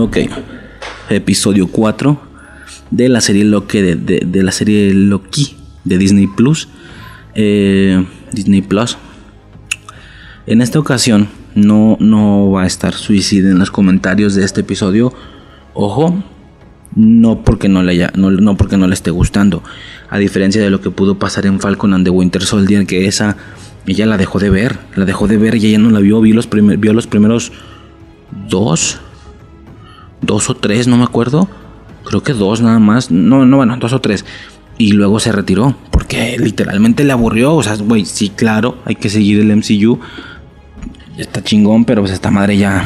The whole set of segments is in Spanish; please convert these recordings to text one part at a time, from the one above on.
Ok, episodio 4 de la serie Loki de, la serie Loki de Disney Plus. Eh, Disney Plus. En esta ocasión no, no va a estar suicida en los comentarios de este episodio. Ojo, no porque no le haya, no, porque no le esté gustando. A diferencia de lo que pudo pasar en Falcon and the Winter Soldier, que esa ella la dejó de ver, la dejó de ver y ella no la vio, vio los, vio los primeros dos, dos o tres, no me acuerdo. Creo que dos nada más, no, no, bueno, dos o tres. Y luego se retiró, porque literalmente le aburrió. O sea, güey, sí, claro, hay que seguir el MCU. Está chingón, pero pues esta madre ya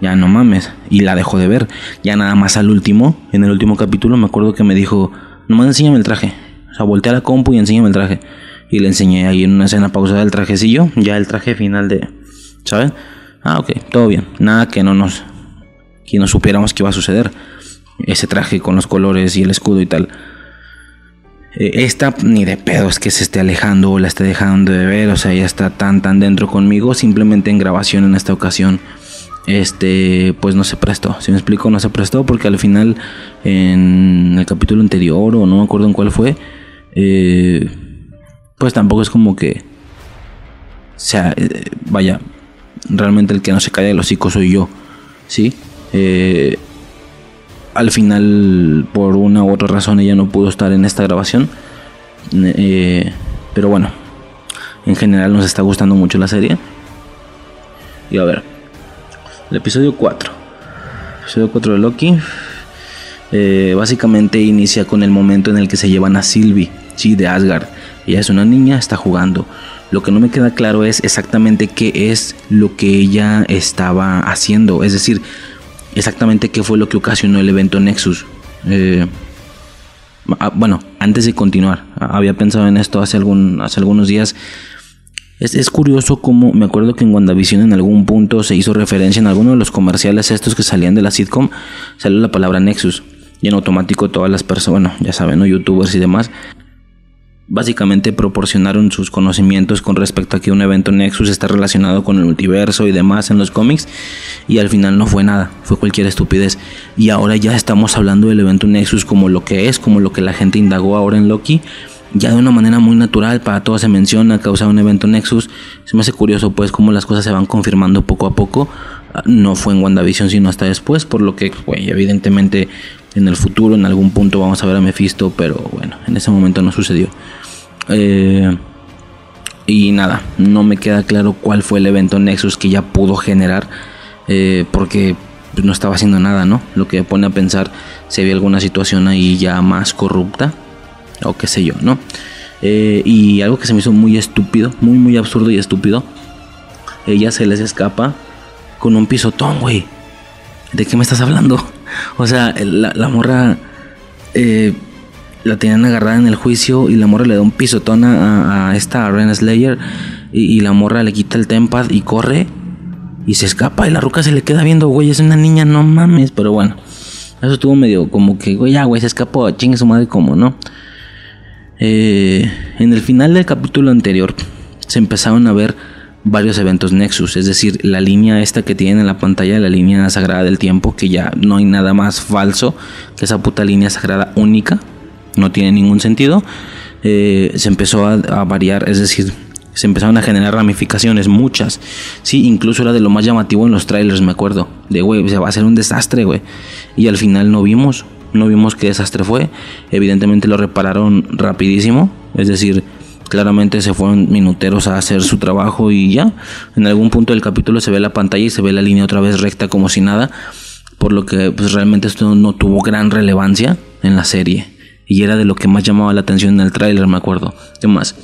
ya no mames. Y la dejó de ver. Ya nada más al último, en el último capítulo, me acuerdo que me dijo, nomás enséñame el traje. O sea, volteé a la compu y enséñame el traje. Y le enseñé ahí en una escena pausada el trajecillo, ya el traje final de... ¿Sabes? Ah, ok, todo bien. Nada que no nos... Que no supiéramos que iba a suceder. Ese traje con los colores y el escudo y tal. Eh, esta ni de pedo es que se esté alejando o la esté dejando de ver. O sea, ya está tan tan dentro conmigo. Simplemente en grabación en esta ocasión este pues no se prestó. Si me explico, no se prestó porque al final en el capítulo anterior o no me acuerdo en cuál fue, eh, pues tampoco es como que sea, eh, vaya, realmente el que no se de los hocico soy yo, ¿sí? Eh, al final, por una u otra razón, ella no pudo estar en esta grabación. pero bueno, en general nos está gustando mucho la serie. Y a ver, el episodio 4. El episodio 4 de Loki. Eh, básicamente inicia con el momento en el que se llevan a Sylvie, sí, de Asgard. Ella es una niña, está jugando. Lo que no me queda claro es exactamente qué es lo que ella estaba haciendo. Es decir, exactamente qué fue lo que ocasionó el evento Nexus. Eh, ah, bueno, antes de continuar, había pensado en esto hace, algún, hace algunos días es, curioso como me acuerdo que en WandaVision en algún punto se hizo referencia en alguno de los comerciales estos que salían de la sitcom, salió la palabra Nexus. Y en automático todas las personas, bueno, ya saben, ¿no? youtubers y demás, básicamente proporcionaron sus conocimientos con respecto a que un evento Nexus está relacionado con el multiverso y demás en los cómics y al final no fue nada, fue cualquier estupidez y ahora ya estamos hablando del evento Nexus como lo que es, como lo que la gente indagó ahora en Loki ya de una manera muy natural, para todos se menciona, causa un evento Nexus. Se me hace curioso pues cómo las cosas se van confirmando poco a poco. Ah, no fue en WandaVision sino hasta después, por lo que, güey, evidentemente en el futuro, en algún punto vamos a ver a Mephisto, pero bueno, en ese momento no sucedió. Eh, y nada, no me queda claro cuál fue el evento Nexus que ya pudo generar, eh, porque pues, no estaba haciendo nada, ¿no? Lo que pone a pensar si había alguna situación ahí ya más corrupta o qué sé yo, ¿no? Eh, y algo que se me hizo muy estúpido, muy, muy absurdo y estúpido. Ella se les escapa con un pisotón, güey. ¿De qué me estás hablando? O sea, la, morra eh, la tenían agarrada en el juicio y la morra le da un pisotón a, esta Ren Slayer y, la morra le quita el tempad y corre y se escapa y la ruca se le queda viendo, güey, es una niña, no mames, pero bueno. Eso estuvo medio como que, güey, ya, güey, se escapó, chingue su madre, como, ¿no? Eh, en el final del capítulo anterior se empezaron a ver varios eventos Nexus, es decir, la línea esta que tienen en la pantalla, la línea sagrada del tiempo, que ya no hay nada más falso que esa puta línea sagrada única, no tiene ningún sentido, eh, se empezó a, variar, es decir, se empezaron a generar ramificaciones, muchas. Sí, incluso era de lo más llamativo en los trailers, me acuerdo. De, güey, se va a hacer un desastre, güey. Y al final no vimos no vimos qué desastre fue. Evidentemente lo repararon rapidísimo, es decir, claramente se fueron minuteros a hacer su trabajo y ya. En algún punto del capítulo se ve la pantalla y se ve la línea otra vez recta como si nada, por lo que pues realmente esto no tuvo gran relevancia en la serie. Y era de lo que más llamaba la atención en el tráiler, me acuerdo. Además,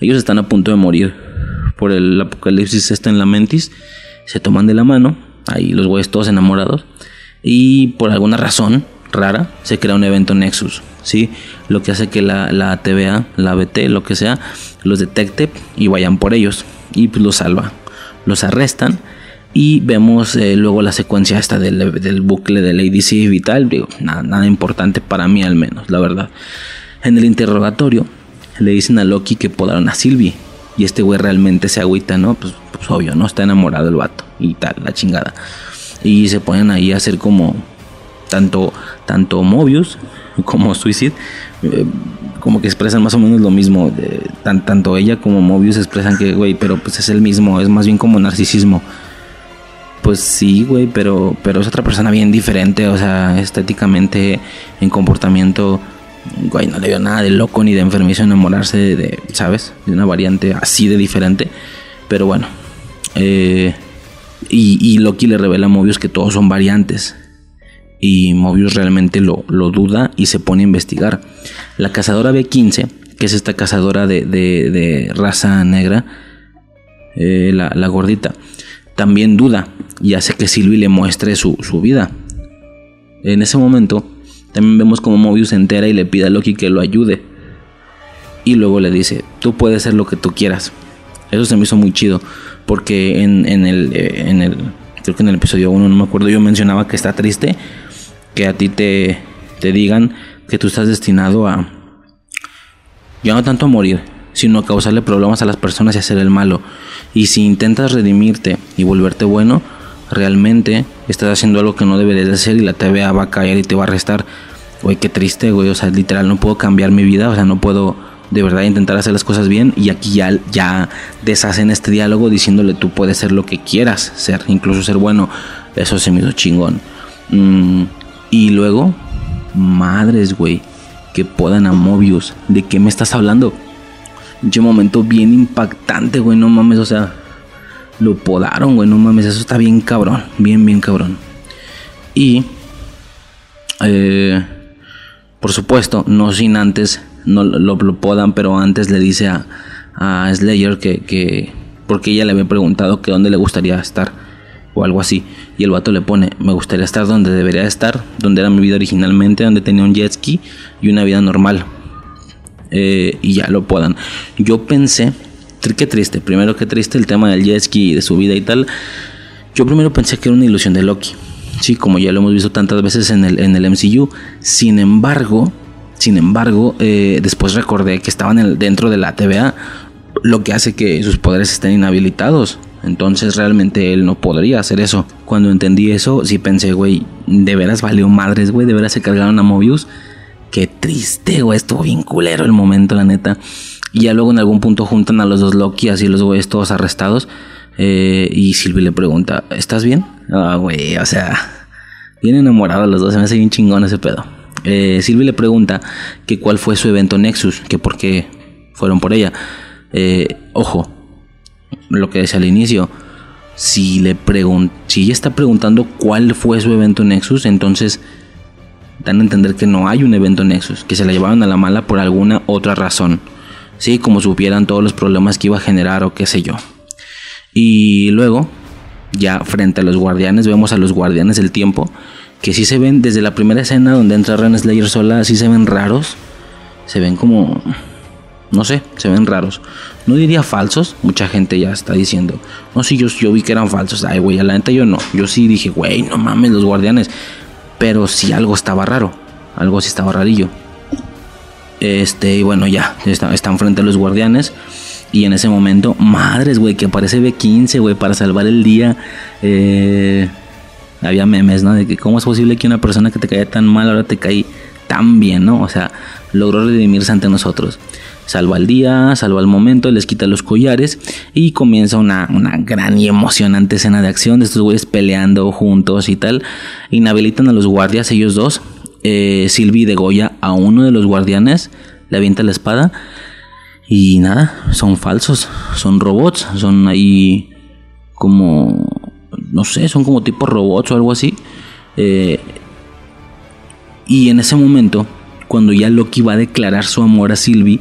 ellos están a punto de morir por el apocalipsis está en la mentis. Se toman de la mano, ahí los güeyes todos enamorados. Y por alguna razón, rara, se crea un evento Nexus, ¿sí? Lo que hace que la, la TVA, la BT, lo que sea, los detecte y vayan por ellos y pues los salva. Los arrestan y vemos eh, luego la secuencia esta del, del bucle del ADC y tal, digo, nada, nada importante para mí al menos, la verdad. En el interrogatorio le dicen a Loki que podaron a Sylvie y este güey realmente se agüita, ¿no? Pues, pues obvio, ¿no? Está enamorado el vato y tal, la chingada. y se ponen ahí a hacer como tanto, tanto Mobius como Suicide, eh, como que expresan más o menos lo mismo. tanto ella como Mobius expresan que, güey, pero pues es el mismo, es más bien como narcisismo. Pues sí, güey, pero, pero es otra persona bien diferente, o sea, estéticamente, en comportamiento, güey, no le veo nada de loco ni de enfermizo enamorarse de, ¿sabes? De una variante así de diferente. Pero bueno, eh, y, Loki le revela a Mobius que todos son variantes. Y Mobius realmente lo, lo, duda y se pone a investigar. La cazadora B15, que es esta cazadora de, de, raza negra, eh, la, la, gordita, también duda y hace que Sylvie le muestre su, su vida. En ese momento, también vemos como Mobius se entera y le pide a Loki que lo ayude. Y luego le dice, tú puedes ser lo que tú quieras. Eso se me hizo muy chido. Porque en, el, eh, en el, creo que en el episodio 1, no me acuerdo, yo mencionaba que está triste que a ti te, te digan que tú estás destinado a, ya no tanto a morir, sino a causarle problemas a las personas y hacer el malo. Y si intentas redimirte y volverte bueno, realmente estás haciendo algo que no deberías de hacer y la TVA va a caer y te va a arrestar. Güey, qué triste, güey. O sea, literal, no puedo cambiar mi vida. O sea, no puedo de verdad intentar hacer las cosas bien y aquí ya, ya deshacen este diálogo diciéndole tú puedes ser lo que quieras ser, incluso ser bueno. Eso se me hizo chingón. Mm, y luego, madres, güey, que podan a Mobius. ¿De qué me estás hablando? Un momento bien impactante, güey, no mames, o sea, lo podaron, güey, no mames, eso está bien cabrón, bien, bien cabrón. Y, eh, por supuesto, no sin antes no lo, podan, pero antes le dice a, a Slayer que, que, porque ella le había preguntado que dónde le gustaría estar o algo así. Y el vato le pone, me gustaría estar donde debería estar, donde era mi vida originalmente, donde tenía un jet ski y una vida normal. Eh, y ya lo podan. Yo pensé, qué triste, primero que triste el tema del jet ski y de su vida y tal. Yo primero pensé que era una ilusión de Loki. Sí, como ya lo hemos visto tantas veces en el, en el MCU. Sin embargo, sin embargo, eh, después recordé que estaban dentro de la TVA, lo que hace que sus poderes estén inhabilitados. Entonces realmente él no podría hacer eso. Cuando entendí eso, sí pensé, güey, de veras valió madres, güey, de veras se cargaron a Mobius. Triste, güey, estuvo bien culero el momento, la neta. Y ya luego en algún punto juntan a los dos Loki, así los güeyes todos arrestados. Eh, y Sylvie le pregunta, ¿estás bien? Ah, güey, o sea, bien enamorados los dos, se me hace bien chingón ese pedo eh, le pregunta que cuál fue su evento Nexus, que por qué fueron por ella. Eh, ojo, lo que decía al inicio, si le si ella está preguntando cuál fue su evento Nexus, entonces dan a entender que no hay un evento Nexus, que se la llevaron a la mala por alguna otra razón. Sí, como supieran todos los problemas que iba a generar o qué sé yo. Y luego, ya frente a los guardianes, vemos a los guardianes del tiempo que sí se ven desde la primera escena donde entra Ren Slayer sola, sí se ven raros. Se ven como. No sé, se ven raros. No diría falsos, mucha gente ya está diciendo. No, sí, yo, yo vi que eran falsos. Ay, güey, a la neta yo no. Yo sí dije, güey, no mames, los guardianes. Pero sí algo estaba raro. Algo sí estaba rarillo. Este, y bueno, ya, están frente a los guardianes. Y en ese momento, madres, güey, que aparece B15, güey, para salvar el día. Eh había memes, ¿no? De que cómo es posible que una persona que te caía tan mal ahora te cae tan bien, ¿no? O sea, logró redimirse ante nosotros. Salva el día, salva el momento, les quita los collares y comienza una, gran y emocionante escena de acción de estos güeyes peleando juntos y tal. Inhabilitan a los guardias, ellos dos. Eh, Silvi Goya a uno de los guardianes, le avienta la espada y nada, son falsos, son robots, son ahí como no sé, son como tipo robots o algo así. Eh, y en ese momento, cuando ya Loki va a declarar su amor a Sylvie,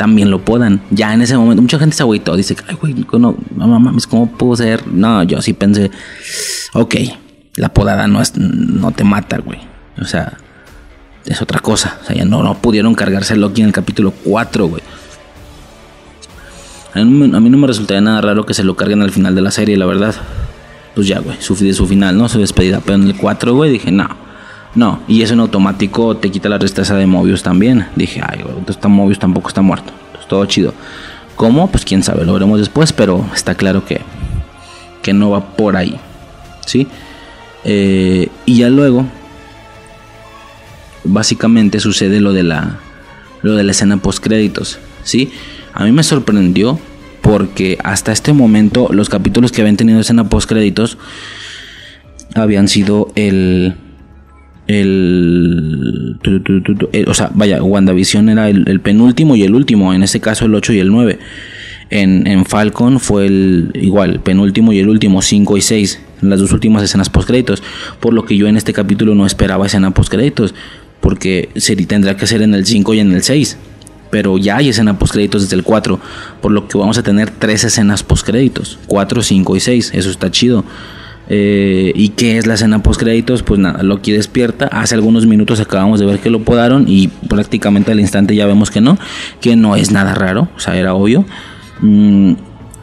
también lo podan. Ya en ese momento, mucha gente se agüitó. Dice, ay, güey, no, no mames, ¿cómo puedo ser? No, yo sí pensé, ok, la podada no, es, no te mata, güey. O sea, es otra cosa. O sea, ya no, no pudieron cargarse Loki en el capítulo 4, güey. A mí, no me resultaría nada raro que se lo carguen al final de la serie, la verdad pues ya, güey, su, su final, ¿no? Su despedida. Pero en el 4, güey, dije, no, no. Y eso en automático te quita la resteza de Mobius también. Dije, ay, entonces Mobius tampoco está muerto. Entonces todo chido. ¿Cómo? Pues quién sabe, lo veremos después, pero está claro que, que no va por ahí. ¿Sí? Eh, y ya luego, básicamente sucede lo de la, lo de la escena post créditos, ¿sí? A mí me sorprendió porque hasta este momento los capítulos que habían tenido escena post créditos habían sido el el, o sea, vaya, WandaVision era el, penúltimo y el último, en este caso el 8 y el 9. En, en Falcon fue el igual, penúltimo y el último, 5 y 6, las dos últimas escenas post créditos, por lo que yo en este capítulo no esperaba escena post créditos, porque sería, tendrá que ser en el 5 y en el 6. Pero ya hay escena post créditos desde el 4, por lo que vamos a tener tres escenas post créditos, 4, 5 y 6, eso está chido. Eh, ¿Y qué es la escena post créditos? Pues nada, Loki despierta. Hace algunos minutos acabamos de ver que lo podaron y prácticamente al instante ya vemos que no, que no es nada raro, o sea, era obvio. Mm,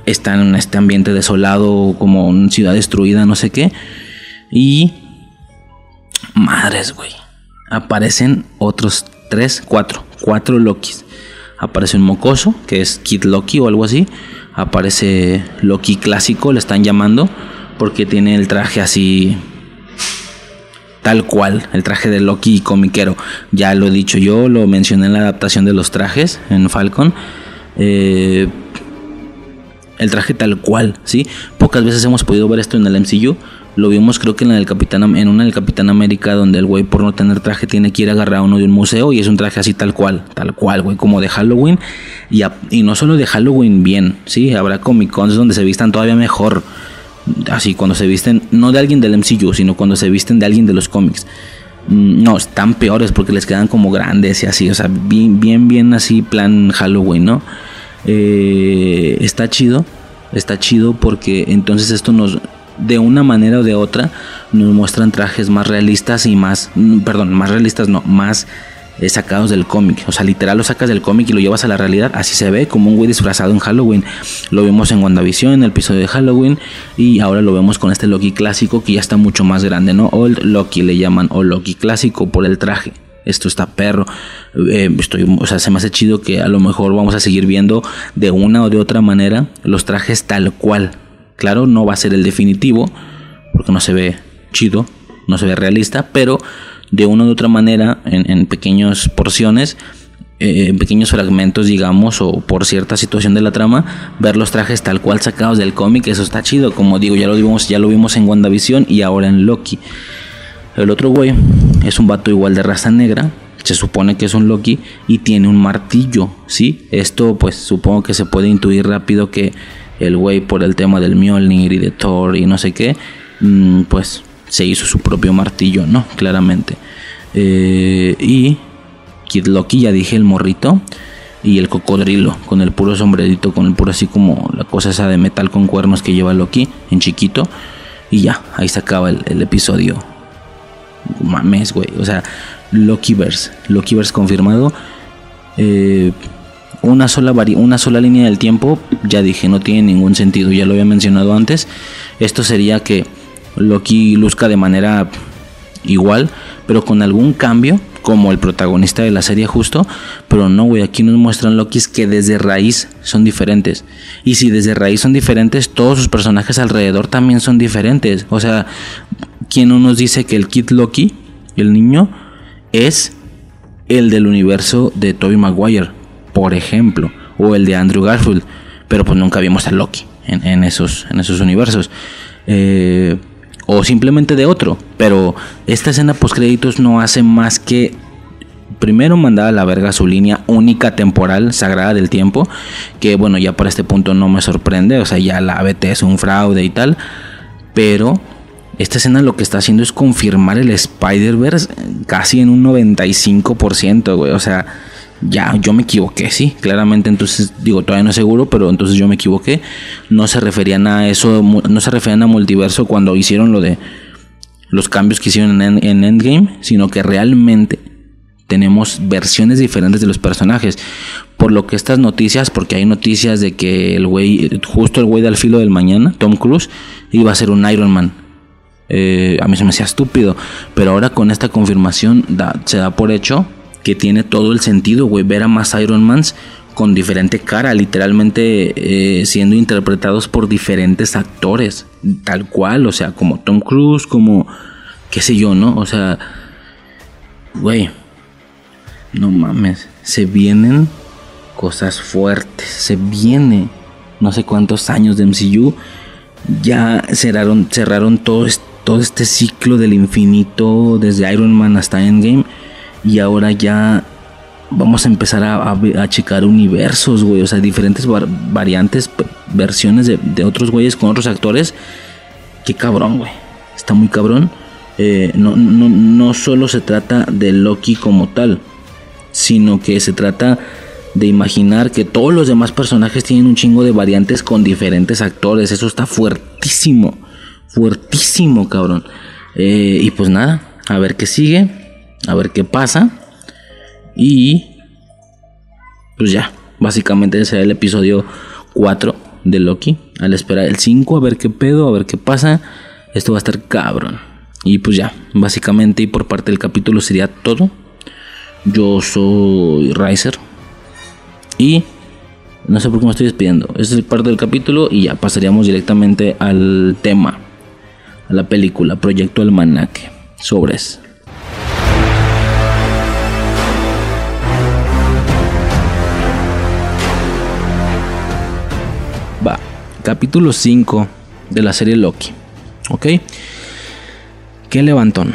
está en este ambiente desolado, como una ciudad destruida, no sé qué. Y... Madres, güey. Aparecen otros tres, cuatro, cuatro Lokis. Aparece un mocoso, que es Kid Loki o algo así. Aparece Loki clásico, le están llamando porque tiene el traje así tal cual, el traje de Loki comiquero. Ya lo he dicho yo, lo mencioné en la adaptación de los trajes en Falcon. Eh, el traje tal cual, ¿sí? Pocas veces hemos podido ver esto en el MCU. Lo vimos creo que en, el Capitán, en una del Capitán América donde el güey por no tener traje tiene que ir a agarrar a uno de un museo y es un traje así tal cual, tal cual, güey, como de Halloween. Y, y no solo de Halloween bien, ¿sí? Habrá Comic Cons donde se vistan todavía mejor así cuando se visten, no de alguien del MCU, sino cuando se visten de alguien de los cómics. Mm, no, están peores porque les quedan como grandes y así, o sea, bien, bien, bien así, plan Halloween, ¿no? Eh, está chido, está chido porque entonces esto nos, de una manera o de otra, nos muestran trajes más realistas y más, mm, perdón, más realistas no, más eh, sacados del cómic. O sea, literal lo sacas del cómic y lo llevas a la realidad. Así se ve como un güey disfrazado en Halloween. Lo vimos en WandaVision, en el episodio de Halloween. Y ahora lo vemos con este Loki clásico que ya está mucho más grande, ¿no? Old Loki le llaman, o Loki clásico por el traje. Esto está perro. Eh, estoy, o sea, se me hace chido que a lo mejor vamos a seguir viendo de una o de otra manera los trajes tal cual. Claro, no va a ser el definitivo, porque no se ve chido, no se ve realista, pero de una u otra manera en, pequeñas porciones eh, en pequeños fragmentos, digamos, o por cierta situación de la trama, ver los trajes tal cual sacados del cómic, eso está chido. Como digo, ya lo vimos, ya lo vimos en WandaVision y ahora en Loki. El otro güey es un vato igual de raza negra, se supone que es un Loki y tiene un martillo, ¿sí? Esto pues supongo que se puede intuir rápido que el güey por el tema del Mjolnir y de Thor y no sé qué, mm, pues se hizo su propio martillo, ¿no? Claramente. Eh, y Kid Loki, ya dije, el morrito. Y el cocodrilo, con el puro sombrerito, con el puro así como la cosa esa de metal con cuernos que lleva Loki en chiquito. Y ya, ahí se acaba el, episodio. Mames, güey. O sea, Lokiverse. Lokiverse confirmado. Eh, una sola, una sola línea del tiempo, ya dije, no tiene ningún sentido. Ya lo había mencionado antes. Esto sería que Loki luzca de manera igual, pero con algún cambio, como el protagonista de la serie justo, pero no, güey, aquí nos muestran Lokis que desde raíz son diferentes. Y si desde raíz son diferentes, todos sus personajes alrededor también son diferentes. O sea, ¿quién no nos dice que el Kid Loki, el niño, es el del universo de Tobey Maguire, por ejemplo, o el de Andrew Garfield, pero pues nunca vimos a Loki en, esos, en esos universos. Eh, o simplemente de otro. Pero esta escena post créditos no hace más que primero mandar a la verga su línea única temporal sagrada del tiempo, que bueno, ya por este punto no me sorprende, o sea, ya la ABT es un fraude y tal, pero esta escena lo que está haciendo es confirmar el Spider-Verse casi en un 95%, güey, o sea, ya, yo me equivoqué, sí, claramente entonces digo, todavía no es seguro, pero entonces yo me equivoqué. No se referían a eso, no se referían a multiverso cuando hicieron lo de los cambios que hicieron en, en Endgame, sino que realmente tenemos versiones diferentes de los personajes. Por lo que estas noticias, porque hay noticias de que el güey, justo el güey del filo del mañana, Tom Cruise, iba a ser un Iron Man. Eh, a mí se me hacía estúpido, pero ahora con esta confirmación se da por hecho que tiene todo el sentido, güey, ver a más Iron Mans con diferente cara, literalmente eh, siendo interpretados por diferentes actores, tal cual, o sea, como Tom Cruise, como qué sé yo, ¿no? O sea, güey, no mames, se vienen cosas fuertes, se viene no sé cuántos años de MCU, ya cerraron, cerraron todo, todo este ciclo del infinito, desde Iron Man hasta Endgame, y ahora ya vamos a empezar a, a, checar universos, güey, o sea, diferentes variantes, versiones de, de otros güeyes con otros actores. Qué cabrón, güey, está muy cabrón. Eh, no, no, no solo se trata de Loki como tal, sino que se trata de imaginar que todos los demás personajes tienen un chingo de variantes con diferentes actores. Eso está fuertísimo, fuertísimo, cabrón. Eh, y pues nada, a ver qué sigue, a ver qué pasa. Y pues ya, básicamente ese será el episodio 4 de Loki. Al esperar el 5, a ver qué pedo, a ver qué pasa. Esto va a estar cabrón. Y pues ya, básicamente y por parte del capítulo sería todo. Yo soy Riser. Y no sé por qué me estoy despidiendo. Este es el parte del capítulo y ya pasaríamos directamente al tema. A la película, Proyecto Almanaque. Sobres. Capítulo 5 de la serie Loki. ¿Ok? Qué levantón.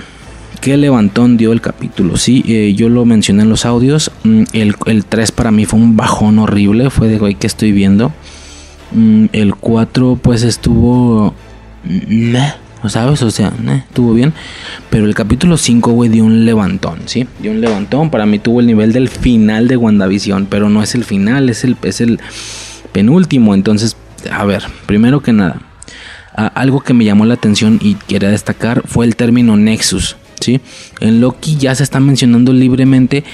Qué levantón dio el capítulo. Sí, eh, yo lo mencioné en los audios. Mm, el, 3 para mí fue un bajón horrible. Fue de hoy que estoy viendo. Mm, el 4 pues estuvo... ¿Sabes? O sea, estuvo bien. Pero el capítulo 5, güey, dio un levantón, ¿sí? Dio un levantón. Para mí tuvo el nivel del final de WandaVision. Pero no es el final, es el, es el penúltimo. Entonces, a ver, primero que nada algo que me llamó la atención y quería destacar fue el término Nexus. ¿sí? En Loki ya se está mencionando libremente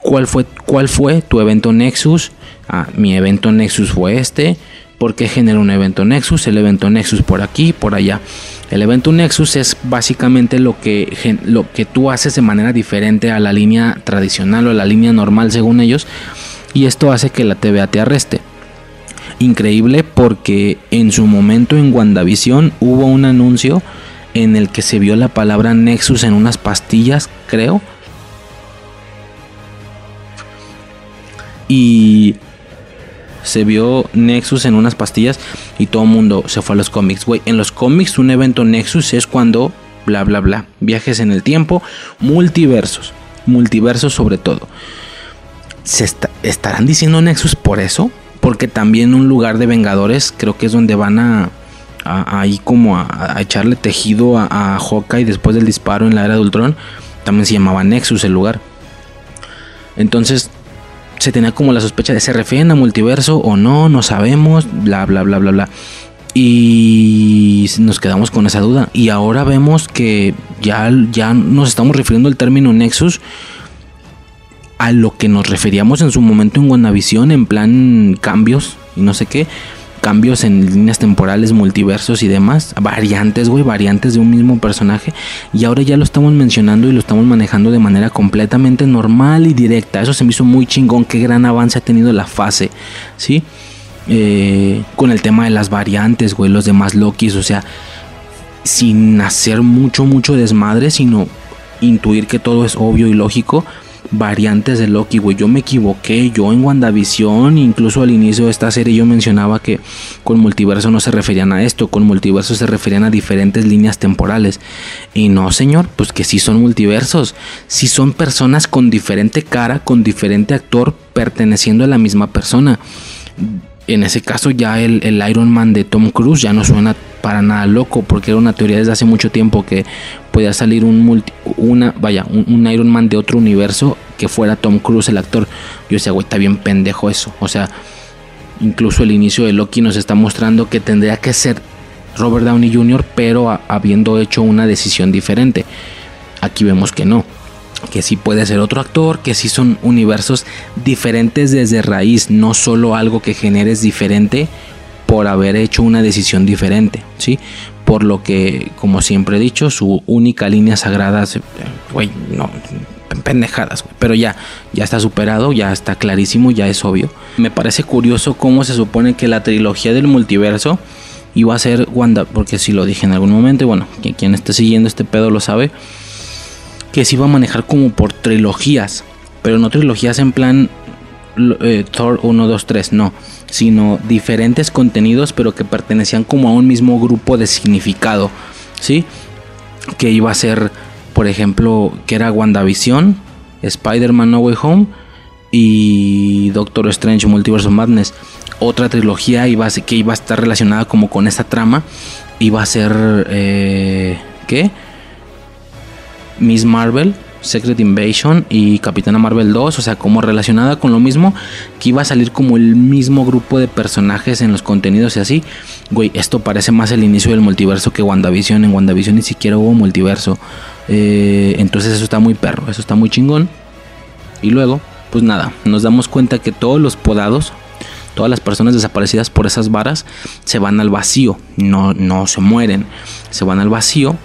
cuál fue, cuál fue tu evento Nexus. Ah, mi evento Nexus fue este. ¿Por qué genera un evento Nexus? El evento Nexus por aquí, por allá. El evento Nexus es básicamente lo que, lo que tú haces de manera diferente a la línea tradicional o a la línea normal según ellos. Y esto hace que la TVA te arreste increíble porque en su momento en WandaVision hubo un anuncio en el que se vio la palabra Nexus en unas pastillas, creo. Y se vio Nexus en unas pastillas y todo el mundo se fue a los cómics. Güey, en los cómics un evento Nexus es cuando bla bla bla, viajes en el tiempo, multiversos, multiversos sobre todo. ¿Se estarán diciendo Nexus por eso? Porque también un lugar de Vengadores creo que es donde van a, ahí como a, echarle tejido a, a Hawkeye después del disparo en la era de Ultron. También se llamaba Nexus el lugar. Entonces se tenía como la sospecha de se refieren a multiverso o no, no sabemos, bla bla bla bla bla. Y nos quedamos con esa duda. Y ahora vemos que ya, ya nos estamos refiriendo al término Nexus a lo que nos referíamos en su momento en WandaVision, en plan cambios y no sé qué, cambios en líneas temporales, multiversos y demás, variantes, güey, variantes de un mismo personaje. Y ahora ya lo estamos mencionando y lo estamos manejando de manera completamente normal y directa. Eso se me hizo muy chingón, qué gran avance ha tenido la fase, ¿sí? Eh, con el tema de las variantes, güey, los demás Lokis, o sea, sin hacer mucho, mucho desmadre, sino intuir que todo es obvio y lógico variantes de Loki, güey. Yo me equivoqué. Yo en WandaVision, incluso al inicio de esta serie, yo mencionaba que con multiverso no se referían a esto. Con multiverso se referían a diferentes líneas temporales. Y no, señor, pues que sí son multiversos. Sí son personas con diferente cara, con diferente actor, perteneciendo a la misma persona en ese caso ya el, Iron Man de Tom Cruise ya no suena para nada loco porque era una teoría desde hace mucho tiempo que podía salir un multi, una vaya un, Iron Man de otro universo que fuera Tom Cruise el actor yo decía güey está bien pendejo eso o sea incluso el inicio de Loki nos está mostrando que tendría que ser Robert Downey Jr. pero habiendo hecho una decisión diferente aquí vemos que no que sí puede ser otro actor, que sí son universos diferentes desde raíz, no solo algo que generes diferente por haber hecho una decisión diferente, ¿sí? Por lo que, como siempre he dicho, su única línea sagrada, güey, no, pendejadas, güey. Pero ya, ya está superado, ya está clarísimo, ya es obvio. Me parece curioso cómo se supone que la trilogía del multiverso iba a ser Wanda, porque si lo dije en algún momento, bueno, quien esté siguiendo este pedo lo sabe, que se iba a manejar como por trilogías, pero no trilogías en plan eh, Thor 1, 2, 3, no, sino diferentes contenidos, pero que pertenecían como a un mismo grupo de significado, ¿sí? Que iba a ser, por ejemplo, que era WandaVision, Spider-Man No Way Home y Doctor Strange Multiverse Madness. Otra trilogía que iba a estar relacionada como con esta trama, iba a ser, eh, ¿qué? Miss Marvel, Secret Invasion y Capitana Marvel 2, o sea, como relacionada con lo mismo, que iba a salir como el mismo grupo de personajes en los contenidos y así. Güey, esto parece más el inicio del multiverso que WandaVision. En WandaVision ni siquiera hubo multiverso. Eh, entonces eso está muy perro, eso está muy chingón. Y luego, pues nada, nos damos cuenta que todos los podados, todas las personas desaparecidas por esas varas, se van al vacío, no, no se mueren, se van al vacío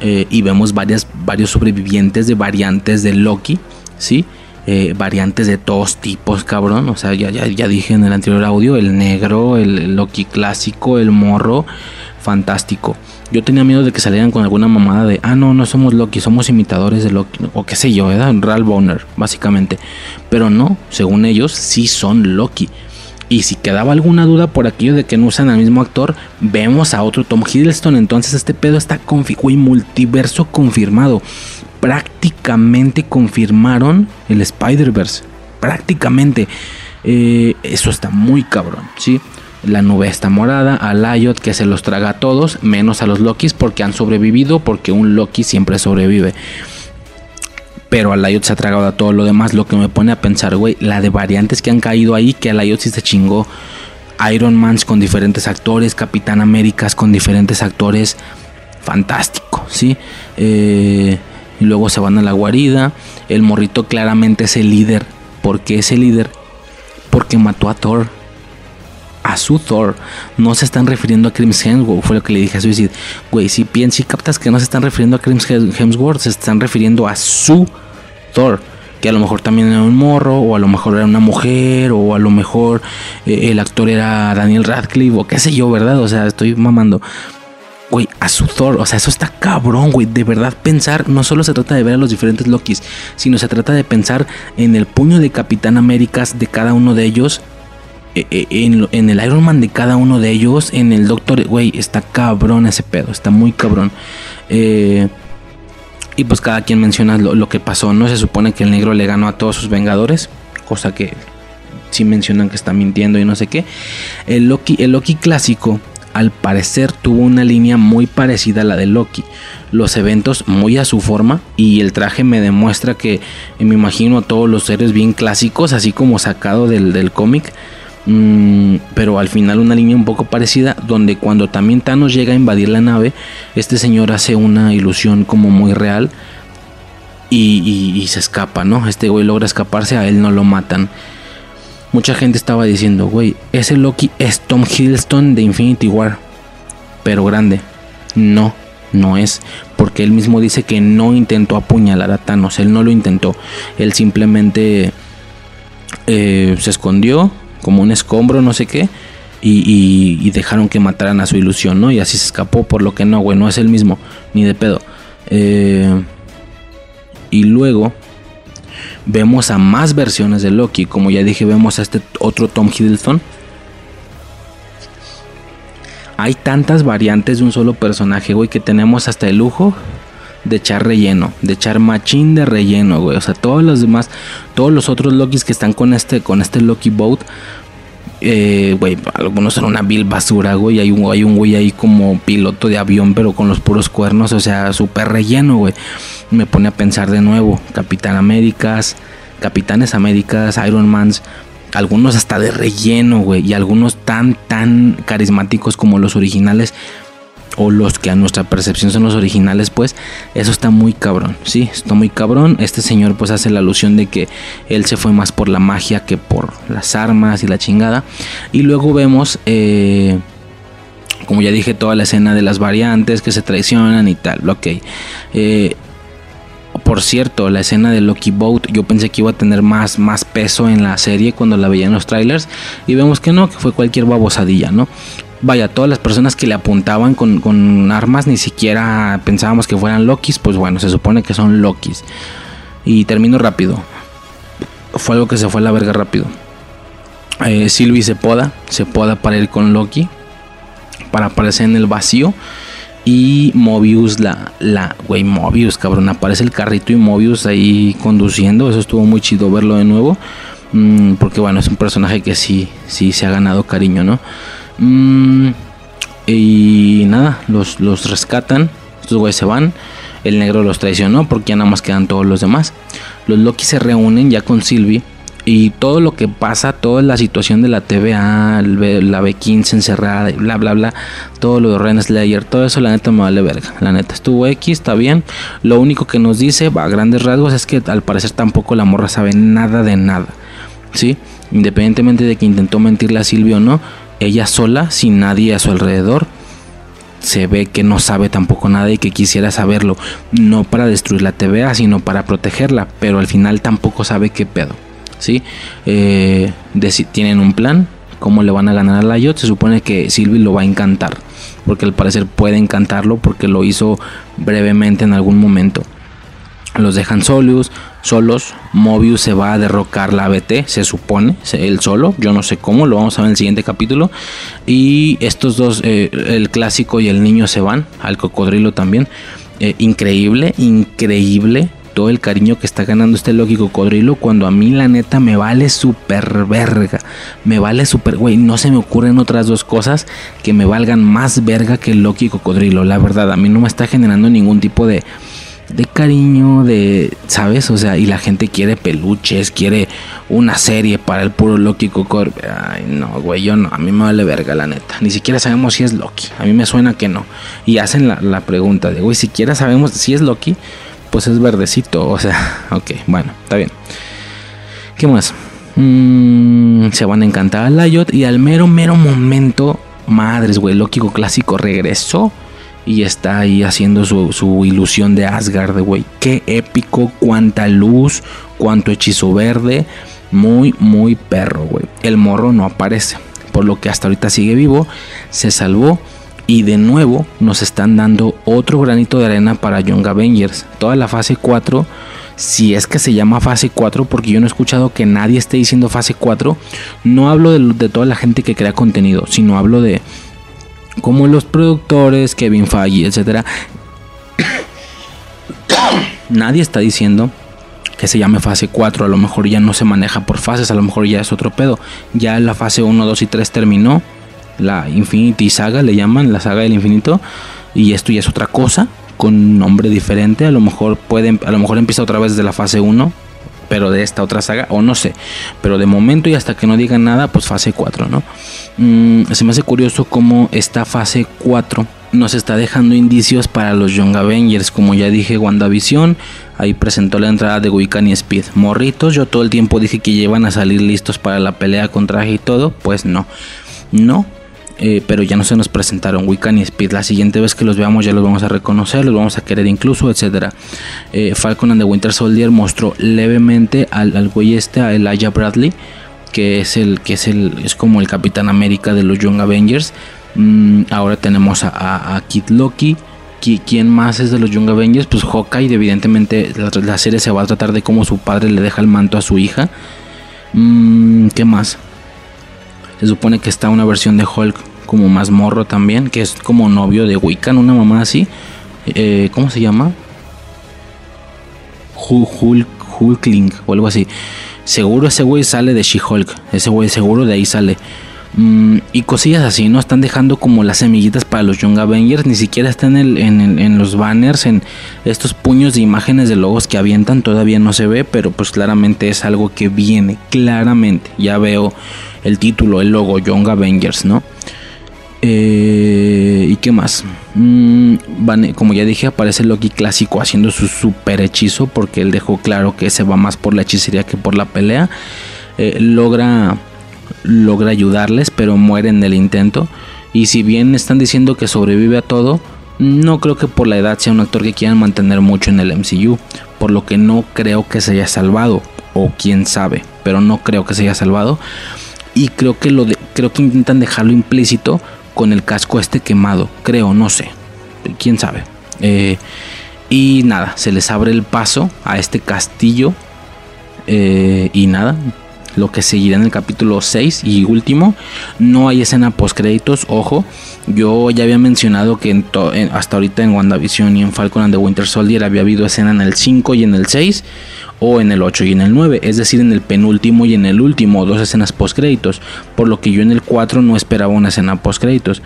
eh, y vemos varias, varios sobrevivientes de variantes de Loki, ¿sí? Eh, variantes de todos tipos, cabrón. O sea, ya, ya, ya dije en el anterior audio, el negro, el Loki clásico, el morro, fantástico. Yo tenía miedo de que salieran con alguna mamada de, ah, no, no somos Loki, somos imitadores de Loki, o qué sé yo, ¿verdad? Real Bonner, básicamente. Pero no, según ellos, sí son Loki. Y si quedaba alguna duda por aquello de que no usan al mismo actor, vemos a otro Tom Hiddleston. Entonces este pedo está y multiverso confirmado. Prácticamente confirmaron el Spider-Verse. Prácticamente. Eh, eso está muy cabrón, ¿sí? La nube está morada, a Lyot que se los traga a todos, menos a los Lokis porque han sobrevivido, porque un Loki siempre sobrevive. Pero Alayot se ha tragado a todo lo demás. Lo que me pone a pensar, güey, la de variantes que han caído ahí, que Alayot sí se chingó. Iron Mans con diferentes actores, Capitán Américas con diferentes actores. Fantástico, ¿sí? Eh, y luego se van a la guarida. El morrito claramente es el líder. ¿Por qué es el líder? Porque mató a Thor. A su Thor. No se están refiriendo a Crims Hemsworth. Fue lo que le dije a Suicide. Güey, si piensas y captas que no se están refiriendo a Crims Hemsworth, se están refiriendo a su Thor, que a lo mejor también era un morro, o a lo mejor era una mujer, o a lo mejor eh, el actor era Daniel Radcliffe, o qué sé yo, ¿verdad? O sea, estoy mamando. Güey, a su Thor, o sea, eso está cabrón, güey. De verdad, pensar, no solo se trata de ver a los diferentes Lokis, sino se trata de pensar en el puño de Capitán Américas de cada uno de ellos en, en, el Iron Man de cada uno de ellos, en el Doctor, güey, está cabrón ese pedo, está muy cabrón. Eh, y pues cada quien menciona lo, que pasó. No se supone que el negro le ganó a todos sus Vengadores. Cosa que sí mencionan que está mintiendo y no sé qué. El Loki, el Loki clásico, al parecer, tuvo una línea muy parecida a la de Loki. Los eventos muy a su forma. Y el traje me demuestra que me imagino a todos los seres bien clásicos, así como sacado del, del cómic. Mm, pero al final una línea un poco parecida donde cuando también Thanos llega a invadir la nave, este señor hace una ilusión como muy real y, se escapa, ¿no? Este güey logra escaparse, a él no lo matan. Mucha gente estaba diciendo, güey, ese Loki es Tom Hiddleston de Infinity War, pero grande. No, no es, porque él mismo dice que no intentó apuñalar a Thanos, él no lo intentó, él simplemente eh, se escondió, como un escombro, no sé qué. Y, dejaron que mataran a su ilusión, ¿no? Y así se escapó, por lo que no, güey, no es el mismo, ni de pedo. Eh, y luego vemos a más versiones de Loki, como ya dije, vemos a este otro Tom Hiddleston. Hay tantas variantes de un solo personaje, güey, que tenemos hasta el lujo de echar relleno, de echar machín de relleno, güey. O sea, todos los demás, todos los otros Lokis que están con este, con este Loki Boat, eh, güey, algunos son una vil basura, güey. Hay un, hay un güey ahí como piloto de avión, pero con los puros cuernos, o sea, súper relleno, güey. Me pone a pensar de nuevo, Capitán Américas, Capitanes Américas, Iron Mans, algunos hasta de relleno, güey, y algunos tan, tan carismáticos como los originales o los que a nuestra percepción son los originales, pues eso está muy cabrón, sí, está muy cabrón. Este señor pues hace la alusión de que él se fue más por la magia que por las armas y la chingada. Y luego vemos, eh, como ya dije, toda la escena de las variantes que se traicionan y tal, ok. Eh, por cierto, la escena de Loki Boat, yo pensé que iba a tener más, más peso en la serie cuando la veía en los trailers. Y vemos que no, que fue cualquier babosadilla, ¿no? Vaya, todas las personas que le apuntaban con, armas ni siquiera pensábamos que fueran Lokis, pues bueno, se supone que son Lokis. Y termino rápido. Fue algo que se fue a la verga rápido. Eh, se poda, se poda para ir con Loki, para aparecer en el vacío. Y Mobius, la, la, güey, Mobius, cabrón, aparece el carrito y Mobius ahí conduciendo. Eso estuvo muy chido verlo de nuevo. Mm, porque bueno, es un personaje que sí, sí se ha ganado cariño, ¿no? Mm, y nada, los, los rescatan. Estos güeyes se van. El negro los traicionó porque ya nada más quedan todos los demás. Los Loki se reúnen ya con Sylvie y todo lo que pasa, toda la situación de la TVA, la B15 encerrada, bla, bla, bla, todo lo de Ren Slayer, todo eso la neta me vale verga. La neta estuvo X, está bien. Lo único que nos dice, a grandes rasgos, es que al parecer tampoco la morra sabe nada de nada. ¿Sí? Independientemente de que intentó mentirle a Silvio o no, ella sola, sin nadie a su alrededor, se ve que no sabe tampoco nada y que quisiera saberlo. No para destruir la TVA, sino para protegerla, pero al final tampoco sabe qué pedo. ¿sí? Eh, tienen un plan, cómo le van a ganar a Layot. Se supone que Sylvie lo va a encantar, porque al parecer puede encantarlo porque lo hizo brevemente en algún momento. Los dejan solos, solos. Mobius se va a derrocar la ABT, se supone, él solo. Yo no sé cómo, lo vamos a ver en el siguiente capítulo. Y estos dos, eh, el clásico y el niño se van, al cocodrilo también. Eh, increíble, increíble todo el cariño que está ganando este Loki Cocodrilo cuando a mí la neta me vale súper verga. Me vale súper, güey, no se me ocurren otras dos cosas que me valgan más verga que el Loki Cocodrilo. La verdad, a mí no me está generando ningún tipo de, de cariño, de, ¿sabes? O sea, y la gente quiere peluches, quiere una serie para el puro Loki Cocodrilo. Ay, no, güey, yo no, a mí me vale verga, la neta. Ni siquiera sabemos si es Loki. A mí me suena que no. Y hacen la, la pregunta de, güey, siquiera sabemos si es Loki pues es verdecito. O sea, ok, bueno, está bien. ¿Qué más? Mm, se van a encantar a Layot y al mero, mero momento, madres, güey, Lógico Clásico regresó y está ahí haciendo su, su ilusión de Asgard, güey. Qué épico, cuánta luz, cuánto hechizo verde. Muy, muy perro, güey. El morro no aparece, por lo que hasta ahorita sigue vivo. Se salvó y de nuevo nos están dando otro granito de arena para Young Avengers. Toda la fase 4, si es que se llama fase 4, porque yo no he escuchado que nadie esté diciendo fase 4. No hablo de, toda la gente que crea contenido, sino hablo de como los productores, Kevin Feige, etc. nadie está diciendo que se llame fase 4. A lo mejor ya no se maneja por fases, a lo mejor ya es otro pedo. Ya la fase 1, 2 y 3 terminó la Infinity Saga, le llaman, la saga del infinito, y esto ya es otra cosa, con nombre diferente, a lo mejor puede, a lo mejor empieza otra vez desde la fase 1, pero de esta otra saga, o no sé, pero de momento y hasta que no digan nada, pues fase 4, ¿no? Mm, se me hace curioso cómo esta fase 4 nos está dejando indicios para los Young Avengers, como ya dije, WandaVision, ahí presentó la entrada de Wiccan y Speed. Morritos, yo todo el tiempo dije que llevan a salir listos para la pelea con traje y todo, pues no. No, eh, pero ya no se nos presentaron Wiccan y Speed. La siguiente vez que los veamos ya los vamos a reconocer, los vamos a querer incluso, etcétera. Eh, Falcon and the Winter Soldier mostró levemente al, al güey este, a Elijah Bradley, que es el que es el es como el Capitán América de los Young Avengers. Mm, ahora tenemos a, a, Kid Loki. ¿Quién más es de los Young Avengers? Pues Hawkeye, evidentemente la, serie se va a tratar de cómo su padre le deja el manto a su hija. Mm, ¿Qué más? Se supone que está una versión de Hulk como más morro también, que es como novio de Wiccan, una mamá así. Eh, ¿Cómo se llama? Hulk, Hulkling o algo así. Seguro ese güey sale de She-Hulk. Ese güey seguro de ahí sale. Mm, y cosillas así, ¿no? Están dejando como las semillitas para los Young Avengers. Ni siquiera están en, en, los banners, en estos puños de imágenes de logos que avientan. Todavía no se ve, pero pues claramente es algo que viene. Claramente. Ya veo el título, el logo Young Avengers, ¿no? Eh, ¿Y qué más? Mm, como ya dije, aparece Loki clásico haciendo su super hechizo porque él dejó claro que se va más por la hechicería que por la pelea. Eh, logra, logra ayudarles, pero muere en el intento. Y si bien están diciendo que sobrevive a todo, No creo que por la edad sea un actor que quieran mantener mucho en el MCU, por lo que no creo que se haya salvado, o quién sabe, pero no creo que se haya salvado. Y creo que lo de, creo que intentan dejarlo implícito con el casco este quemado, creo, no sé, quién sabe. Eh, y nada, se les abre el paso a este castillo. Eh, y nada, lo que seguirá en el capítulo 6 y último. No hay escena post créditos, ojo. Yo ya había mencionado que hasta ahorita en WandaVision y en Falcon and the Winter Soldier había habido escena en el 5 y en el 6 o en el 8 y en el 9, es decir, en el penúltimo y en el último, dos escenas post créditos, por lo que yo en el 4 no esperaba una escena post créditos,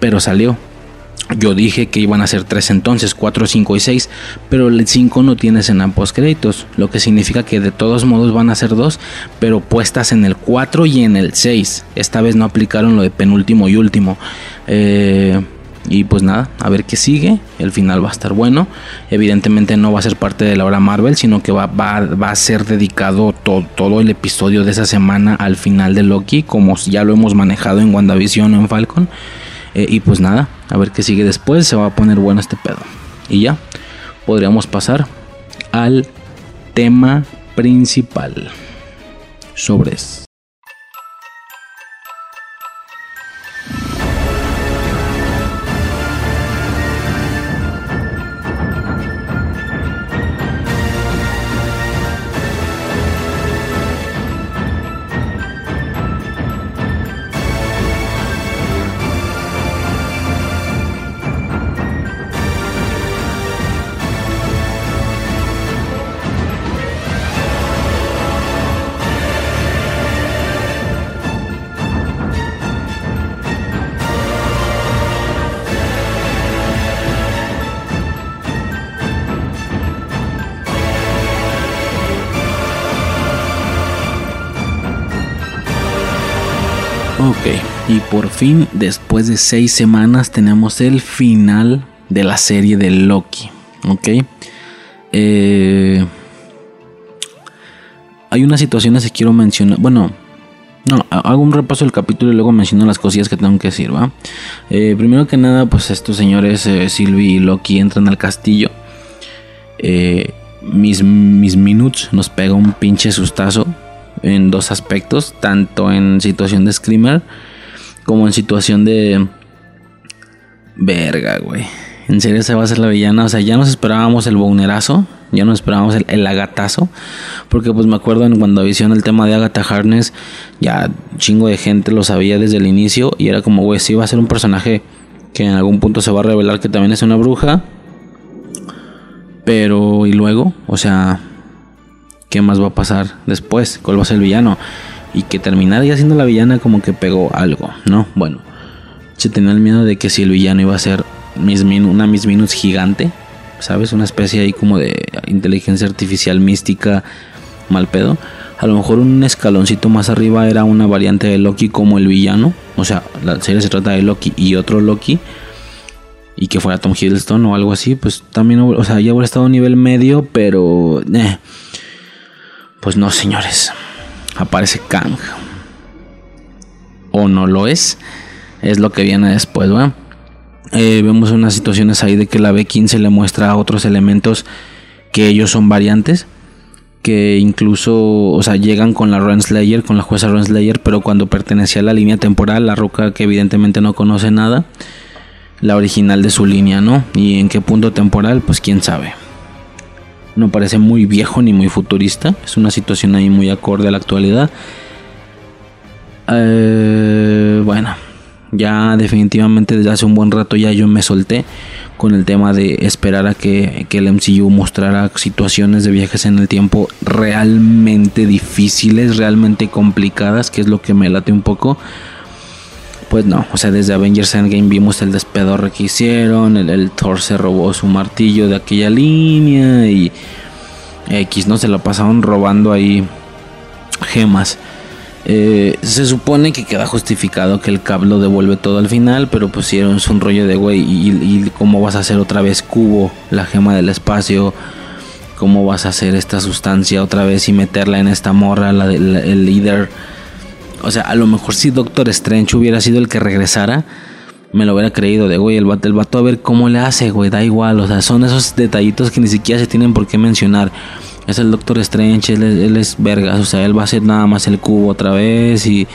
pero salió. Yo dije que iban a ser tres entonces, 4, 5 y 6, pero el 5 no tiene escena post créditos, lo que significa que de todos modos van a ser dos, pero puestas en el 4 y en el 6. Esta vez no aplicaron lo de penúltimo y último. Eh, y pues nada, a ver qué sigue. El final va a estar bueno. Evidentemente no va a ser parte de la hora Marvel, sino que va, va, va a ser dedicado todo el episodio de esa semana al final de Loki, como ya lo hemos manejado en WandaVision o en Falcon. Eh, y pues nada, a ver qué sigue después. Se va a poner bueno este pedo. Y ya, podríamos pasar al tema principal. Sobres. Y por fin, después de seis semanas, tenemos el final de la serie de Loki. Ok. Eh, hay unas situaciones que quiero mencionar. Bueno, no, hago un repaso del capítulo y luego menciono las cosillas que tengo que decir. Eh, primero que nada, pues estos señores, eh, Sylvie y Loki, entran al castillo. mis, mis Minutes nos pega un pinche sustazo en dos aspectos, tanto en situación de screamer como en situación de verga, güey. En serio se va a ser la villana, o sea, ya nos esperábamos el bonerazo, ya nos esperábamos el, el, agatazo, porque pues me acuerdo en cuando visión el tema de Agatha Harness, ya chingo de gente lo sabía desde el inicio y era como, güey, sí va a ser un personaje que en algún punto se va a revelar que también es una bruja, pero y luego, o sea, qué más va a pasar después, cuál va a ser el villano. Y que terminara ya siendo la villana como que pegó algo, ¿no? Bueno, se tenía el miedo de que si el villano iba a ser una Miss Minutes gigante, ¿sabes? Una especie ahí como de inteligencia artificial mística mal pedo. A lo mejor un escaloncito más arriba era una variante de Loki como el villano. O sea, la serie se trata de Loki y otro Loki. Y que fuera Tom Hiddleston o algo así. Pues también, o sea, ya hubiera estado a nivel medio, pero... Eh, pues no, señores. Aparece Kang. O no lo es. Es lo que viene después. Eh, vemos unas situaciones ahí de que la B15 le muestra otros elementos que ellos son variantes. Que incluso, o sea, llegan con la Renslayer, con la jueza Renslayer, pero cuando pertenecía a la línea temporal, la roca que evidentemente no conoce nada, la original de su línea, ¿no? Y en qué punto temporal, pues quién sabe. No parece muy viejo ni muy futurista. Es una situación ahí muy acorde a la actualidad. Eh, bueno, ya definitivamente desde hace un buen rato ya yo me solté con el tema de esperar a que, que, el MCU mostrara situaciones de viajes en el tiempo realmente difíciles, realmente complicadas, que es lo que me late un poco. Pues no, o sea, desde Avengers Endgame vimos el despedorre que hicieron, el, Thor se robó su martillo de aquella línea y X, ¿no? Se lo pasaron robando ahí gemas. Eh, se supone que queda justificado que el cable lo devuelve todo al final, pero pues si es un rollo de güey, y, cómo vas a hacer otra vez cubo, la gema del espacio, cómo vas a hacer esta sustancia otra vez y meterla en esta morra, la, el líder o sea, a lo mejor si Doctor Strange hubiera sido el que regresara, me lo hubiera creído de, güey, el vato, el vato a ver cómo le hace, güey, da igual, o sea, son esos detallitos que ni siquiera se tienen por qué mencionar. Es el Doctor Strange, él, él es vergas, o sea, él va a hacer nada más el cubo otra vez y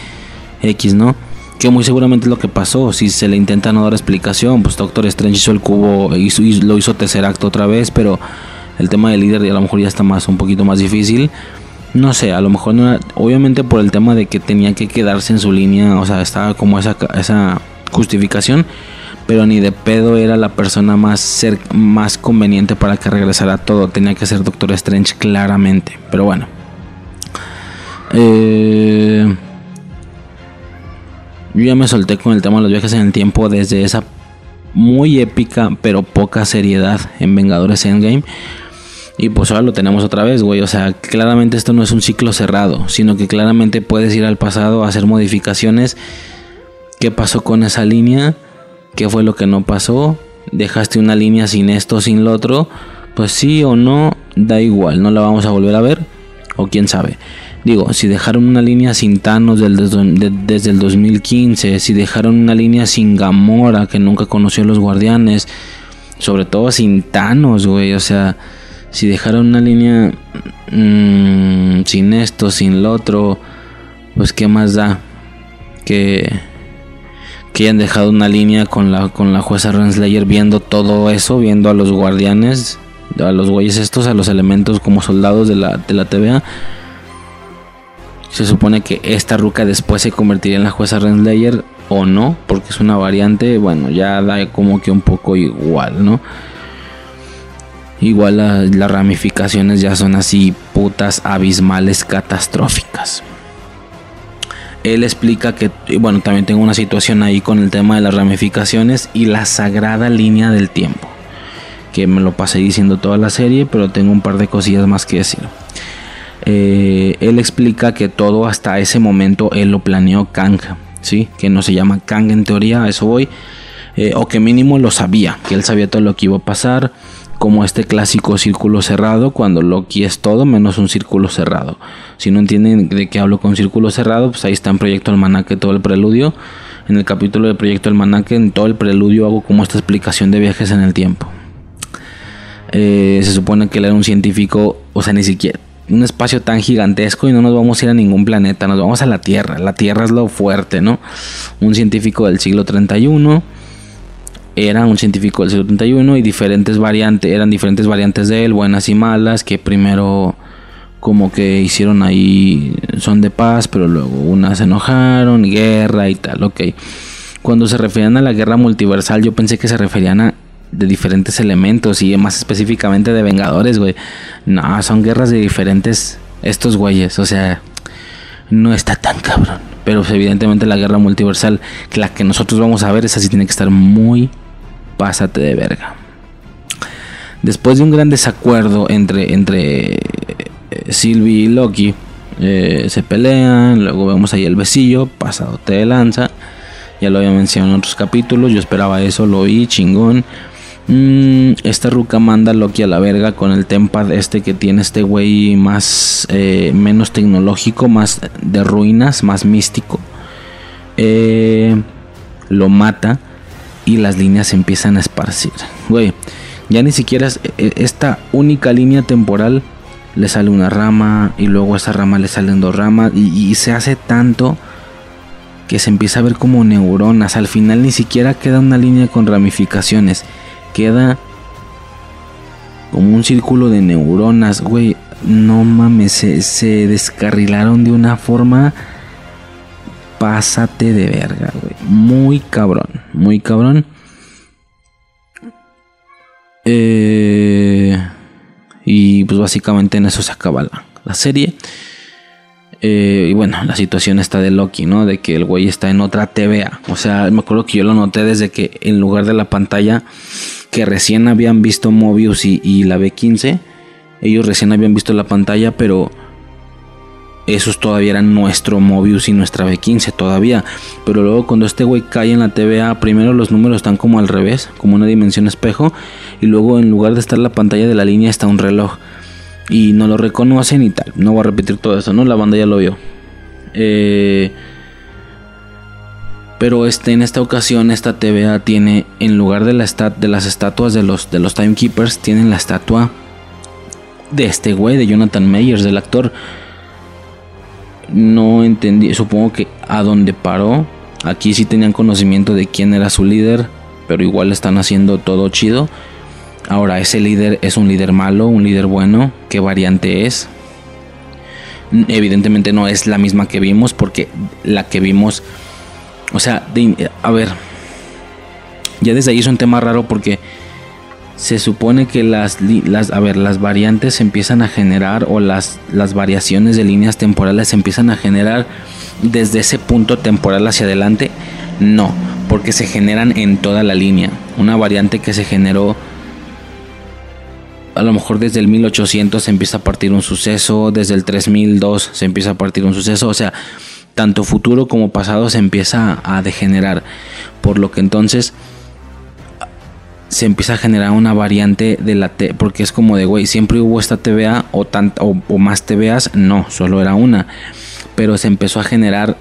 X, ¿no? Que muy seguramente es lo que pasó. Si se le intenta no dar explicación, pues Doctor Strange hizo el cubo, hizo, lo hizo tercer acto otra vez, pero el tema del líder a lo mejor ya está más un poquito más difícil. No sé, a lo mejor no obviamente por el tema de que tenía que quedarse en su línea, o sea, estaba como esa, esa justificación, pero ni de pedo era la persona más, más conveniente para que regresara todo. Tenía que ser Doctor Strange claramente, pero bueno. Eh yo ya me solté con el tema de los viajes en el tiempo desde esa muy épica pero poca seriedad en Vengadores Endgame. Y pues ahora lo tenemos otra vez, güey. O sea, claramente esto no es un ciclo cerrado, sino que claramente puedes ir al pasado a hacer modificaciones. ¿Qué pasó con esa línea? ¿Qué fue lo que no pasó? ¿Dejaste una línea sin esto, sin lo otro? Pues sí o no, da igual, no la vamos a volver a ver. O quién sabe. Digo, si dejaron una línea sin Thanos desde el 2015, si dejaron una línea sin Gamora, que nunca conoció a los guardianes, sobre todo sin Thanos, güey, o sea, si dejaron una línea mm, sin esto, sin lo otro, pues qué más da que que hayan dejado una línea con la con la jueza Renslayer viendo todo eso, viendo a los guardianes, a los güeyes estos, a los elementos como soldados de la de la TVA se supone que esta ruca después se convertiría en la jueza Renslayer o no, porque es una variante, bueno, ya da como que un poco igual, ¿no? Igual las ramificaciones ya son así putas abismales catastróficas. Él explica que, bueno, también tengo una situación ahí con el tema de las ramificaciones y la sagrada línea del tiempo. Que me lo pasé diciendo toda la serie, pero tengo un par de cosillas más que decir. Eh, él explica que todo hasta ese momento él lo planeó Kang, ¿sí? que no se llama Kang en teoría, a eso voy, eh, o que mínimo lo sabía, que él sabía todo lo que iba a pasar, como este clásico círculo cerrado, cuando Loki es todo menos un círculo cerrado. Si no entienden de qué hablo con círculo cerrado, pues ahí está en Proyecto Almanaque todo el preludio. En el capítulo de Proyecto Almanaque, en todo el preludio hago como esta explicación de viajes en el tiempo. Eh, se supone que él era un científico, o sea, ni siquiera un espacio tan gigantesco y no nos vamos a ir a ningún planeta, nos vamos a la Tierra. La Tierra es lo fuerte, ¿no? Un científico del siglo 31 era un científico del siglo 31 y diferentes variantes, eran diferentes variantes de él, buenas y malas, que primero como que hicieron ahí son de paz, pero luego unas se enojaron, guerra y tal, ok. Cuando se referían a la guerra multiversal, yo pensé que se referían a de diferentes elementos y más específicamente de Vengadores, güey. No, son guerras de diferentes estos güeyes, o sea, no está tan cabrón. Pero evidentemente la guerra multiversal, la que nosotros vamos a ver, esa sí tiene que estar muy pásate de verga. Después de un gran desacuerdo entre, entre eh, Sylvie y Loki, eh, se pelean, luego vemos ahí el besillo, pasado de lanza. Ya lo había mencionado en otros capítulos, yo esperaba eso, lo vi, chingón. Mm, esta ruca manda a Loki a la verga con el tempad este que tiene este güey más eh, menos tecnológico, más de ruinas, más místico. Lo mata y las líneas empiezan a esparcir. Güey, ya ni siquiera eh, esta única línea temporal le sale una rama y luego a esa rama le salen dos ramas y, se hace tanto que se empieza a ver como neuronas. Al final ni siquiera queda una línea con ramificaciones queda como un círculo de neuronas, güey. No mames, se, descarrilaron de una forma. Pásate de verga, güey. Muy cabrón, muy cabrón. Eh, y pues básicamente en eso se acaba la serie. Eh, y bueno, la situación está de Loki, ¿no? De que el güey está en otra TVA. O sea, me acuerdo que yo lo noté desde que en lugar de la pantalla que recién habían visto Mobius y, la B15, ellos recién habían visto la pantalla, pero esos todavía eran nuestro Mobius y nuestra B15 todavía. Pero luego cuando este güey cae en la TVA, primero los números están como al revés, como una dimensión espejo. Y luego en lugar de estar la pantalla de la línea está un reloj y no lo reconocen y tal. No voy a repetir todo eso, ¿no? La banda ya lo vio. Eh, Pero este, en esta ocasión esta TVA tiene, en lugar de, la de las estatuas de los, de los Timekeepers, tienen la estatua de este güey, de Jonathan Meyers, del actor. No entendí, supongo que a donde paró, aquí sí tenían conocimiento de quién era su líder, pero igual están haciendo todo chido. Ahora, ese líder es un líder malo, un líder bueno, ¿qué variante es? Evidentemente no es la misma que vimos, porque la que vimos, o sea, a ver, ya desde ahí es un tema raro porque se supone que las, las, a ver, las variantes se empiezan a generar o las, las variaciones de líneas temporales se empiezan a generar desde ese punto temporal hacia adelante. No, porque se generan en toda la línea. Una variante que se generó a lo mejor desde el 1800 se empieza a partir un suceso, desde el 3002 se empieza a partir un suceso, o sea, tanto futuro como pasado se empieza a degenerar. Por lo que entonces se empieza a generar una variante de la T, porque es como de, güey, siempre hubo esta TVA o, o, más TVAs, no, solo era una, pero se empezó a generar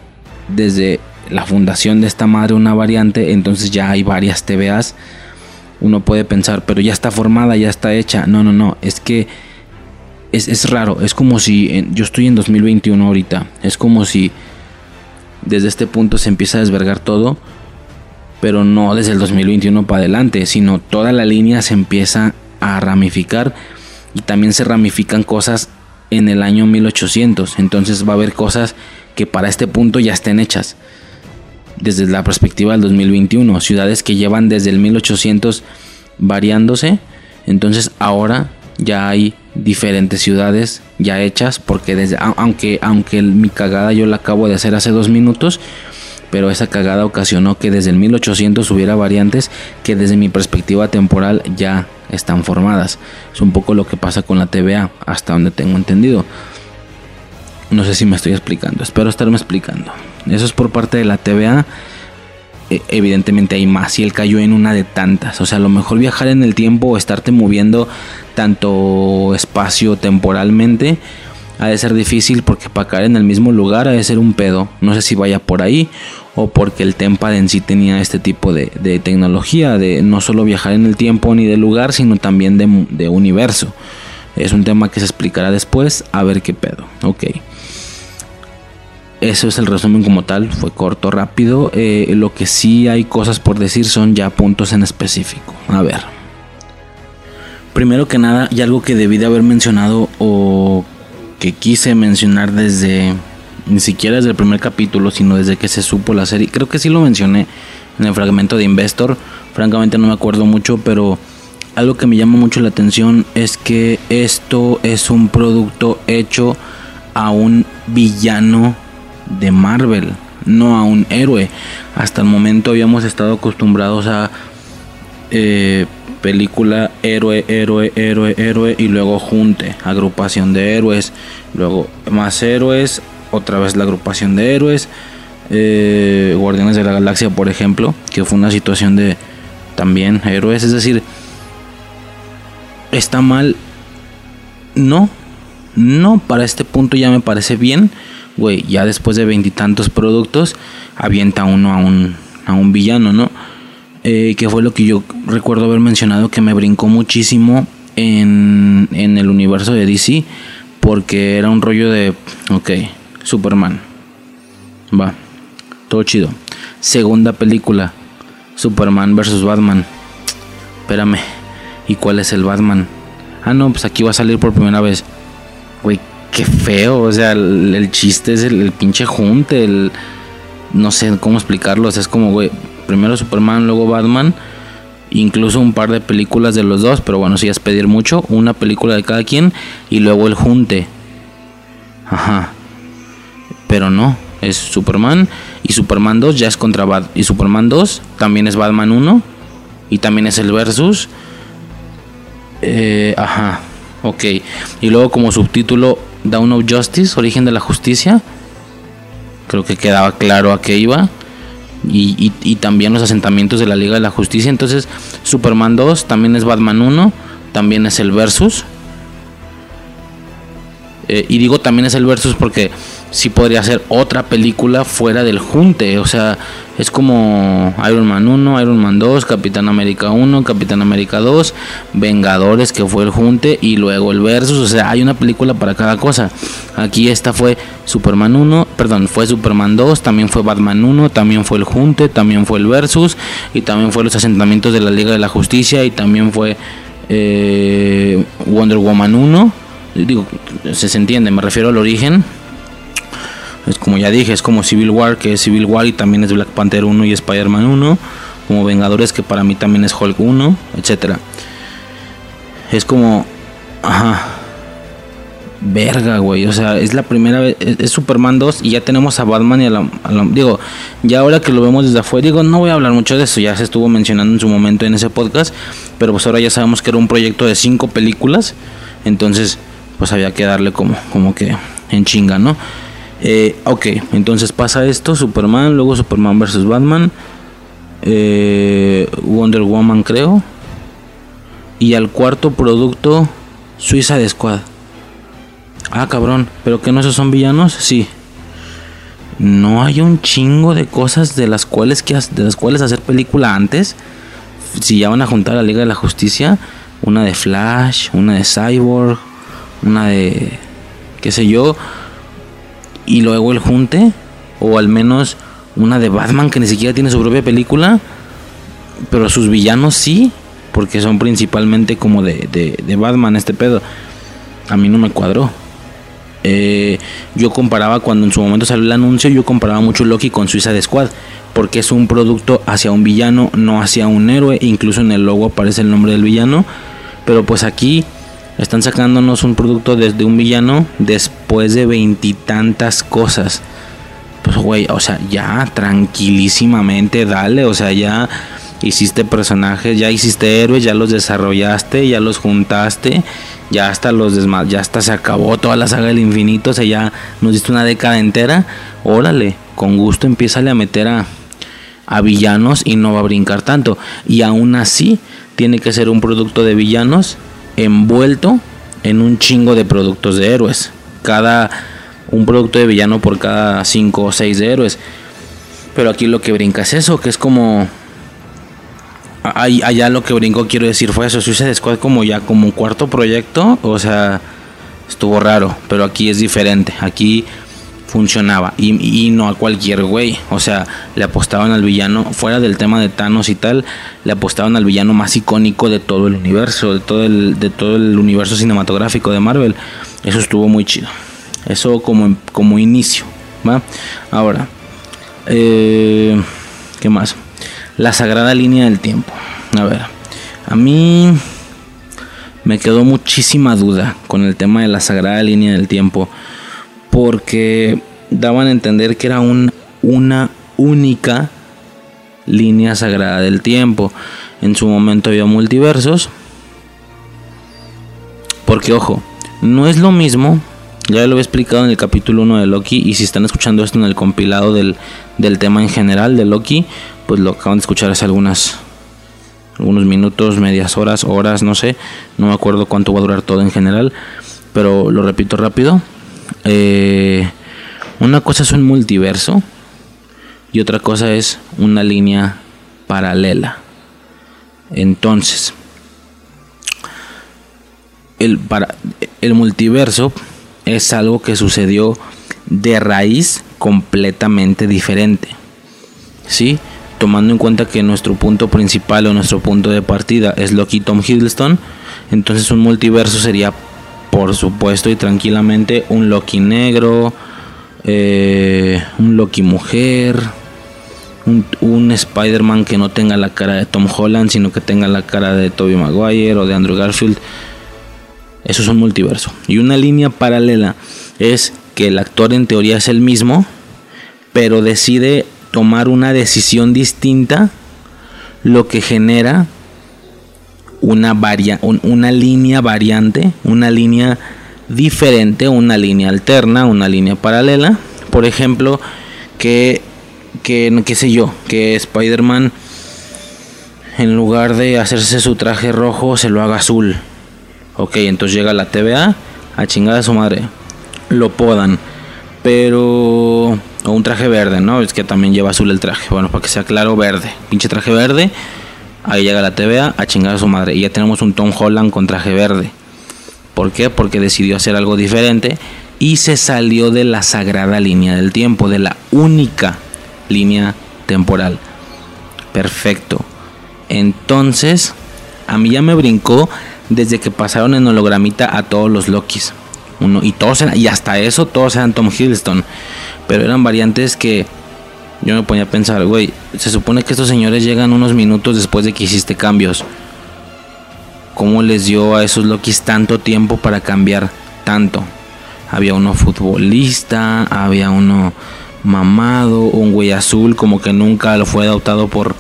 desde la fundación de esta madre una variante, entonces ya hay varias TVAs. Uno puede pensar, pero ya está formada, ya está hecha. No, no, no, es que es, es raro, es como si yo estoy en 2021 ahorita, es como si desde este punto se empieza a desvergar todo pero no desde el 2021 para adelante, sino toda la línea se empieza a ramificar y también se ramifican cosas en el año 1800, entonces va a haber cosas que para este punto ya estén hechas. Desde la perspectiva del 2021, ciudades que llevan desde el 1800 variándose, entonces ahora ya hay diferentes ciudades ya hechas porque desde aunque aunque mi cagada yo la acabo de hacer hace dos minutos pero esa cagada ocasionó que desde el 1800 hubiera variantes que desde mi perspectiva temporal ya están formadas. Es un poco lo que pasa con la TVA, hasta donde tengo entendido. No sé si me estoy explicando, espero estarme explicando. Eso es por parte de la TVA. E, evidentemente hay más y él cayó en una de tantas. O sea, a lo mejor viajar en el tiempo o estarte moviendo tanto espacio temporalmente ha de ser difícil porque para caer en el mismo lugar ha de ser un pedo. No sé si vaya por ahí o porque el Tempad en sí tenía este tipo de, tecnología de no solo viajar en el tiempo ni de lugar, sino también de, universo. Es un tema que se explicará después, a ver qué pedo. Ok. Eso es el resumen como tal, fue corto, rápido. Eh, lo que sí hay cosas por decir son ya puntos en específico. A ver. Primero que nada, y algo que debí de haber mencionado o que quise mencionar desde ni siquiera desde el primer capítulo, sino desde que se supo la serie. Creo que sí lo mencioné en el fragmento de Investor. Francamente no me acuerdo mucho, pero algo que me llama mucho la atención es que esto es un producto hecho a un villano de Marvel, no a un héroe. Hasta el momento habíamos estado acostumbrados a eh, película héroe, héroe, héroe, héroe y luego junte, agrupación de héroes, luego más héroes, otra vez la agrupación de héroes, eh, Guardianes de la Galaxia por ejemplo, que fue una situación de también héroes, es decir, está mal, no, no, para este punto ya me parece bien, güey, ya después de veintitantos productos, avienta uno a un, a un villano, ¿no? Eh, que fue lo que yo recuerdo haber mencionado que me brincó muchísimo en, en el universo de DC, porque era un rollo de, ok, Superman, va, todo chido. Segunda película, Superman vs. Batman. Espérame, ¿y cuál es el Batman? Ah, no, pues aquí va a salir por primera vez. Güey, qué feo, o sea, el, chiste es el, el pinche junte, el... No sé cómo explicarlo, o sea, es como, güey, primero Superman, luego Batman, incluso un par de películas de los dos, pero bueno, si es pedir mucho, una película de cada quien y luego el junte. Ajá. Pero no, es Superman y Superman 2 ya es contra Batman y Superman 2 también es Batman 1 y también es el versus. Eh, ajá, ok. Y luego como subtítulo Down of Justice, Origen de la Justicia. Creo que quedaba claro a qué iba y, también los asentamientos de la Liga de la Justicia. Entonces, Superman 2 también es Batman 1, también es el Versus. Eh, y digo también es el Versus porque sí podría ser otra película fuera del junte. O sea, es como Iron Man 1, Iron Man 2, Capitán América 1, Capitán América 2, Vengadores, que fue el junte, y luego el Versus. O sea, hay una película para cada cosa. Aquí esta fue Superman 1, perdón, fue Superman 2, también fue Batman 1, también fue el junte, también fue el Versus, y también fue los asentamientos de la Liga de la Justicia, y también fue eh, Wonder Woman 1. Digo, se, entiende, me refiero al origen es como ya dije, es como Civil War, que es Civil War y también es Black Panther 1 y Spider-Man 1. Como Vengadores, que para mí también es Hulk 1, etc. Es como... Ajá. Verga, güey. O sea, es la primera vez. Es, Superman 2 y ya tenemos a Batman y a la, Digo, ya ahora que lo vemos desde afuera, digo, no voy a hablar mucho de eso. Ya se estuvo mencionando en su momento en ese podcast. Pero pues ahora ya sabemos que era un proyecto de 5 películas. Entonces, pues había que darle como, como que en chinga, ¿no? Eh, ok, entonces pasa esto, Superman, luego Superman vs. Batman, eh, Wonder Woman creo, y al cuarto producto, Suiza de Squad. Ah, cabrón, pero que no esos son villanos, sí. No hay un chingo de cosas de las cuales que de las cuales hacer película antes. Si ya van a juntar a la Liga de la Justicia, una de Flash, una de Cyborg, una de qué sé yo, y luego el junte, o al menos una de Batman que ni siquiera tiene su propia película, pero sus villanos sí, porque son principalmente como de, de, Batman este pedo. A mí no me cuadró. Eh, yo comparaba cuando en su momento salió el anuncio, yo comparaba mucho Loki con Suiza de Squad, porque es un producto hacia un villano, no hacia un héroe, incluso en el logo aparece el nombre del villano, pero pues aquí están sacándonos un producto desde un villano después de veintitantas cosas. Pues, güey, o sea, ya tranquilísimamente, dale, o sea, ya hiciste personajes, ya hiciste héroes, ya los desarrollaste, ya los juntaste, ya hasta los desma ya hasta se acabó toda la saga del infinito, o sea, ya nos diste una década entera. Órale, con gusto empieza a meter a, a villanos y no va a brincar tanto. Y aún así, tiene que ser un producto de villanos envuelto en un chingo de productos de héroes. Cada un producto de villano por cada 5 o 6 de héroes. Pero aquí lo que brinca es eso, que es como allá lo que brinco quiero decir fue eso, Suicide Squad como ya como un cuarto proyecto, o sea, estuvo raro, pero aquí es diferente. Aquí funcionaba y, no a cualquier güey. O sea, le apostaban al villano, fuera del tema de Thanos y tal, le apostaban al villano más icónico de todo el universo, de todo el, de todo el universo cinematográfico de Marvel. Eso estuvo muy chido. Eso como, como inicio. ¿va? Ahora, eh, ¿qué más? La sagrada línea del tiempo. A ver, a mí me quedó muchísima duda con el tema de la sagrada línea del tiempo porque daban a entender que era un, una única línea sagrada del tiempo. En su momento había multiversos. Porque ojo, no es lo mismo, ya lo he explicado en el capítulo 1 de Loki y si están escuchando esto en el compilado del, del tema en general de Loki, pues lo acaban de escuchar hace algunas algunos minutos, medias horas, horas, no sé, no me acuerdo cuánto va a durar todo en general, pero lo repito rápido. Eh, una cosa es un multiverso y otra cosa es una línea paralela. Entonces, el, para, el multiverso es algo que sucedió de raíz completamente diferente. ¿Sí? Tomando en cuenta que nuestro punto principal o nuestro punto de partida es Loki Tom Hiddleston, entonces un multiverso sería por supuesto y tranquilamente un Loki negro, eh, un Loki mujer, un, Spider-Man que no tenga la cara de Tom Holland, sino que tenga la cara de Tobey Maguire o de Andrew Garfield. Eso es un multiverso. Y una línea paralela es que el actor en teoría es el mismo, pero decide tomar una decisión distinta, lo que genera una, una línea variante, una línea diferente, una línea alterna, una línea paralela. Por ejemplo, que, que qué sé yo, que Spider-Man en lugar de hacerse su traje rojo se lo haga azul. Ok, entonces llega la TVA a chingada a su madre. Lo podan. Pero... O un traje verde, ¿no? Es que también lleva azul el traje. Bueno, para que sea claro, verde. Pinche traje verde. Ahí llega la TVA a chingar a su madre. Y ya tenemos un Tom Holland con traje verde. ¿Por qué? Porque decidió hacer algo diferente y se salió de la sagrada línea del tiempo, de la única línea temporal. Perfecto. Entonces, a mí ya me brincó desde que pasaron en hologramita a todos los Lokis. Uno, y todos y hasta eso todos eran Tom Hiddleston. Pero eran variantes que yo me ponía a pensar, güey, se supone que estos señores llegan unos minutos después de que hiciste cambios. ¿Cómo les dio a esos Lokis tanto tiempo para cambiar tanto? Había uno futbolista, había uno mamado, un güey azul como que nunca lo fue adoptado por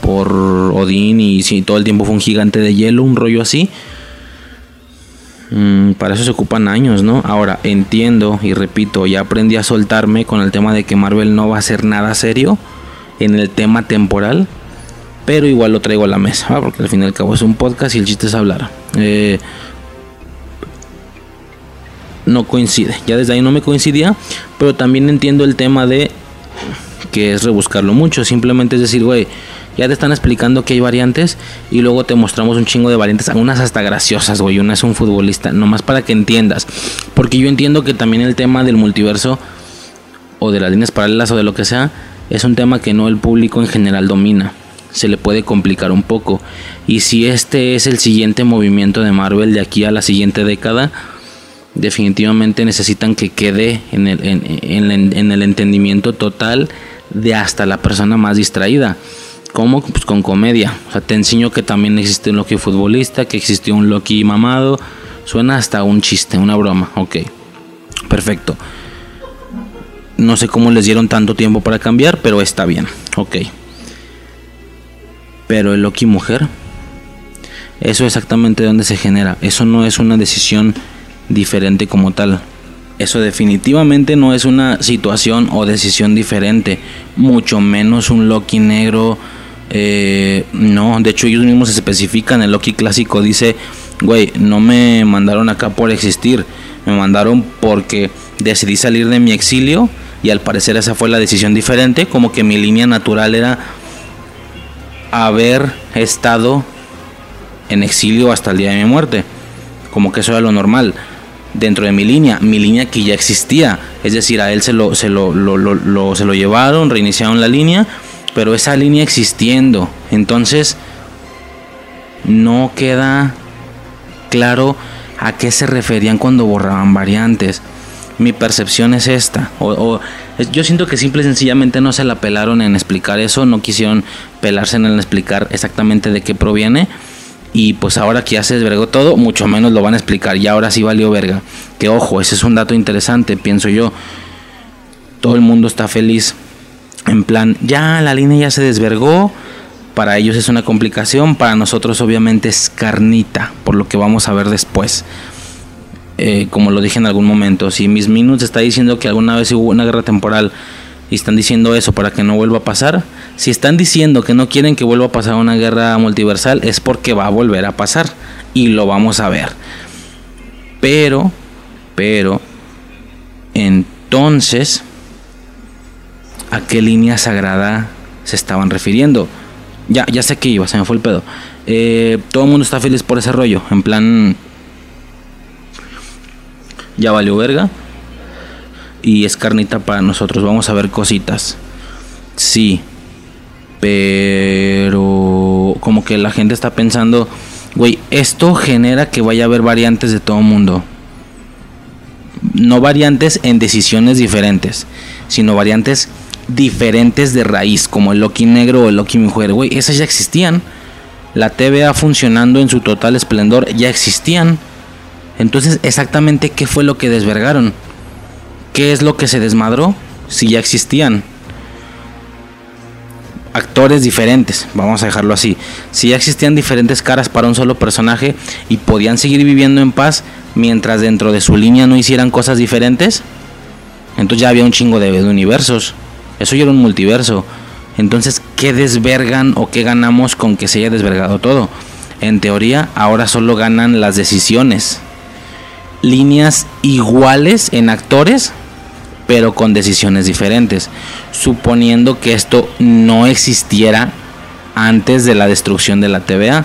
por Odín y si todo el tiempo fue un gigante de hielo, un rollo así. Mm, para eso se ocupan años, ¿no? Ahora entiendo y repito, ya aprendí a soltarme con el tema de que Marvel no va a hacer nada serio en el tema temporal, pero igual lo traigo a la mesa, porque al fin y al cabo es un podcast y el chiste es hablar. Eh, no coincide, ya desde ahí no me coincidía, pero también entiendo el tema de que es rebuscarlo mucho, simplemente es decir, güey, ya te están explicando que hay variantes y luego te mostramos un chingo de variantes, algunas hasta graciosas, güey. Una es un futbolista, nomás para que entiendas. Porque yo entiendo que también el tema del multiverso o de las líneas paralelas o de lo que sea es un tema que no el público en general domina. Se le puede complicar un poco. Y si este es el siguiente movimiento de Marvel de aquí a la siguiente década, definitivamente necesitan que quede en el, en el entendimiento total de hasta la persona más distraída. ¿Cómo? Pues con comedia. O sea, te enseño que también existe un Loki futbolista, que existió un Loki mamado. Suena hasta un chiste, una broma. Ok. Perfecto. No sé cómo les dieron tanto tiempo para cambiar, pero está bien. Ok. Pero el Loki mujer. Eso exactamente de dónde se genera. Eso no es una decisión diferente como tal. Eso definitivamente no es una situación o decisión diferente. Mucho menos un Loki negro eh, no, de hecho ellos mismos se especifican, el Loki clásico dice, güey, no me mandaron acá por existir, me mandaron porque decidí salir de mi exilio y al parecer esa fue la decisión diferente, como que mi línea natural era haber estado en exilio hasta el día de mi muerte, como que eso era lo normal dentro de mi línea, mi línea que ya existía, es decir, a él se lo, se lo, lo se lo llevaron, reiniciaron la línea pero esa línea existiendo. Entonces, no queda claro a qué se referían cuando borraban variantes. Mi percepción es esta. O, yo siento que simple y sencillamente no se la pelaron en explicar eso, no quisieron pelarse en explicar exactamente de qué proviene. Y pues ahora que ya se desvergó todo, mucho menos lo van a explicar. Y ahora sí valió verga. Que ojo, ese es un dato interesante, pienso yo. Todo el mundo está feliz en plan, ya la línea ya se desvergó, para ellos es una complicación, para nosotros obviamente es carnita, por lo que vamos a ver después. Eh, como lo dije en algún momento, si Miss Minutes está diciendo que alguna vez hubo una guerra temporal y están diciendo eso para que no vuelva a pasar, si están diciendo que no quieren que vuelva a pasar una guerra multiversal es porque va a volver a pasar y lo vamos a ver. Pero, pero, entonces a qué línea sagrada se estaban refiriendo. Ya, ya sé que iba, se me fue el pedo. Eh, todo el mundo está feliz por ese rollo. En plan. Ya valió verga. Y es carnita para nosotros. Vamos a ver cositas. Sí. Pero. Como que la gente está pensando. Güey, esto genera que vaya a haber variantes de todo el mundo. No variantes en decisiones diferentes. Sino variantes diferentes de raíz, como el Loki negro o el Loki mujer, güey, esas ya existían. La TVA funcionando en su total esplendor ya existían. Entonces, exactamente qué fue lo que desvergaron? ¿Qué es lo que se desmadró? Si ya existían. Actores diferentes, vamos a dejarlo así. Si ya existían diferentes caras para un solo personaje y podían seguir viviendo en paz mientras dentro de su línea no hicieran cosas diferentes, entonces ya había un chingo de universos. Eso ya era un multiverso. Entonces, ¿qué desvergan o qué ganamos con que se haya desvergado todo? En teoría, ahora solo ganan las decisiones. Líneas iguales en actores, pero con decisiones diferentes, suponiendo que esto no existiera antes de la destrucción de la TVA.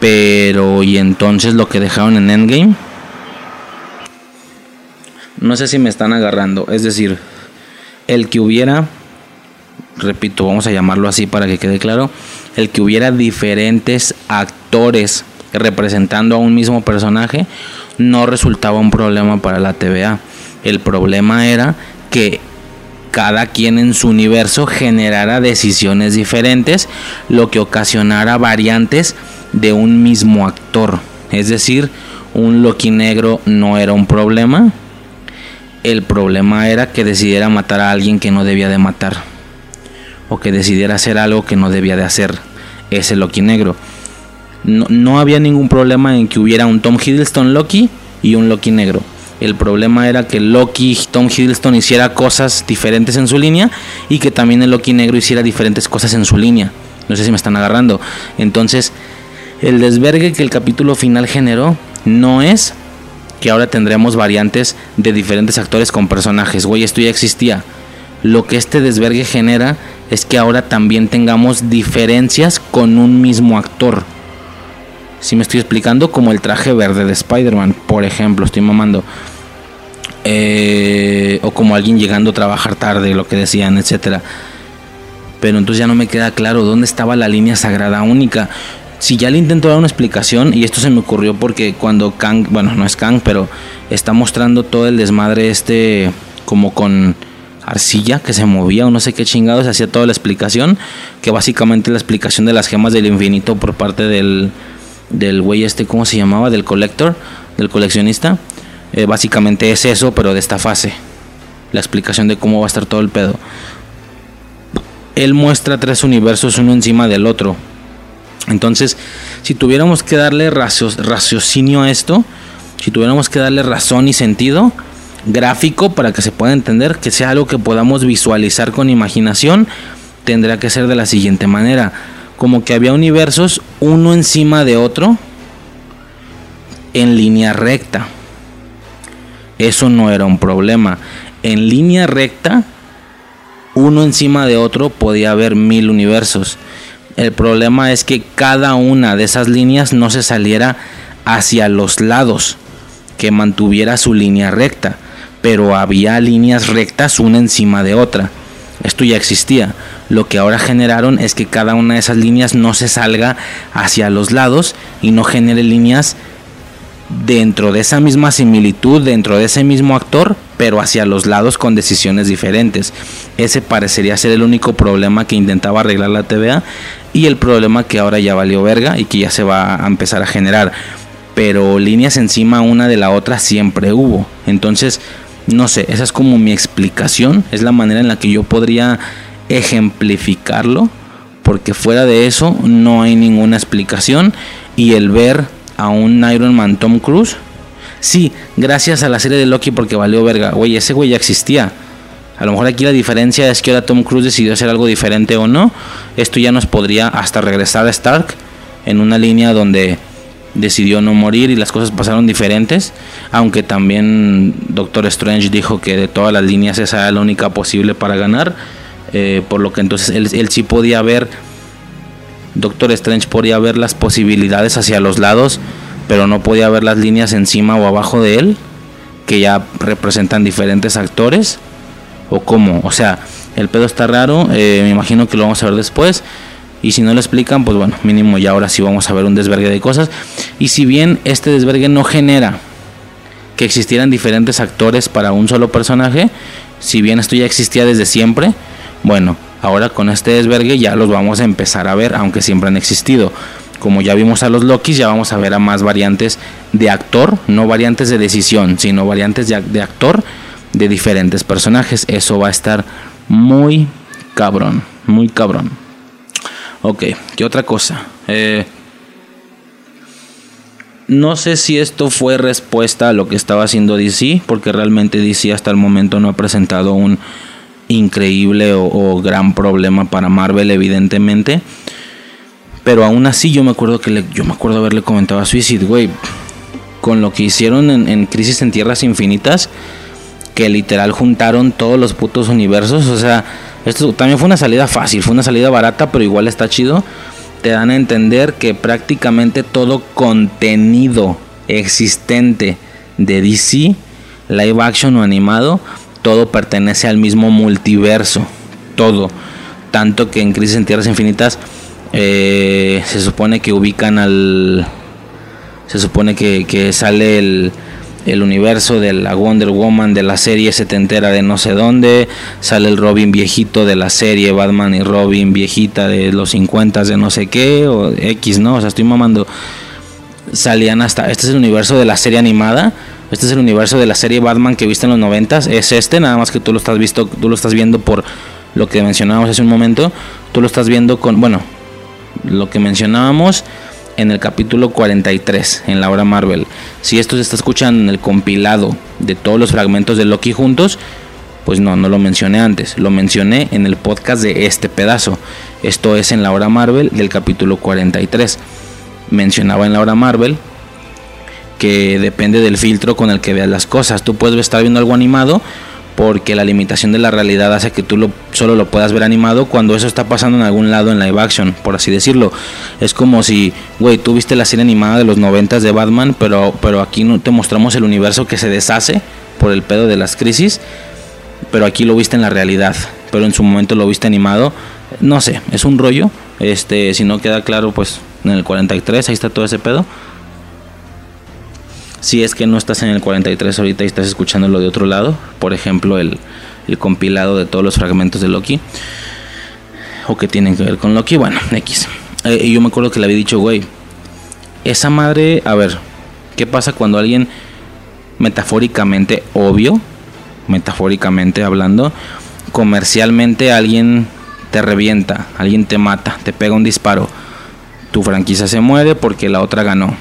Pero, ¿y entonces lo que dejaron en Endgame? No sé si me están agarrando. Es decir, el que hubiera, repito, vamos a llamarlo así para que quede claro, el que hubiera diferentes actores representando a un mismo personaje no resultaba un problema para la TVA. El problema era que cada quien en su universo generara decisiones diferentes, lo que ocasionara variantes de un mismo actor. Es decir, un Loki negro no era un problema. El problema era que decidiera matar a alguien que no debía de matar. O que decidiera hacer algo que no debía de hacer. Ese Loki negro. No, no había ningún problema en que hubiera un Tom Hiddleston Loki y un Loki negro. El problema era que Loki, Tom Hiddleston hiciera cosas diferentes en su línea y que también el Loki negro hiciera diferentes cosas en su línea. No sé si me están agarrando. Entonces, el desvergue que el capítulo final generó no es que ahora tendremos variantes de diferentes actores con personajes. Güey, esto ya existía. Lo que este desvergue genera es que ahora también tengamos diferencias con un mismo actor. Si me estoy explicando, como el traje verde de Spider-Man, por ejemplo, estoy mamando. Eh, o como alguien llegando a trabajar tarde, lo que decían, etcétera. Pero entonces ya no me queda claro dónde estaba la línea sagrada única. Si ya le intento dar una explicación, y esto se me ocurrió porque cuando Kang, bueno, no es Kang, pero está mostrando todo el desmadre este como con arcilla que se movía o no sé qué chingados, hacía toda la explicación, que básicamente la explicación de las gemas del infinito por parte del, del güey este, ¿cómo se llamaba? Del collector, del coleccionista. Eh, básicamente es eso, pero de esta fase. La explicación de cómo va a estar todo el pedo. Él muestra tres universos uno encima del otro. Entonces, si tuviéramos que darle raciocinio a esto, si tuviéramos que darle razón y sentido gráfico para que se pueda entender, que sea algo que podamos visualizar con imaginación, tendrá que ser de la siguiente manera como que había universos uno encima de otro en línea recta. Eso no era un problema. En línea recta, uno encima de otro podía haber mil universos. El problema es que cada una de esas líneas no se saliera hacia los lados, que mantuviera su línea recta, pero había líneas rectas una encima de otra. Esto ya existía. Lo que ahora generaron es que cada una de esas líneas no se salga hacia los lados y no genere líneas dentro de esa misma similitud, dentro de ese mismo actor, pero hacia los lados con decisiones diferentes. Ese parecería ser el único problema que intentaba arreglar la TVA y el problema que ahora ya valió verga y que ya se va a empezar a generar. Pero líneas encima una de la otra siempre hubo. Entonces, no sé, esa es como mi explicación, es la manera en la que yo podría ejemplificarlo, porque fuera de eso no hay ninguna explicación y el ver a un Iron Man Tom Cruise, sí, gracias a la serie de Loki porque valió verga, güey, ese güey ya existía. A lo mejor aquí la diferencia es que ahora Tom Cruise decidió hacer algo diferente o no. Esto ya nos podría hasta regresar a Stark en una línea donde decidió no morir y las cosas pasaron diferentes, aunque también Doctor Strange dijo que de todas las líneas esa era la única posible para ganar, eh, por lo que entonces él, él, sí podía ver, Doctor Strange podía ver las posibilidades hacia los lados, pero no podía ver las líneas encima o abajo de él, que ya representan diferentes actores, o cómo, o sea, el pedo está raro, eh, me imagino que lo vamos a ver después. Y si no lo explican, pues bueno, mínimo ya ahora sí vamos a ver un desvergue de cosas. Y si bien este desvergue no genera que existieran diferentes actores para un solo personaje, si bien esto ya existía desde siempre, bueno, ahora con este desvergue ya los vamos a empezar a ver, aunque siempre han existido. Como ya vimos a los Lokis, ya vamos a ver a más variantes de actor, no variantes de decisión, sino variantes de actor de diferentes personajes. Eso va a estar muy cabrón, muy cabrón. Ok, ¿qué otra cosa? Eh, no sé si esto fue respuesta a lo que estaba haciendo DC, porque realmente DC hasta el momento no ha presentado un increíble o, gran problema para Marvel, evidentemente. Pero aún así yo me acuerdo que yo me acuerdo haberle comentado a Suicide, güey, con lo que hicieron en Crisis en Tierras Infinitas, que literal juntaron todos los putos universos. O sea, esto también fue una salida fácil, fue una salida barata, pero igual está chido. Te dan a entender que prácticamente todo contenido existente de DC, live action o animado, todo pertenece al mismo multiverso. Todo. Tanto que en Crisis en Tierras Infinitas eh, se supone que ubican al. Se supone que, que sale el el universo de la Wonder Woman de la serie setentera de no sé dónde, sale el Robin viejito de la serie Batman y Robin viejita de los 50 de no sé qué, o X, ¿no? O sea, estoy mamando. Salían hasta, este es el universo de la serie animada, este es el universo de la serie Batman que viste en los 90, es este, nada más que tú lo estás visto, tú lo estás viendo por lo que mencionábamos hace un momento, tú lo estás viendo con, bueno, lo que mencionábamos en el capítulo 43 en la obra Marvel. Si esto se está escuchando en el compilado de todos los fragmentos de Loki juntos, pues no, no lo mencioné antes, lo mencioné en el podcast de este pedazo. Esto es en la hora Marvel del capítulo 43. Mencionaba en la hora Marvel que depende del filtro con el que veas las cosas. Tú puedes estar viendo algo animado porque la limitación de la realidad hace que tú lo, solo lo puedas ver animado cuando eso está pasando en algún lado en live action, por así decirlo. Es como si, güey, tú viste la serie animada de los noventas de Batman, pero, pero aquí no te mostramos el universo que se deshace por el pedo de las crisis, pero aquí lo viste en la realidad, pero en su momento lo viste animado. No sé, es un rollo. Este, si no queda claro, pues en el 43 ahí está todo ese pedo. Si es que no estás en el 43 ahorita y estás escuchando lo de otro lado, por ejemplo, el, compilado de todos los fragmentos de Loki, o que tienen que ver con Loki, bueno, X. Eh, yo me acuerdo que le había dicho, güey, esa madre, a ver, ¿qué pasa cuando alguien metafóricamente, obvio, metafóricamente hablando, comercialmente alguien te revienta, alguien te mata, te pega un disparo, tu franquicia se muere porque la otra ganó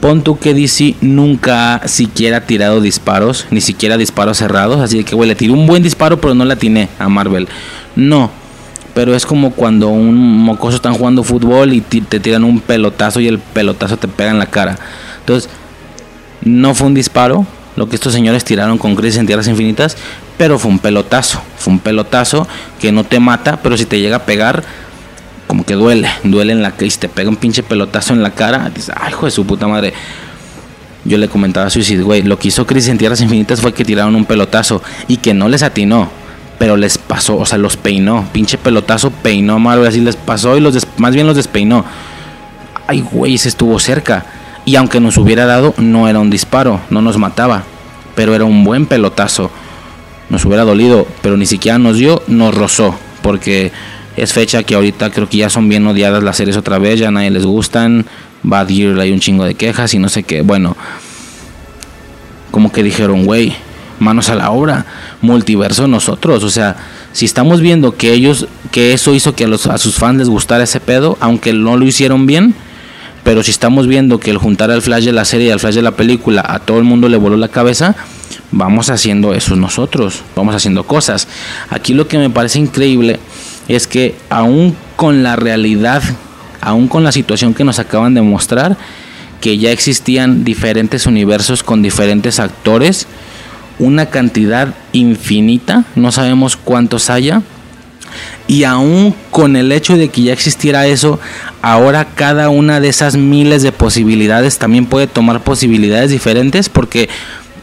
Pon tú que DC nunca siquiera tirado disparos, ni siquiera disparos cerrados. Así que, güey, le tiré un buen disparo, pero no la atiné a Marvel. No, pero es como cuando un mocoso está jugando fútbol y te tiran un pelotazo y el pelotazo te pega en la cara. Entonces, no fue un disparo lo que estos señores tiraron con Crisis en Tierras Infinitas, pero fue un pelotazo. Fue un pelotazo que no te mata, pero si te llega a pegar, como que duele, duele en la que te pega un pinche pelotazo en la cara, dices, ay, hijo de su puta madre. Yo le comentaba a Suicide, güey, lo que hizo Chris en Tierras Infinitas fue que tiraron un pelotazo y que no les atinó, pero les pasó, o sea, los peinó, pinche pelotazo peinó a Marvel, así les pasó y los más bien los despeinó. Ay, güey, se estuvo cerca. Y aunque nos hubiera dado, no era un disparo, no nos mataba, pero era un buen pelotazo. Nos hubiera dolido, pero ni siquiera nos dio, nos rozó, porque es fecha que ahorita creo que ya son bien odiadas las series otra vez, ya a nadie les gustan. Bad Gear hay un chingo de quejas y no sé qué. Bueno, como que dijeron, güey, manos a la obra, multiverso nosotros. O sea, si estamos viendo que ellos, que eso hizo que a, los, a sus fans les gustara ese pedo, aunque no lo hicieron bien, pero si estamos viendo que el juntar al flash de la serie y al flash de la película a todo el mundo le voló la cabeza, vamos haciendo eso nosotros, vamos haciendo cosas. Aquí lo que me parece increíble es que aún con la realidad, aún con la situación que nos acaban de mostrar, que ya existían diferentes universos con diferentes actores, una cantidad infinita, no sabemos cuántos haya, y aún con el hecho de que ya existiera eso, ahora cada una de esas miles de posibilidades también puede tomar posibilidades diferentes porque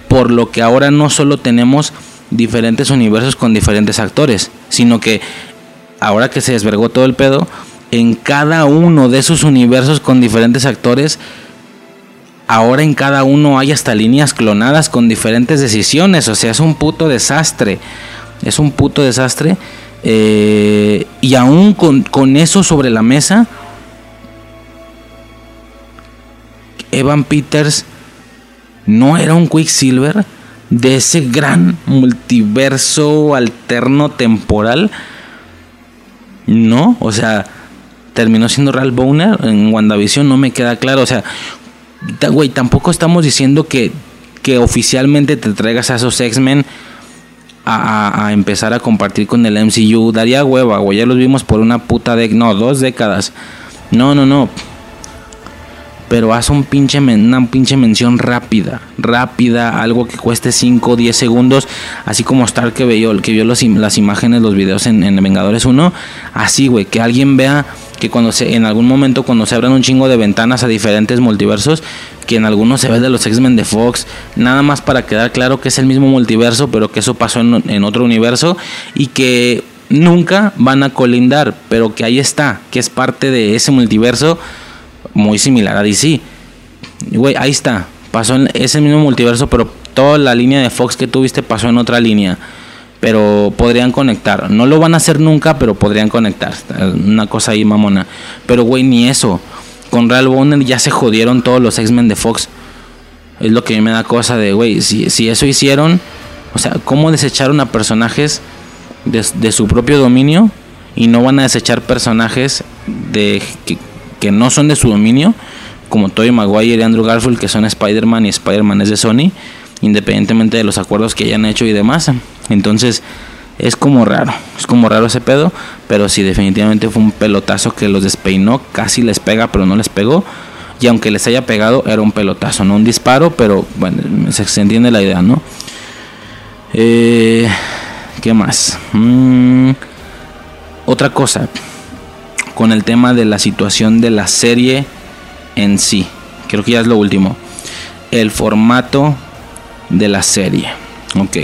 por lo que ahora no solo tenemos diferentes universos con diferentes actores, sino que ahora que se desvergó todo el pedo, en cada uno de esos universos con diferentes actores, ahora en cada uno hay hasta líneas clonadas con diferentes decisiones. O sea, es un puto desastre. Es un puto desastre. Eh, y aún con, con eso sobre la mesa, Evan Peters no era un Quicksilver de ese gran multiverso alterno temporal no, o sea, terminó siendo Real Boner en WandaVision, no me queda claro. O sea, güey, tampoco estamos diciendo que, que oficialmente te traigas a esos X-Men a, empezar a compartir con el MCU. Daría hueva, güey, ya los vimos por una puta de... No, dos décadas. No, no, no. Pero haz un pinche una pinche mención rápida, rápida, algo que cueste 5 o 10 segundos, así como Stark que vio, que vio los, las imágenes, los videos en, en Vengadores 1, así, güey, que alguien vea que cuando se, en algún momento cuando se abran un chingo de ventanas a diferentes multiversos, que en algunos se ve de los X-Men de Fox, nada más para quedar claro que es el mismo multiverso, pero que eso pasó en, en otro universo y que nunca van a colindar, pero que ahí está, que es parte de ese multiverso muy similar a DC. Güey, ahí está, pasó en ese mismo multiverso, pero toda la línea de Fox que tuviste pasó en otra línea pero podrían conectar. No lo van a hacer nunca, pero podrían conectar. Una cosa ahí mamona. Pero, güey, ni eso. Con Real Bonner ya se jodieron todos los X-Men de Fox. Es lo que a mí me da cosa de, güey, si, si eso hicieron, o sea, ¿cómo desecharon a personajes de, su propio dominio y no van a desechar personajes de que, que no son de su dominio, como Tobey Maguire y Andrew Garfield, que son Spider-Man y Spider-Man es de Sony? independientemente de los acuerdos que hayan hecho y demás. Entonces es como raro, es como raro ese pedo, pero sí definitivamente fue un pelotazo que los despeinó, casi les pega pero no les pegó. Y aunque les haya pegado, era un pelotazo, no un disparo, pero bueno, se, entiende la idea, ¿no? Eh, ¿Qué más? Mm, otra cosa, con el tema de la situación de la serie en sí, creo que ya es lo último. El formato de la serie. Ok.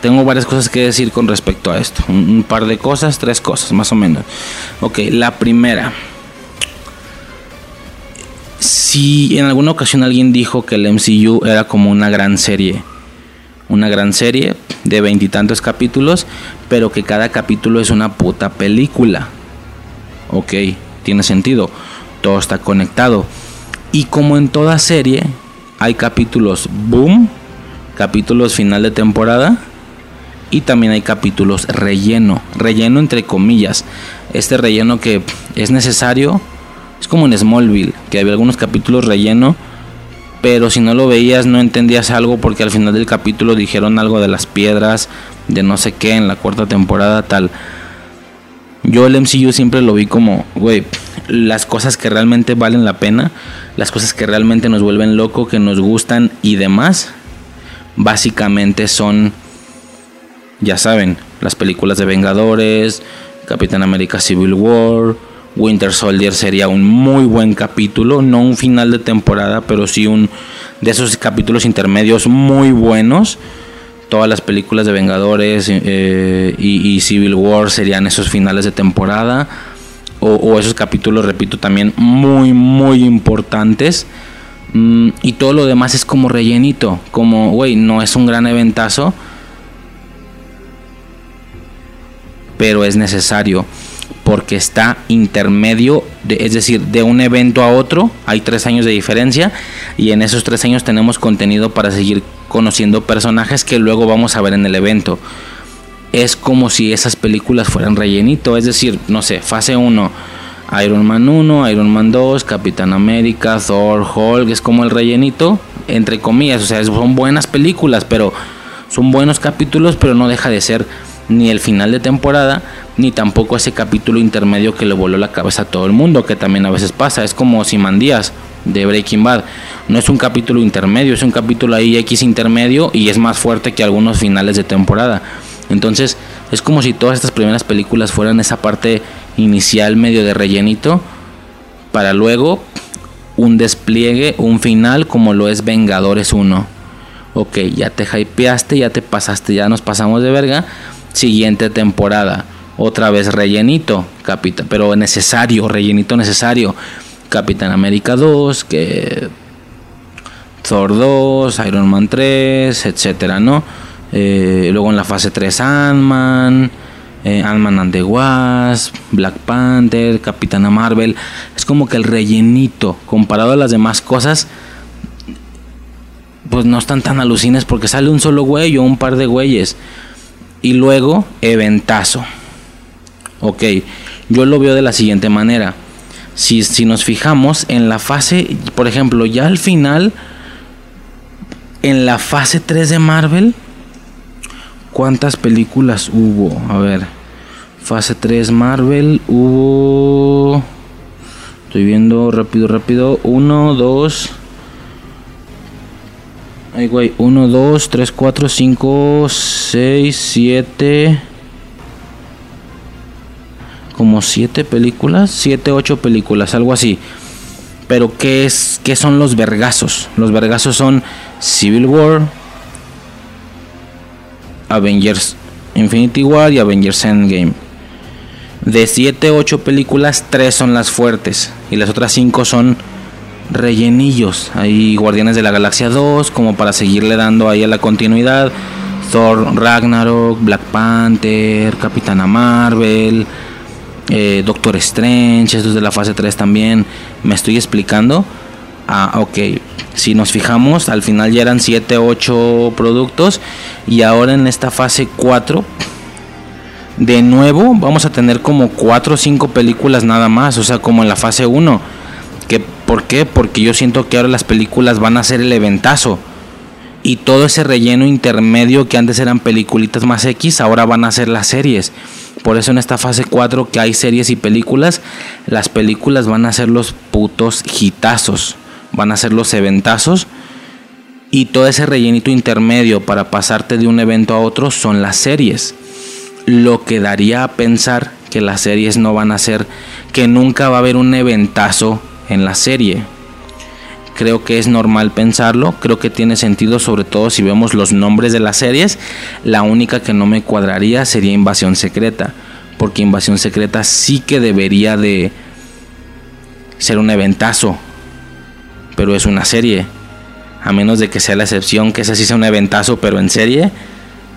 Tengo varias cosas que decir con respecto a esto. Un, par de cosas, tres cosas más o menos. Ok, la primera. Si en alguna ocasión alguien dijo que el MCU era como una gran serie, una gran serie de veintitantos capítulos, pero que cada capítulo es una puta película. Ok, tiene sentido. Todo está conectado. Y como en toda serie, hay capítulos boom capítulos final de temporada y también hay capítulos relleno, relleno entre comillas. Este relleno que es necesario, es como en Smallville, que había algunos capítulos relleno, pero si no lo veías no entendías algo porque al final del capítulo dijeron algo de las piedras, de no sé qué en la cuarta temporada tal. Yo el MCU siempre lo vi como, güey, las cosas que realmente valen la pena, las cosas que realmente nos vuelven loco, que nos gustan y demás, básicamente son, ya saben, las películas de Vengadores, Capitán América Civil War, Winter Soldier sería un muy buen capítulo, no un final de temporada, pero sí un de esos capítulos intermedios muy buenos. Todas las películas de Vengadores eh, y, Civil War serían esos finales de temporada. O, esos capítulos, repito, también muy, muy importantes. Mm, y todo lo demás es como rellenito. Como, güey, no es un gran eventazo. Pero es necesario. Porque está intermedio. es decir, de un evento a otro. Hay tres años de diferencia. Y en esos tres años tenemos contenido para seguir conociendo personajes que luego vamos a ver en el evento. Es como si esas películas fueran rellenito. Es decir, no sé, fase 1 Iron Man 1, Iron Man 2, Capitán América, Thor, Hulk, es como el rellenito, entre comillas, o sea, son buenas películas, pero son buenos capítulos, pero no deja de ser ni el final de temporada, ni tampoco ese capítulo intermedio que le voló la cabeza a todo el mundo, que también a veces pasa, es como Simán Díaz de Breaking Bad, no es un capítulo intermedio, es un capítulo ahí X intermedio y es más fuerte que algunos finales de temporada. Entonces, es como si todas estas primeras películas fueran esa parte inicial medio de rellenito para luego un despliegue, un final como lo es Vengadores 1. Ok, ya te hypeaste, ya te pasaste, ya nos pasamos de verga. Siguiente temporada, otra vez rellenito, capita, pero necesario, rellenito necesario. Capitán América 2, que Thor 2, Iron Man 3, etcétera, ¿no? Eh, luego en la fase 3 Ant-Man, eh, Ant-Man and the Wasp, Black Panther, Capitana Marvel. Es como que el rellenito, comparado a las demás cosas, pues no están tan alucines porque sale un solo güey o un par de güeyes. Y luego, eventazo. Ok, yo lo veo de la siguiente manera. Si, si nos fijamos en la fase, por ejemplo, ya al final, en la fase 3 de Marvel, ¿Cuántas películas hubo? A ver. Fase 3 Marvel hubo Estoy viendo rápido, rápido. 1, 2. Ay, güey. 1, 2, 3, 4, 5, 6, 7. Como 7 películas. 7, 8 películas, algo así. Pero ¿qué, es, ¿qué son los vergazos? Los vergazos son Civil War, Avengers Infinity War y Avengers Endgame. De 7, 8 películas, 3 son las fuertes y las otras 5 son rellenillos. Hay Guardianes de la Galaxia 2 como para seguirle dando ahí a la continuidad. Thor Ragnarok, Black Panther, Capitana Marvel, eh, Doctor Strange, estos de la fase 3 también. Me estoy explicando. Ah, ok. Si nos fijamos, al final ya eran 7, 8 productos. Y ahora en esta fase 4, de nuevo vamos a tener como 4 o 5 películas nada más. O sea, como en la fase 1. ¿Qué, ¿Por qué? Porque yo siento que ahora las películas van a ser el eventazo. Y todo ese relleno intermedio que antes eran peliculitas más X, ahora van a ser las series. Por eso en esta fase 4 que hay series y películas, las películas van a ser los putos hitazos van a ser los eventazos y todo ese rellenito intermedio para pasarte de un evento a otro son las series. Lo que daría a pensar que las series no van a ser, que nunca va a haber un eventazo en la serie. Creo que es normal pensarlo, creo que tiene sentido sobre todo si vemos los nombres de las series. La única que no me cuadraría sería Invasión Secreta, porque Invasión Secreta sí que debería de ser un eventazo pero es una serie. A menos de que sea la excepción, que ese sí sea un eventazo, pero en serie.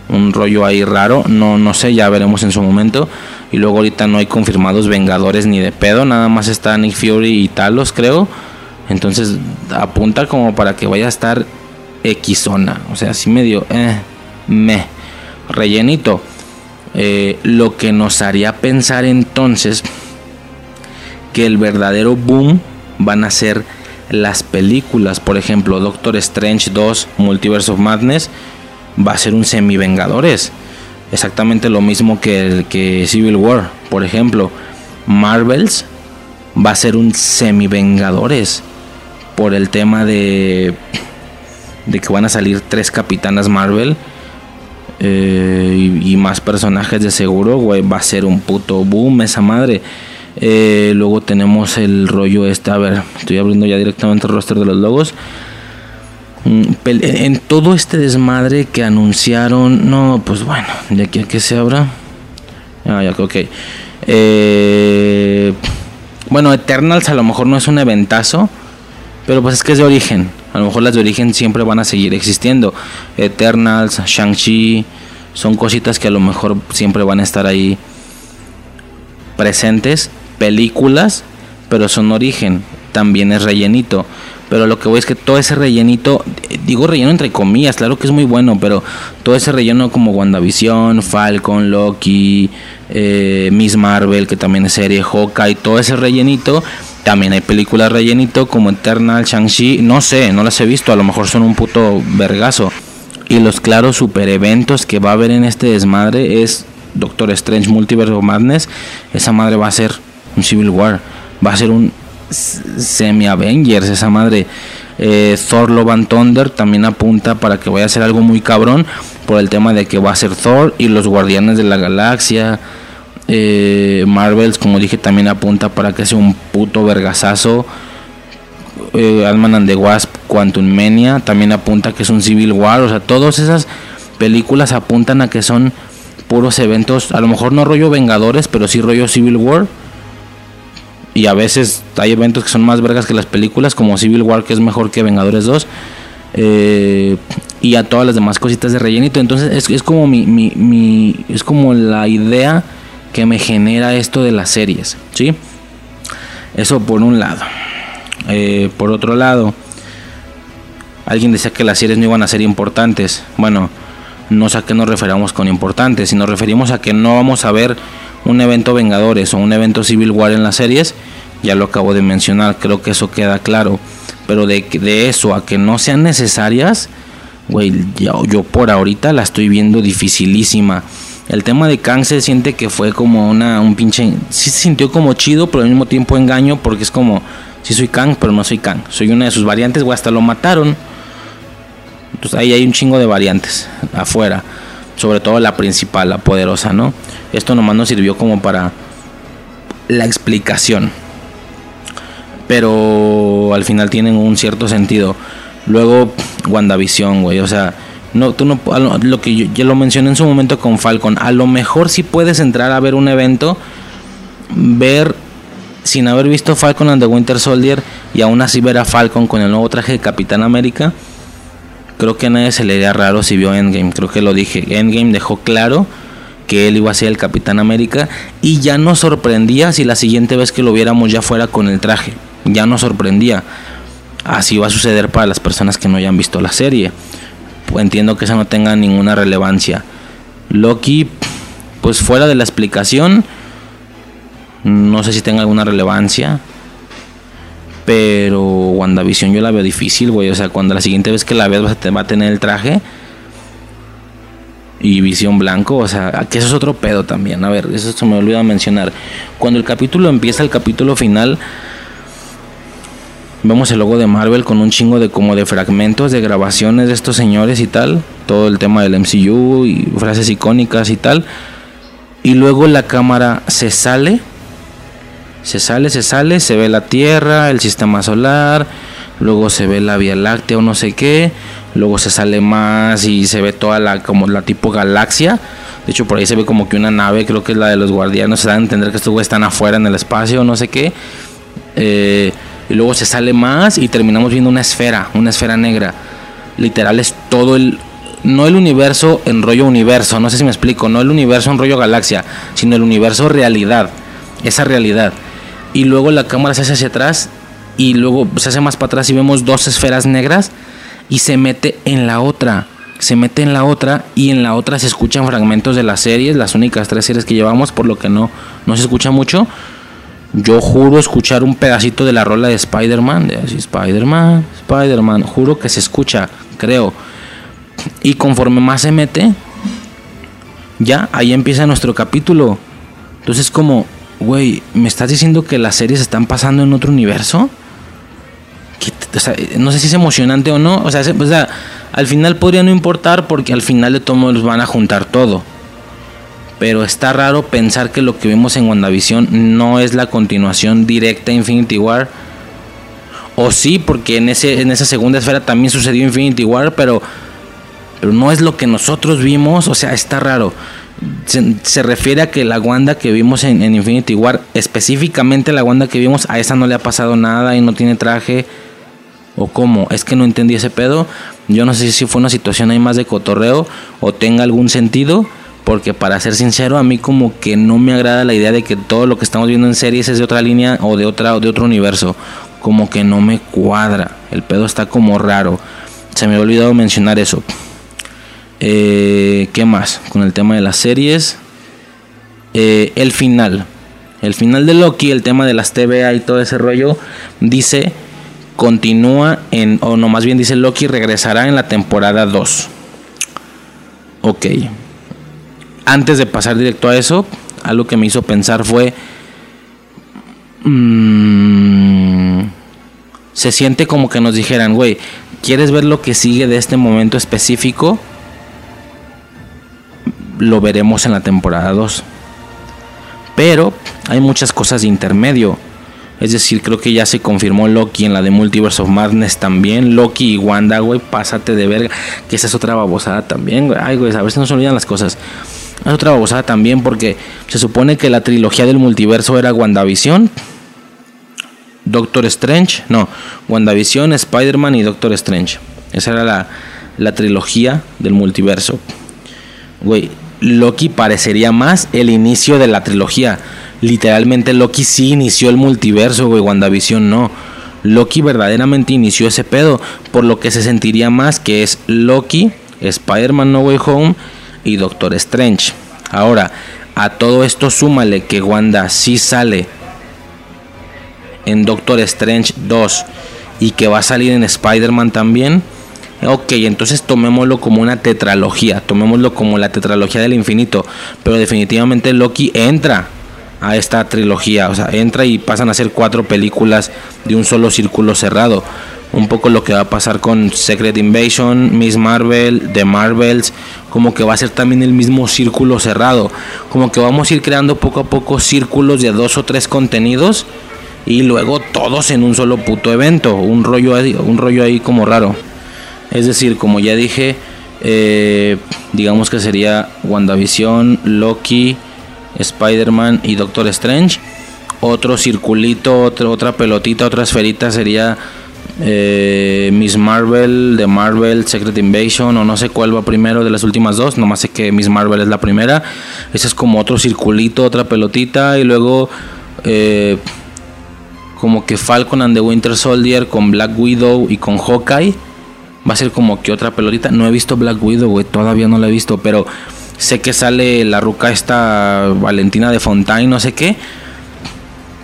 Un rollo ahí raro. No, no sé, ya veremos en su momento. Y luego ahorita no hay confirmados Vengadores ni de pedo. Nada más está Nick Fury y Talos, creo. Entonces apunta como para que vaya a estar X zona. O sea, así medio... Eh, me. Rellenito. Eh, lo que nos haría pensar entonces que el verdadero boom van a ser las películas, por ejemplo, Doctor Strange 2, Multiverse of Madness, va a ser un semi-vengadores. Exactamente lo mismo que, el, que Civil War, por ejemplo. Marvels va a ser un semi-vengadores por el tema de, de que van a salir tres capitanas Marvel. Eh, y, más personajes de seguro, güey, va a ser un puto boom esa madre. Eh, luego tenemos el rollo este. A ver, estoy abriendo ya directamente el roster de los logos. Mm, en todo este desmadre que anunciaron. No, pues bueno, de aquí a que se abra. Ah, ya, ok. Eh, bueno, Eternals a lo mejor no es un eventazo. Pero pues es que es de origen. A lo mejor las de origen siempre van a seguir existiendo. Eternals, Shang-Chi. Son cositas que a lo mejor siempre van a estar ahí presentes películas, pero son origen, también es rellenito. Pero lo que voy es que todo ese rellenito, digo relleno entre comillas, claro que es muy bueno, pero todo ese relleno como WandaVision, Falcon, Loki, eh, Miss Marvel, que también es serie, Hawkeye, todo ese rellenito. También hay películas rellenito como Eternal, Shang-Chi, no sé, no las he visto, a lo mejor son un puto vergazo. Y los claros super eventos que va a haber en este desmadre es Doctor Strange Multiverse of Madness. Esa madre va a ser un Civil War, va a ser un semi Avengers, esa madre. Eh, Thor Love and Thunder también apunta para que vaya a ser algo muy cabrón por el tema de que va a ser Thor y los Guardianes de la Galaxia. Eh, Marvels, como dije, también apunta para que sea un puto vergasazo. Eh, and the Wasp, Quantum Mania también apunta que es un Civil War. O sea, todas esas películas apuntan a que son puros eventos. A lo mejor no rollo Vengadores, pero sí rollo Civil War y a veces hay eventos que son más vergas que las películas, como Civil War, que es mejor que Vengadores 2. Eh, y a todas las demás cositas de rellenito. Entonces es, como mi, mi, es como la idea que me genera esto de las series. ¿sí? Eso por un lado. Eh, por otro lado, alguien decía que las series no iban a ser importantes. Bueno, no sé a qué nos referamos con importantes. Si nos referimos a que no vamos a ver un evento Vengadores o un evento Civil War en las series, ya lo acabo de mencionar, creo que eso queda claro. Pero de, de eso a que no sean necesarias, güey, yo, yo por ahorita la estoy viendo dificilísima. El tema de Kang se siente que fue como una, un pinche... Sí se sintió como chido, pero al mismo tiempo engaño porque es como... Sí soy Kang, pero no soy Kang. Soy una de sus variantes, güey, hasta lo mataron. Entonces ahí hay un chingo de variantes afuera. Sobre todo la principal, la poderosa, ¿no? Esto nomás nos sirvió como para la explicación. Pero al final tienen un cierto sentido. Luego, WandaVision, güey. O sea, no, tú no, lo que yo lo mencioné en su momento con Falcon. A lo mejor si puedes entrar a ver un evento, ver sin haber visto Falcon and the Winter Soldier y aún así ver a Falcon con el nuevo traje de Capitán América. Creo que a nadie se le haría raro si vio Endgame. Creo que lo dije. Endgame dejó claro que él iba a ser el Capitán América y ya nos sorprendía si la siguiente vez que lo viéramos ya fuera con el traje. Ya nos sorprendía. Así va a suceder para las personas que no hayan visto la serie. Entiendo que eso no tenga ninguna relevancia. Loki, pues fuera de la explicación, no sé si tenga alguna relevancia. Pero WandaVision yo la veo difícil, güey. O sea, cuando la siguiente vez que la veas va a tener el traje y visión blanco, o sea, que eso es otro pedo también. A ver, eso se me olvidó mencionar. Cuando el capítulo empieza, el capítulo final, Vemos el logo de Marvel con un chingo de como de fragmentos de grabaciones de estos señores y tal. Todo el tema del MCU y frases icónicas y tal. Y luego la cámara se sale. Se sale, se sale, se ve la Tierra, el sistema solar, luego se ve la Vía Láctea o no sé qué, luego se sale más y se ve toda la como la tipo galaxia. De hecho, por ahí se ve como que una nave, creo que es la de los guardianos, se da a entender que estos güeyes están afuera en el espacio, no sé qué. Eh, y luego se sale más y terminamos viendo una esfera, una esfera negra. Literal es todo el no el universo en rollo universo, no sé si me explico, no el universo en rollo galaxia, sino el universo realidad, esa realidad. Y luego la cámara se hace hacia atrás y luego se hace más para atrás y vemos dos esferas negras y se mete en la otra, se mete en la otra y en la otra se escuchan fragmentos de las series, las únicas tres series que llevamos, por lo que no, no se escucha mucho yo juro escuchar un pedacito de la rola de Spider-Man, de así Spider-Man, Spider-Man, juro que se escucha, creo. Y conforme más se mete, ya ahí empieza nuestro capítulo. Entonces como, güey, ¿me estás diciendo que las series están pasando en otro universo? no sé si es emocionante o no. O sea, o sea, al final podría no importar porque al final de todo los van a juntar todo pero está raro pensar que lo que vimos en WandaVision no es la continuación directa de Infinity War. O sí, porque en, ese, en esa segunda esfera también sucedió Infinity War, pero, pero no es lo que nosotros vimos. O sea, está raro. Se, refiere a que la Wanda que vimos en, Infinity War, específicamente la Wanda que vimos, a esa no le ha pasado nada y no tiene traje. ¿O cómo? Es que no entendí ese pedo. Yo no sé si fue una situación ahí más de cotorreo o tenga algún sentido porque para ser sincero a mí como que no me agrada la idea de que todo lo que estamos viendo en series es de otra línea o de otra o de otro universo como que no me cuadra el pedo está como raro se me ha olvidado mencionar eso eh, qué más con el tema de las series. Eh, el final. El final de Loki el tema de las TVA y todo ese rollo dice continúa en o no más bien dice Loki regresará en la temporada 2 ok. Antes de pasar directo a eso, algo que me hizo pensar fue... Mm, se siente como que nos dijeran, güey, ¿quieres ver lo que sigue de este momento específico? Lo veremos en la temporada 2. Pero hay muchas cosas de intermedio. Es decir, creo que ya se confirmó Loki en la de Multiverse of Madness también. Loki y Wanda, güey, pásate de verga. Que esa es otra babosada también, güey. Ay, güey, a ver si no se olvidan las cosas. Es otra babosada también porque se supone que la trilogía del multiverso era WandaVision, Doctor Strange, no, WandaVision, Spider-Man y Doctor Strange. Esa era la, la trilogía del multiverso. Güey, Loki parecería más el inicio de la trilogía. Literalmente Loki sí inició el multiverso, güey, WandaVision no. Loki verdaderamente inició ese pedo, por lo que se sentiría más que es Loki, Spider-Man No Way Home y Doctor Strange. Ahora, a todo esto súmale que Wanda sí sale en Doctor Strange 2 y que va a salir en Spider-Man también. Ok, entonces tomémoslo como una tetralogía, tomémoslo como la tetralogía del infinito, pero definitivamente Loki entra a esta trilogía, o sea, entra y pasan a ser cuatro películas de un solo círculo cerrado. Un poco lo que va a pasar con Secret Invasion, Miss Marvel, The Marvels, como que va a ser también el mismo círculo cerrado, como que vamos a ir creando poco a poco círculos de dos o tres contenidos y luego todos en un solo puto evento, un rollo ahí, un rollo ahí como raro. Es decir, como ya dije, eh, digamos que sería WandaVision, Loki, Spider-Man y Doctor Strange. Otro circulito, otra pelotita, otra esferita sería eh, Miss Marvel, de Marvel, Secret Invasion, o no sé cuál va primero de las últimas dos, nomás sé que Miss Marvel es la primera. Ese es como otro circulito, otra pelotita, y luego eh, como que Falcon and the Winter Soldier con Black Widow y con Hawkeye va a ser como que otra pelotita. No he visto Black Widow, güey, todavía no la he visto, pero sé que sale la ruca esta Valentina de Fontaine, no sé qué.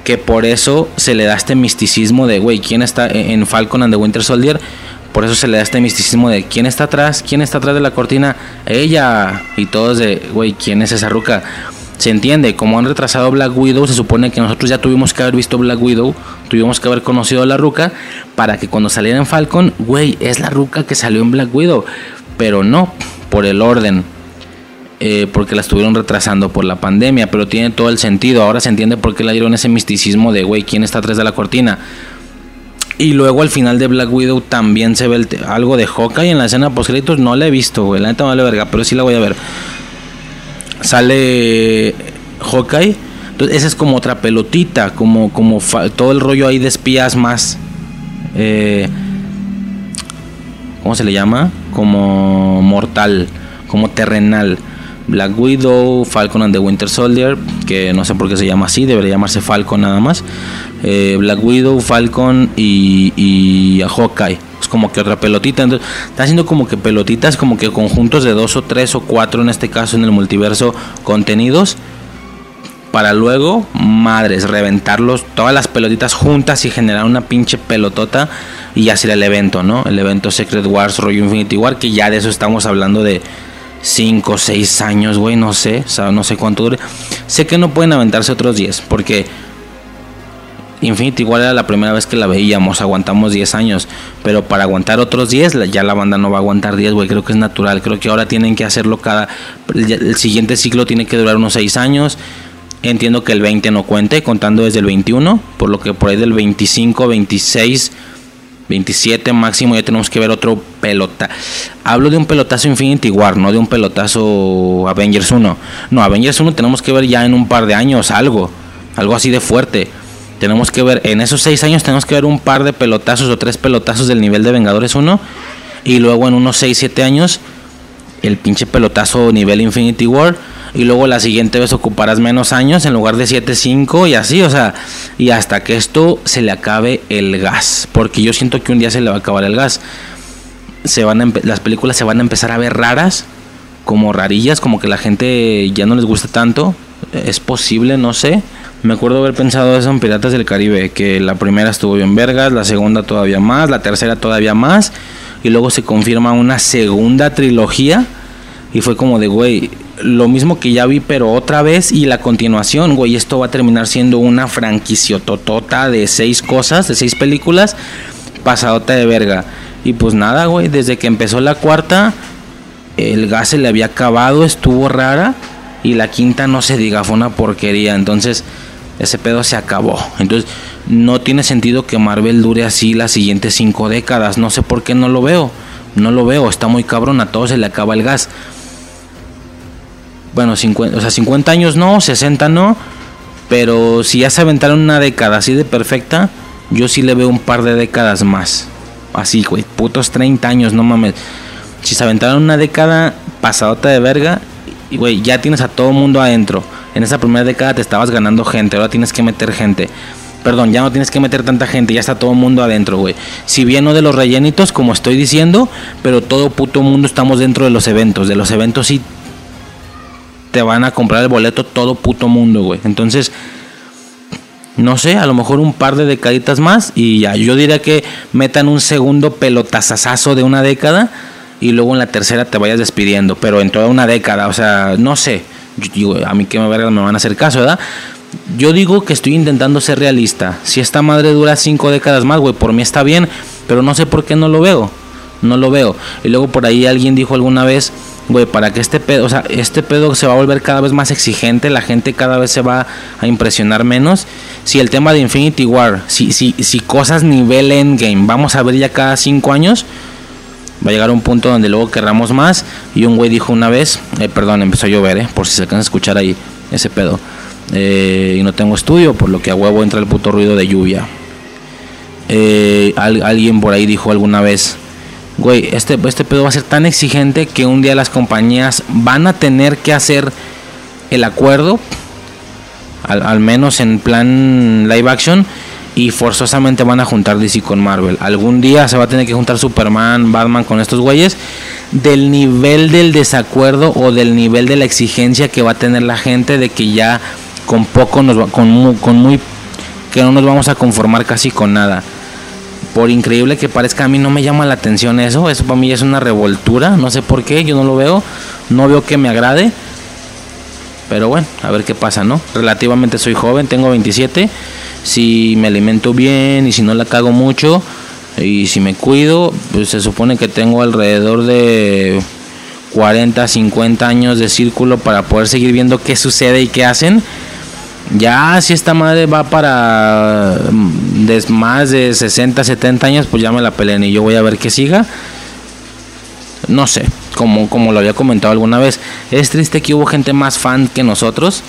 Que por eso se le da este misticismo de, güey, ¿quién está en Falcon and the Winter Soldier? Por eso se le da este misticismo de quién está atrás, quién está atrás de la cortina, ella. Y todos de, güey, ¿quién es esa ruca? Se entiende, como han retrasado Black Widow, se supone que nosotros ya tuvimos que haber visto Black Widow, tuvimos que haber conocido a la ruca, para que cuando saliera en Falcon, güey, es la ruca que salió en Black Widow. Pero no, por el orden. Eh, porque la estuvieron retrasando por la pandemia, pero tiene todo el sentido. Ahora se entiende por qué le dieron ese misticismo de, güey, ¿quién está atrás de la cortina? Y luego al final de Black Widow también se ve algo de Hawkeye en la escena post créditos. No la he visto, güey. La neta vale verga, pero sí la voy a ver sale Hawkeye. Entonces, esa es como otra pelotita, como, como todo el rollo ahí de espías más. Eh, ¿Cómo se le llama? Como mortal, como terrenal. Black Widow, Falcon and the Winter Soldier, que no sé por qué se llama así, debería llamarse Falcon nada más. Eh, Black Widow, Falcon y, y a Hawkeye como que otra pelotita. Entonces, está haciendo como que pelotitas, como que conjuntos de dos o tres o cuatro, en este caso en el multiverso, contenidos. Para luego, madres, reventarlos, todas las pelotitas juntas y generar una pinche pelotota y hacer el evento, ¿no? El evento Secret Wars, rollo Infinity War, que ya de eso estamos hablando de 5 o 6 años, güey, no sé, no sé cuánto dure. Sé que no pueden aventarse otros 10, porque Infinity igual era la primera vez que la veíamos, aguantamos 10 años, pero para aguantar otros 10, ya la banda no va a aguantar 10, güey, creo que es natural, creo que ahora tienen que hacerlo cada, el siguiente ciclo tiene que durar unos 6 años, entiendo que el 20 no cuente, contando desde el 21, por lo que por ahí del 25, 26, 27 máximo ya tenemos que ver otro pelota. Hablo de un pelotazo Infinity War, no de un pelotazo Avengers 1. No, Avengers 1 tenemos que ver ya en un par de años algo, algo así de fuerte tenemos que ver, en esos seis años tenemos que ver un par de pelotazos o tres pelotazos del nivel de Vengadores 1. Y luego en unos 6, 7 años, el pinche pelotazo nivel Infinity War. Y luego la siguiente vez ocuparás menos años en lugar de 7, 5 y así, o sea, y hasta que esto se le acabe el gas. Porque yo siento que un día se le va a acabar el gas. Se van las películas se van a empezar a ver raras, como rarillas, como que la gente ya no les gusta tanto. Es posible, no sé. Me acuerdo haber pensado eso en Piratas del Caribe, que la primera estuvo bien vergas, la segunda todavía más, la tercera todavía más, y luego se confirma una segunda trilogía, y fue como de, güey, lo mismo que ya vi, pero otra vez, y la continuación, güey, esto va a terminar siendo una franquiciototota de seis cosas, de seis películas, pasadota de verga. Y pues nada, güey, desde que empezó la cuarta, el gas se le había acabado, estuvo rara, y la quinta no se diga, fue una porquería, entonces ese pedo se acabó. Entonces, no tiene sentido que Marvel dure así las siguientes cinco décadas. No sé por qué no lo veo. No lo veo, está muy cabrón, a todos se le acaba el gas. Bueno, 50, o sea, 50 años no, 60 no. Pero si ya se aventaron una década así de perfecta, yo sí le veo un par de décadas más. Así, güey, putos 30 años, no mames. Si se aventaron una década pasadota de verga, güey, ya tienes a todo mundo adentro en esa primera década te estabas ganando gente, ahora tienes que meter gente. Perdón, ya no tienes que meter tanta gente, ya está todo el mundo adentro, güey. Si bien no de los rellenitos, como estoy diciendo, pero todo puto mundo estamos dentro de los eventos. De los eventos sí te van a comprar el boleto todo puto mundo, güey. Entonces, no sé, a lo mejor un par de decaditas más y ya. Yo diría que metan un segundo pelotazazazo de una década y luego en la tercera te vayas despidiendo, pero en toda una década, o sea, no sé. Digo, a mí que me, me van a hacer caso, ¿verdad? Yo digo que estoy intentando ser realista. Si esta madre dura cinco décadas más, güey, por mí está bien, pero no sé por qué no lo veo. No lo veo. Y luego por ahí alguien dijo alguna vez, güey, para que este pedo, o sea, este pedo se va a volver cada vez más exigente, la gente cada vez se va a impresionar menos. Si el tema de Infinity War, si, si, si cosas nivel endgame, vamos a ver ya cada cinco años, va a llegar un punto donde luego querramos más. Y un güey dijo una vez, eh, perdón, empezó a llover, eh, por si se alcanza a escuchar ahí ese pedo. Eh, y no tengo estudio, por lo que a huevo entra el puto ruido de lluvia. Eh, alguien por ahí dijo alguna vez, güey, este, este pedo va a ser tan exigente que un día las compañías van a tener que hacer el acuerdo, al, menos en plan live action, y forzosamente van a juntar DC con Marvel. Algún día se va a tener que juntar Superman, Batman con estos güeyes. Del nivel del desacuerdo o del nivel de la exigencia que va a tener la gente de que ya con poco nos va, con, con muy que no nos vamos a conformar casi con nada por increíble que parezca, a mí no me llama la atención eso. Eso para mí es una revoltura. No sé por qué, yo no lo veo. No veo que me agrade. Pero bueno, a ver qué pasa, ¿no? Relativamente soy joven, tengo 27. Si me alimento bien y si no la cago mucho y si me cuido, pues se supone que tengo alrededor de 40, 50 años de círculo para poder seguir viendo qué sucede y qué hacen ya si esta madre va para mm, más de 60, 70 años, pues ya me la peleen y yo voy a ver que siga. No sé, como, como lo había comentado alguna vez, es triste que hubo gente más fan que nosotros,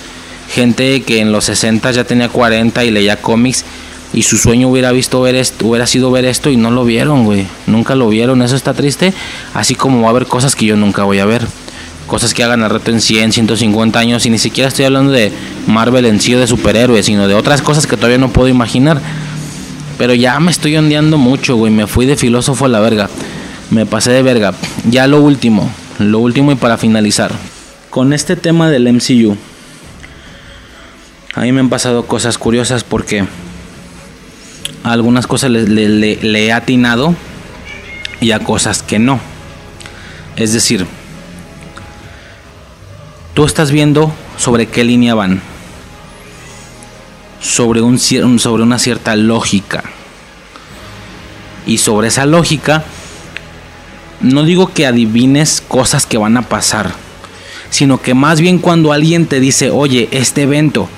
gente que en los 60 ya tenía 40 y leía cómics y su sueño hubiera visto ver esto, hubiera sido ver esto y no lo vieron, güey. Nunca lo vieron, eso está triste, así como va a haber cosas que yo nunca voy a ver cosas que hagan al reto en 100, 150 años y ni siquiera estoy hablando de Marvel en sí o de superhéroes, sino de otras cosas que todavía no puedo imaginar. Pero ya me estoy ondeando mucho, güey, me fui de filósofo a la verga. Me pasé de verga. Ya lo último, lo último y para finalizar. Con este tema del MCU, a mí me han pasado cosas curiosas porque algunas cosas le, le he atinado y a cosas que no. Es decir, tú estás viendo sobre qué línea van, sobre, un, sobre una cierta lógica. Y sobre esa lógica, no digo que adivines cosas que van a pasar, sino que más bien cuando alguien te dice, oye, este evento,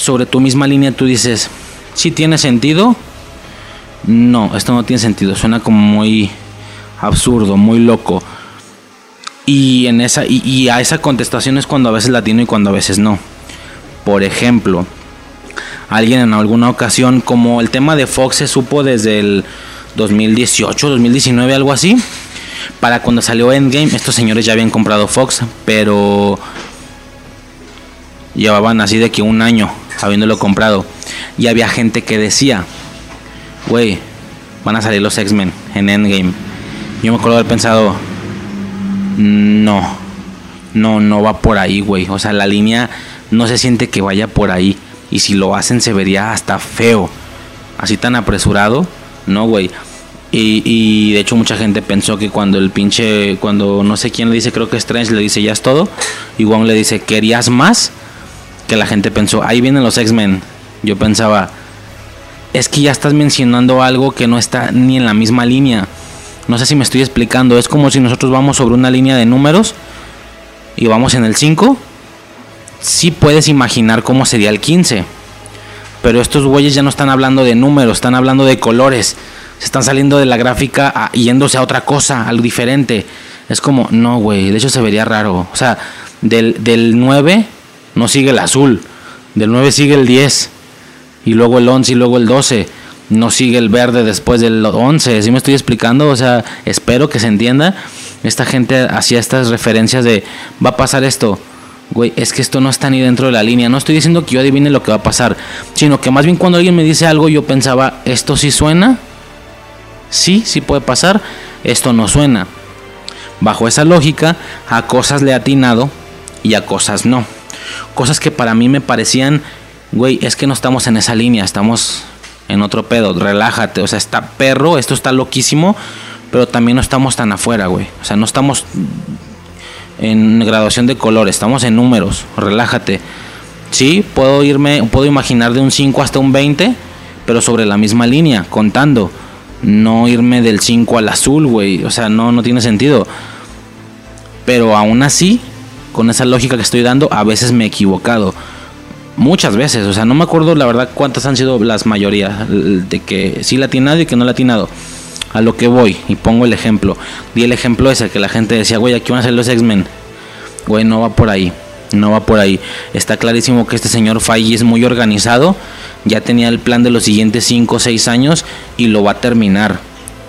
sobre tu misma línea, tú dices, ¿sí tiene sentido? No, esto no tiene sentido, suena como muy absurdo, muy loco. Y, en esa, y, a esa contestación es cuando a veces latino y cuando a veces no. Por ejemplo, alguien en alguna ocasión, como el tema de Fox se supo desde el 2018, 2019, algo así. Para cuando salió Endgame, estos señores ya habían comprado Fox, pero llevaban así de que un año habiéndolo comprado. Y había gente que decía, güey, van a salir los X-Men en Endgame. Yo me acuerdo haber pensado, no, no, no va por ahí, güey. O sea, la línea no se siente que vaya por ahí. Y si lo hacen se vería hasta feo. Así tan apresurado, no, güey. Y, de hecho mucha gente pensó que cuando el pinche, cuando no sé quién le dice, creo que Strange le dice ya es todo, y Wong le dice, ¿querías más? Que la gente pensó, ahí vienen los X-Men. Yo pensaba, es que ya estás mencionando algo que no está ni en la misma línea. No sé si me estoy explicando. Es como si nosotros vamos sobre una línea de números y vamos en el 5. Sí puedes imaginar cómo sería el 15. Pero estos güeyes ya no están hablando de números, están hablando de colores. Se están saliendo de la gráfica yéndose a otra cosa, algo diferente. Es como, no, güey, de hecho se vería raro. O sea, del, del 9 no sigue el azul. Del 9 sigue el 10. Y luego el 11 y luego el 12 no sigue el verde después del 11. ¿Sí me estoy explicando? O sea, espero que se entienda. Esta gente hacía estas referencias de va a pasar esto. Güey, es que esto no está ni dentro de la línea. No estoy diciendo que yo adivine lo que va a pasar, sino que más bien cuando alguien me dice algo, yo pensaba, ¿esto sí suena? Sí, sí puede pasar. Esto no suena. Bajo esa lógica, a cosas le he atinado y a cosas no. Cosas que para mí me parecían güey, es que no estamos en esa línea, estamos en otro pedo, relájate, o sea, está perro, esto está loquísimo, pero también no estamos tan afuera, güey. O sea, no estamos en graduación de colores, estamos en números, relájate. Sí, puedo irme, puedo imaginar de un 5 hasta un 20, pero sobre la misma línea, contando. No irme del 5 al azul, güey. O sea, no, no tiene sentido. Pero aún así, con esa lógica que estoy dando, a veces me he equivocado. Muchas veces, o sea, no me acuerdo la verdad cuántas han sido las mayorías de que sí la ha atinado y que no la ha atinado. A lo que voy, y pongo el ejemplo. Di el ejemplo ese que la gente decía, güey, aquí van a ser los X-Men. Güey, no va por ahí. No va por ahí. Está clarísimo que este señor Feige es muy organizado. Ya tenía el plan de los siguientes 5 o 6 años y lo va a terminar.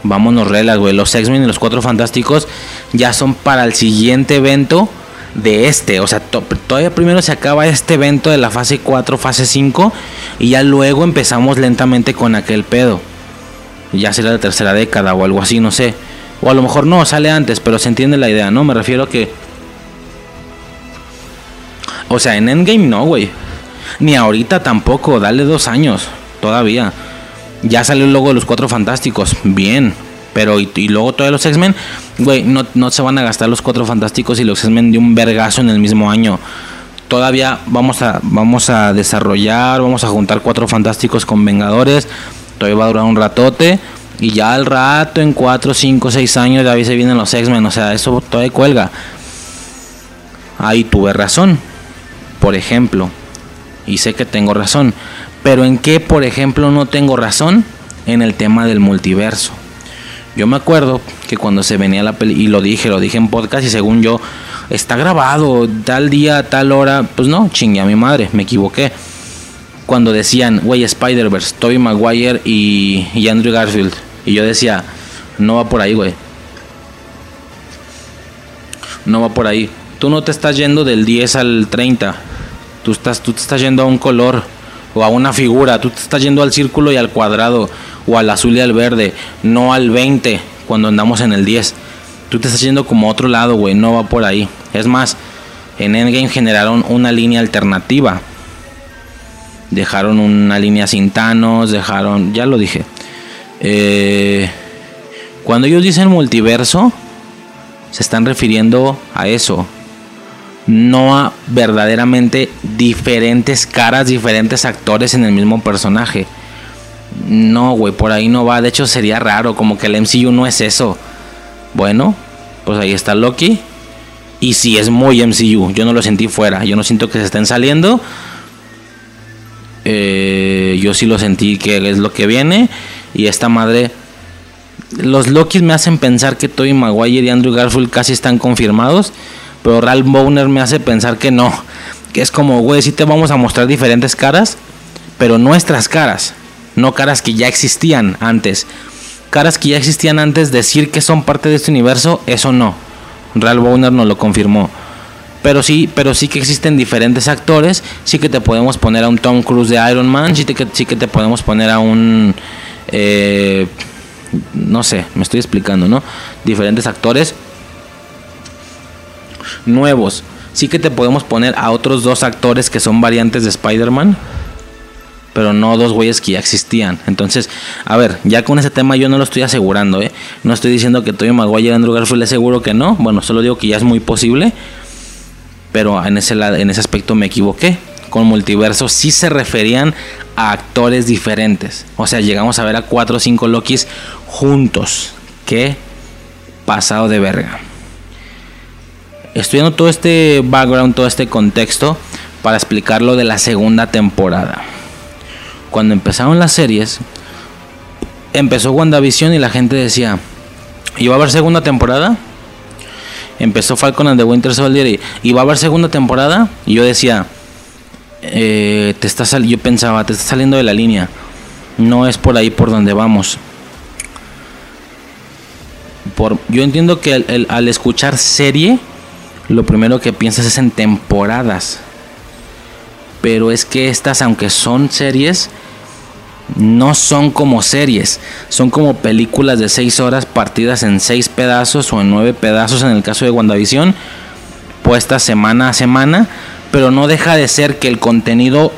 Vámonos relax, güey. Los X-Men y los Cuatro Fantásticos ya son para el siguiente evento de este. O sea, todavía primero se acaba este evento de la fase 4, fase 5. Y ya luego empezamos lentamente con aquel pedo. Ya será la tercera década o algo así, no sé. O a lo mejor no, sale antes, pero se entiende la idea, ¿no? Me refiero a que... O sea, en Endgame no, güey. Ni ahorita tampoco, dale dos años, todavía. Ya salió el logo de los Cuatro Fantásticos, bien. Pero y, luego todos los X-Men, güey, no, no se van a gastar los Cuatro Fantásticos y los X-Men de un vergazo en el mismo año. Todavía vamos a, vamos a desarrollar, vamos a juntar Cuatro Fantásticos con Vengadores. Todavía va a durar un ratote. Y ya al rato, en 4, 5, 6 años, ya se vienen los X-Men. O sea, eso todavía cuelga. Ahí tuve razón. Por ejemplo. Y sé que tengo razón. Pero en qué, por ejemplo, no tengo razón? En el tema del multiverso. Yo me acuerdo que cuando se venía la peli, y lo dije, lo dije en podcast, y según yo, está grabado tal día, tal hora, pues no, chingue a mi madre, me equivoqué. Cuando decían, güey, Spider-Verse, Tobey Maguire y, y Andrew Garfield, y yo decía, no va por ahí, güey. No va por ahí. Tú no te estás yendo del 10 al 30. Tú, estás, tú te estás yendo a un color o a una figura. Tú te estás yendo al círculo y al cuadrado o al azul y al verde, no al 20 cuando andamos en el 10. Tú te estás yendo como otro lado, güey, no va por ahí. Es más, en Endgame generaron una línea alternativa. Dejaron una línea sin Thanos, dejaron, ya lo dije. Eh, cuando ellos dicen multiverso, se están refiriendo a eso, no a verdaderamente diferentes caras, diferentes actores en el mismo personaje. No, güey, por ahí no va. De hecho, sería raro, como que el MCU no es eso. Bueno, pues ahí está Loki. Y si es muy MCU, yo no lo sentí fuera. Yo no siento que se estén saliendo. Eh, yo sí lo sentí que es lo que viene. Y esta madre. Los Lokis me hacen pensar que Tobey Maguire y Andrew Garfield casi están confirmados. Pero Ralph Bowner me hace pensar que no. Que es como, güey, sí te vamos a mostrar diferentes caras. Pero nuestras caras. No caras que ya existían antes. Caras que ya existían antes, decir que son parte de este universo, eso no. Ralph Bowner nos lo confirmó. Pero sí, pero sí que existen diferentes actores. Sí que te podemos poner a un Tom Cruise de Iron Man. Sí, que, sí que te podemos poner a un... Eh, no sé, me estoy explicando, ¿no? Diferentes actores nuevos. Sí que te podemos poner a otros dos actores que son variantes de Spider-Man pero no dos güeyes que ya existían. Entonces, a ver, ya con ese tema yo no lo estoy asegurando, ¿eh? No estoy diciendo que Tobey Maguire y Andrew Garfield es seguro que no. Bueno, solo digo que ya es muy posible. Pero en ese, en ese aspecto me equivoqué. Con multiverso sí se referían a actores diferentes. O sea, llegamos a ver a cuatro o cinco Lokis juntos. Qué pasado de verga. Estudiando todo este background, todo este contexto para explicar lo de la segunda temporada cuando empezaron las series, empezó WandaVision y la gente decía, ¿y va a haber segunda temporada? Empezó Falcon and the Winter Soldier y, va a haber segunda temporada? Y yo decía, eh, te está yo pensaba, te está saliendo de la línea. No es por ahí por donde vamos. Por, yo entiendo que al escuchar serie, lo primero que piensas es en temporadas. Pero es que estas, aunque son series, no son como series, son como películas de 6 horas partidas en 6 pedazos o en 9 pedazos en el caso de WandaVision, puestas semana a semana, pero no deja de ser que el contenido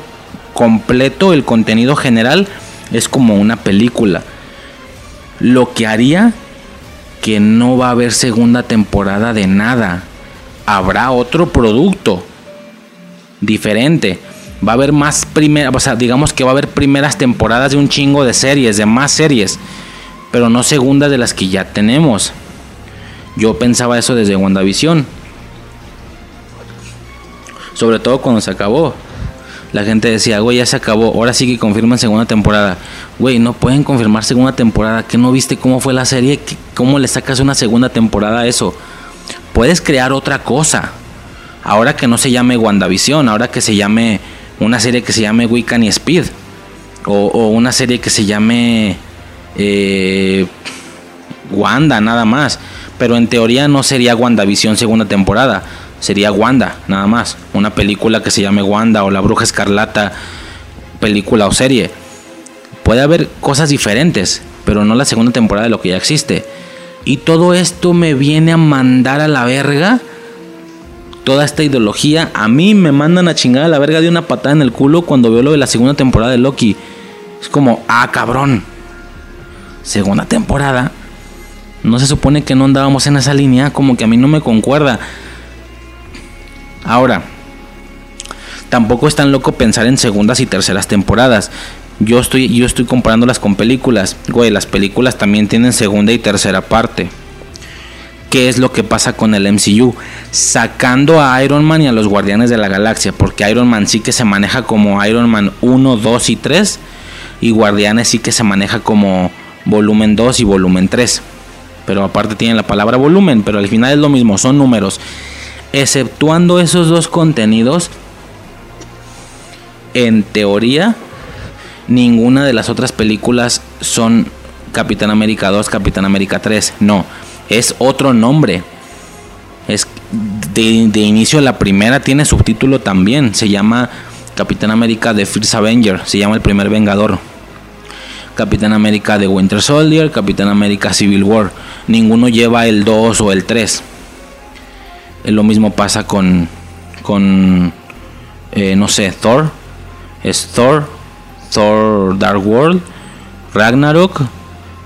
completo, el contenido general, es como una película. Lo que haría que no va a haber segunda temporada de nada. Habrá otro producto diferente. Va a haber más primeras, o sea, digamos que va a haber primeras temporadas de un chingo de series, de más series, pero no segundas de las que ya tenemos. Yo pensaba eso desde WandaVision. Sobre todo cuando se acabó. La gente decía, güey, ya se acabó, ahora sí que confirman segunda temporada. Güey, no pueden confirmar segunda temporada. ¿Que no viste cómo fue la serie? ¿Cómo le sacas una segunda temporada a eso? Puedes crear otra cosa. Ahora que no se llame WandaVision, ahora que se llame una serie que se llame Wiccan y Speed. O, una serie que se llame eh, Wanda, nada más. Pero en teoría no sería WandaVision segunda temporada sería Wanda, nada más. Una película que se llame Wanda o La Bruja Escarlata, película o serie. Puede haber cosas diferentes, pero no la segunda temporada de lo que ya existe. Y todo esto me viene a mandar a la verga. Toda esta ideología. A mí me mandan a chingar a la verga de una patada en el culo cuando veo lo de la segunda temporada de Loki. Es como, ah, cabrón. Segunda temporada. No se supone que no andábamos en esa línea. Como que a mí no me concuerda. Ahora, tampoco es tan loco pensar en segundas y terceras temporadas. Yo estoy, yo estoy comparándolas con películas. Güey, las películas también tienen segunda y tercera parte. ¿Qué es lo que pasa con el MCU? Sacando a Iron Man y a los Guardianes de la Galaxia. Porque Iron Man sí que se maneja como Iron Man 1, 2 y 3. Y Guardianes sí que se maneja como volumen 2 y volumen 3. Pero aparte tienen la palabra volumen. Pero al final es lo mismo, son números exceptuando esos dos contenidos, en teoría, ninguna de las otras películas son Capitán América 2, Capitán América 3. No, es otro nombre. Es de, inicio la primera tiene subtítulo también. Se llama Capitán América de First Avenger. Se llama el primer Vengador. Capitán América de Winter Soldier, Capitán América Civil War. Ninguno lleva el 2 o el 3. Lo mismo pasa con, con eh, no sé, Thor. Es Thor, Thor Dark World, Ragnarok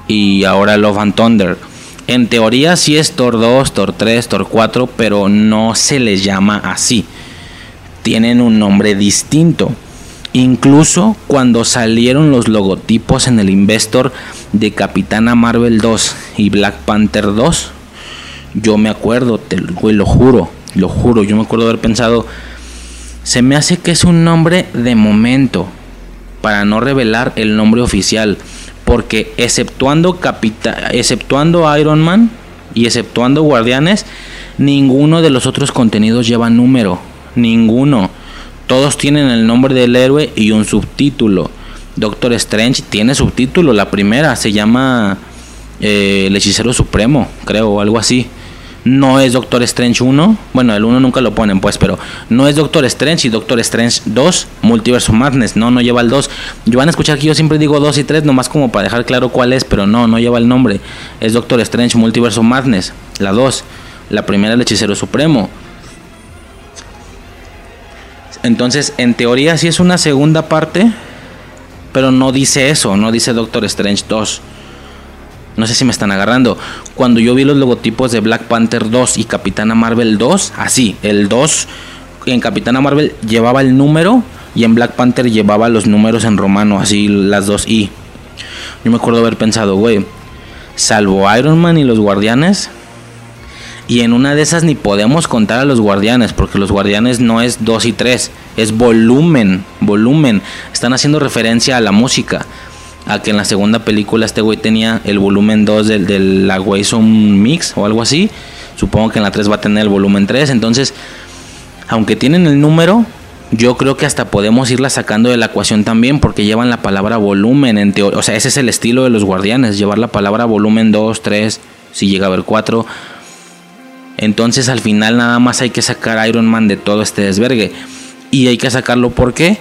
y ahora Love and Thunder. En teoría sí es Thor 2, Thor 3, Thor 4, pero no se les llama así. Tienen un nombre distinto. Incluso cuando salieron los logotipos en el Investor de Capitana Marvel 2 y Black Panther 2, yo me acuerdo, te, lo juro, lo juro, yo me acuerdo haber pensado, se me hace que es un nombre de momento, para no revelar el nombre oficial, porque exceptuando, Capita exceptuando Iron Man y exceptuando Guardianes, ninguno de los otros contenidos lleva número, ninguno. Todos tienen el nombre del héroe y un subtítulo. Doctor Strange tiene subtítulo, la primera se llama eh, El Hechicero Supremo, creo, o algo así no es Doctor Strange 1. Bueno, el 1 nunca lo ponen, pues, pero no es Doctor Strange y Doctor Strange 2, Multiverse Madness. No, no lleva el 2. Yo van a escuchar que yo siempre digo 2 y 3, nomás como para dejar claro cuál es, pero no, no lleva el nombre. Es Doctor Strange Multiverse Madness, la 2. La primera el Hechicero Supremo. Entonces, en teoría sí es una segunda parte, pero no dice eso, no dice Doctor Strange 2. No sé si me están agarrando. Cuando yo vi los logotipos de Black Panther 2 y Capitana Marvel 2, así, el 2 en Capitana Marvel llevaba el número y en Black Panther llevaba los números en romano, así las dos I. Yo me acuerdo haber pensado, güey, salvo Iron Man y los Guardianes. Y en una de esas ni podemos contar a los guardianes, porque los guardianes no es 2 y 3, es volumen, volumen. Están haciendo referencia a la música a que en la segunda película este güey tenía el volumen 2 del, del la un Mix o algo así. Supongo que en la 3 va a tener el volumen 3. Entonces, aunque tienen el número, yo creo que hasta podemos irla sacando de la ecuación también porque llevan la palabra volumen en. O sea, ese es el estilo de los guardianes, llevar la palabra volumen 2, 3, si llega a haber 4. Entonces al final nada más hay que sacar Iron Man de todo este desvergue. Y hay que sacarlo ¿por qué?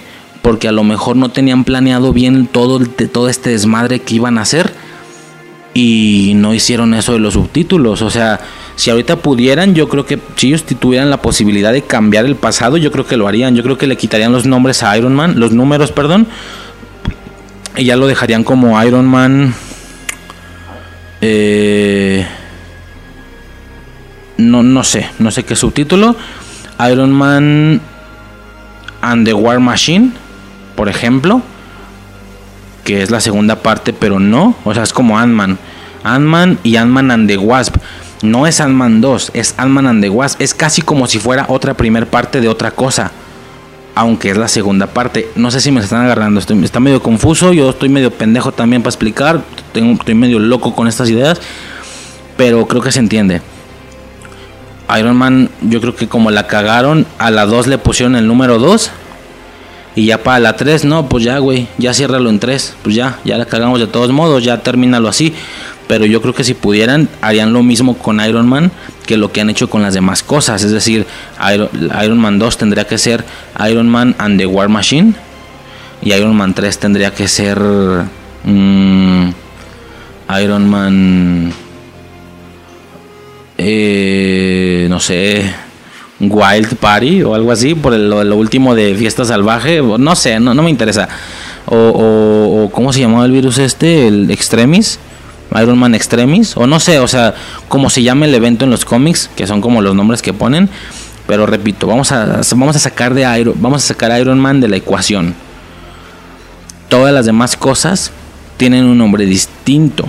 Porque a lo mejor no tenían planeado bien todo, todo este desmadre que iban a hacer y no hicieron eso de los subtítulos. O sea, Si ahorita pudieran, yo creo que si ellos tuvieran la posibilidad de cambiar el pasado, yo creo que lo harían. Yo creo que le quitarían los nombres a Iron Man, los números, perdón. Y ya lo dejarían como Iron Man. Eh, no, no sé, no sé qué subtítulo. Iron Man and the War Machine, por ejemplo. Que es la segunda parte, pero no. O sea, es como Ant-Man. Ant-Man y Ant-Man and the Wasp. No es Ant-Man 2, es Ant-Man and the Wasp. Es casi como si fuera otra primer parte de otra cosa. Aunque es la segunda parte. No sé si me están agarrando. Estoy, está medio confuso. Yo estoy medio pendejo también para explicar. Estoy medio loco con estas ideas. Pero creo que se entiende. Iron Man, yo creo que como la cagaron, a la 2 le pusieron el número 2. Y ya para la 3, no, pues ya, güey, ya ciérralo en 3. Pues ya, ya la cagamos de todos modos, ya termínalo así. Pero yo creo que si pudieran, harían lo mismo con Iron Man que lo que han hecho con las demás cosas. Es decir, Iron, Man 2 tendría que ser Iron Man and the War Machine. Y Iron Man 3 tendría que ser mm, Iron Man... Eh, no sé, Wild Party o algo así, por lo, último de Fiesta Salvaje, no sé, no, me interesa. O, o, ¿cómo se llamaba el virus este? El Extremis. Iron Man Extremis, o no sé, o sea, como se llama el evento en los cómics, que son como los nombres que ponen, pero repito, vamos a, vamos a sacar de Iron, vamos a sacar Iron Man de la ecuación. Todas las demás cosas tienen un nombre distinto.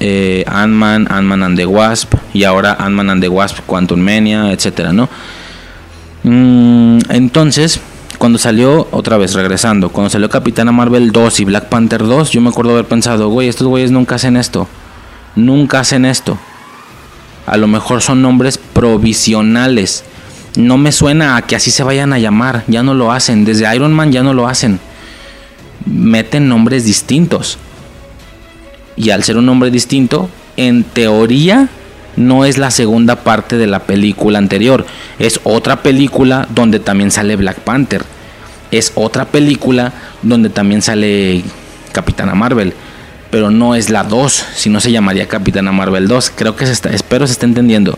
Eh, Ant-Man, Ant-Man and the Wasp, y ahora Ant-Man and the Wasp, Quantum Mania, etcétera, ¿no? Mm, entonces, cuando salió, otra vez regresando, cuando salió Capitana Marvel 2 y Black Panther 2, yo me acuerdo haber pensado, güey, estos güeyes nunca hacen esto. Nunca hacen esto. A lo mejor son nombres provisionales. No me suena a que así se vayan a llamar. Ya no lo hacen. Desde Iron Man ya no lo hacen. Meten nombres distintos. Y al ser un nombre distinto, en teoría no es la segunda parte de la película anterior. Es otra película donde también sale Black Panther. Es otra película donde también sale Capitana Marvel. Pero no es la 2, si no se llamaría Capitana Marvel 2. Creo que se está, espero se esté entendiendo.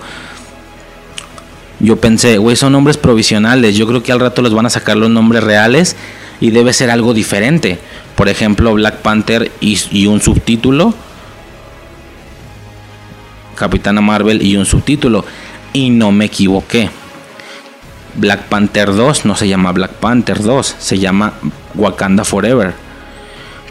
Yo pensé, güey, son nombres provisionales. Yo creo que al rato les van a sacar los nombres reales y debe ser algo diferente. Por ejemplo, Black Panther y, un subtítulo Capitana Marvel y un subtítulo. Y no me equivoqué. Black Panther 2 no se llama Black Panther 2, se llama Wakanda Forever.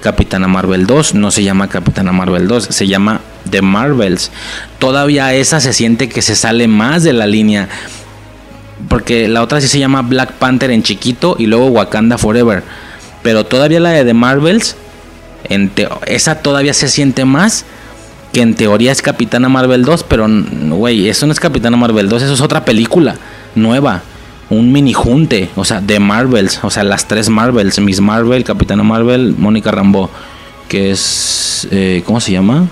Capitana Marvel 2 no se llama Capitana Marvel 2, se llama The Marvels. Todavía esa se siente que se sale más de la línea. Porque la otra sí se llama Black Panther en chiquito y luego Wakanda Forever. Pero todavía la de The Marvels, esa todavía se siente más que en teoría es Capitana Marvel 2, pero güey, eso no es Capitana Marvel 2, eso es otra película nueva, un mini junte, o sea, de Marvels, o sea, las tres Marvels, Miss Marvel, Capitana Marvel, Mónica Rambo, que es, eh, ¿cómo se llama?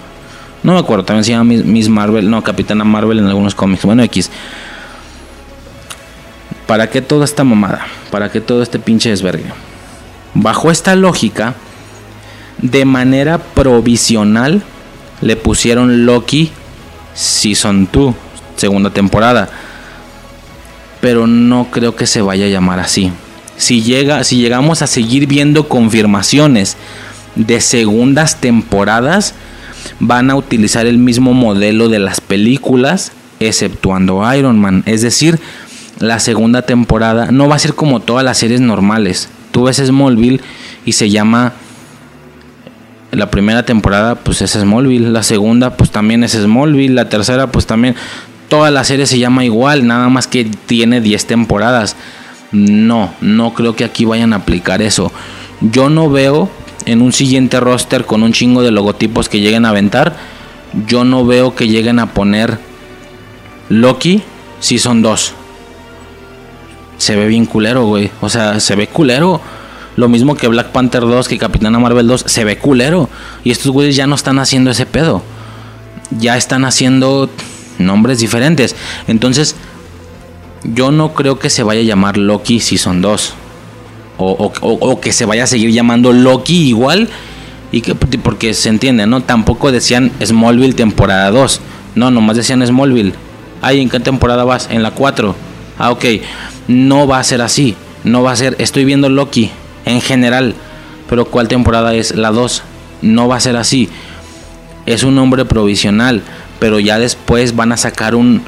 No me acuerdo, también se llama Miss Marvel, no, Capitana Marvel en algunos cómics, bueno, X. ¿Para qué toda esta mamada? ¿Para qué todo este pinche desvergue? Bajo esta lógica, de manera provisional, le pusieron Loki Season 2, segunda temporada. Pero no creo que se vaya a llamar así. Si, llega, si llegamos a seguir viendo confirmaciones de segundas temporadas, van a utilizar el mismo modelo de las películas, exceptuando Iron Man. Es decir, la segunda temporada no va a ser como todas las series normales. Tú ves Smallville y se llama la primera temporada pues es Smallville, la segunda pues también es Smallville, la tercera pues también toda la serie se llama igual, nada más que tiene 10 temporadas. No, no creo que aquí vayan a aplicar eso. Yo no veo en un siguiente roster con un chingo de logotipos que lleguen a aventar, yo no veo que lleguen a poner Loki si son dos. Se ve bien culero, güey. O sea, se ve culero. Lo mismo que Black Panther 2, que Capitana Marvel 2, se ve culero. Y estos güeyes ya no están haciendo ese pedo. Ya están haciendo nombres diferentes. Entonces, yo no creo que se vaya a llamar Loki Season 2. O, o, que se vaya a seguir llamando Loki igual. Y que, porque se entiende, ¿no? Tampoco decían Smallville temporada 2. No, nomás decían Smallville. Ay, ¿en qué temporada vas? En la 4. Ah, ok. No va a ser así. No va a ser, estoy viendo Loki en general. Pero ¿cuál temporada es? La 2. No va a ser así. Es un nombre provisional. Pero ya después van a sacar un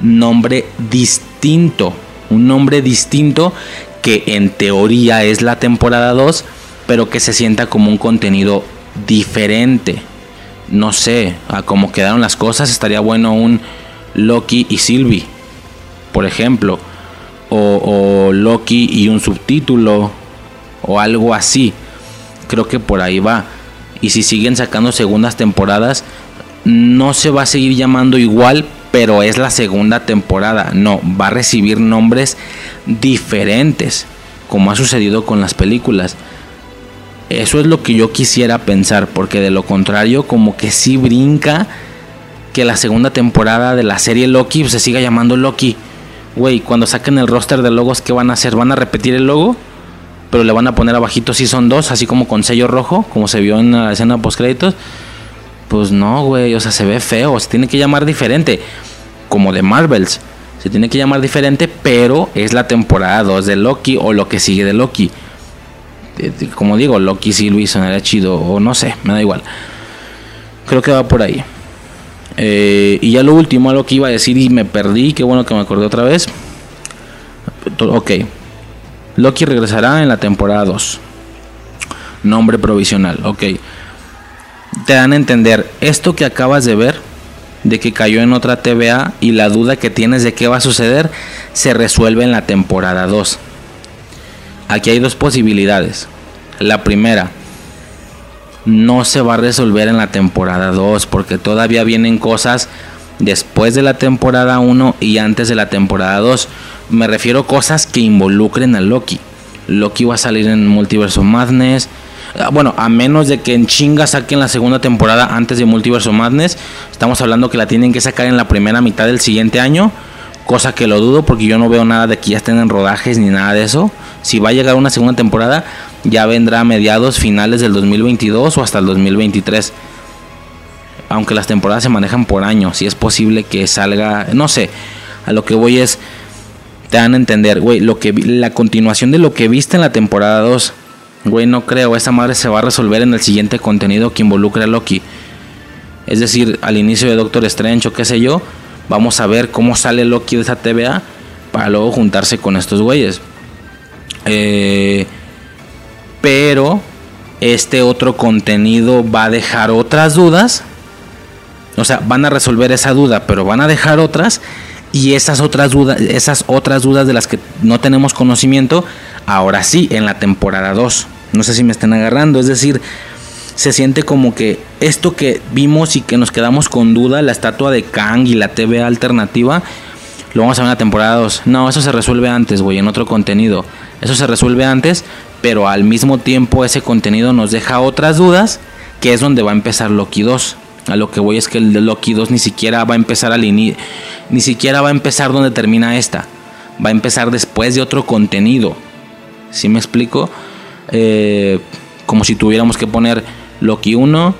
nombre distinto. Un nombre distinto que en teoría es la temporada 2. Pero que se sienta como un contenido diferente. No sé, a cómo quedaron las cosas, estaría bueno un Loki y Sylvie, por ejemplo. O, Loki y un subtítulo. O algo así. Creo que por ahí va. Y si siguen sacando segundas temporadas, no se va a seguir llamando igual, pero es la segunda temporada. No, va a recibir nombres diferentes, como ha sucedido con las películas. Eso es lo que yo quisiera pensar, porque de lo contrario, como que sí brinca que la segunda temporada de la serie Loki se siga llamando Loki. Güey, cuando saquen el roster de logos, ¿qué van a hacer? ¿Van a repetir el logo? Pero le van a poner abajito son dos así como con sello rojo, como se vio en la escena post créditos. Pues no, güey, o sea, se ve feo, se tiene que llamar diferente, como de Marvels. Se tiene que llamar diferente, pero es la temporada 2 de Loki o lo que sigue de Loki como digo, Loki Sylvie sonaría chido, o no sé, me da igual. Creo que va por ahí. Eh, y ya lo último, algo que iba a decir y me perdí, qué bueno que me acordé otra vez. Ok, Loki regresará en la temporada 2. Nombre provisional, ok. Te dan a entender, esto que acabas de ver, de que cayó en otra TVA y la duda que tienes de qué va a suceder, se resuelve en la temporada 2. Aquí hay dos posibilidades. La primera, no se va a resolver en la temporada 2 porque todavía vienen cosas después de la temporada 1 y antes de la temporada 2. Me refiero a cosas que involucren a Loki. Loki va a salir en Multiverso Madness. Ah, bueno, a menos de que en chinga saquen la segunda temporada antes de Multiverso Madness. Estamos hablando que la tienen que sacar en la primera mitad del siguiente año. Cosa que lo dudo porque yo no veo nada de que ya estén en rodajes ni nada de eso. Si va a llegar una segunda temporada, ya vendrá a mediados finales del 2022 o hasta el 2023. Aunque las temporadas se manejan por año, si es posible que salga, no sé, a lo que voy es te dan a entender, güey, lo que la continuación de lo que viste en la temporada 2, güey, no creo, esa madre se va a resolver en el siguiente contenido que involucre a Loki. Es decir, al inicio de Doctor Strange o qué sé yo, vamos a ver cómo sale Loki de esa TVA para luego juntarse con estos güeyes. Eh, pero este otro contenido va a dejar otras dudas. O sea, van a resolver esa duda, pero van a dejar otras. Y esas otras dudas, esas otras dudas de las que no tenemos conocimiento, ahora sí, en la temporada 2. No sé si me están agarrando. Es decir, se siente como que esto que vimos y que nos quedamos con duda, la estatua de Kang y la TV alternativa, lo vamos a ver en la temporada 2. No, eso se resuelve antes, güey, en otro contenido. Eso se resuelve antes, pero al mismo tiempo ese contenido nos deja otras dudas, que es donde va a empezar Loki 2. A lo que voy es que el de Loki 2 ni siquiera va a empezar al ni siquiera va a empezar donde termina esta. Va a empezar después de otro contenido. ¿Sí me explico? Eh, como si tuviéramos que poner Loki 1,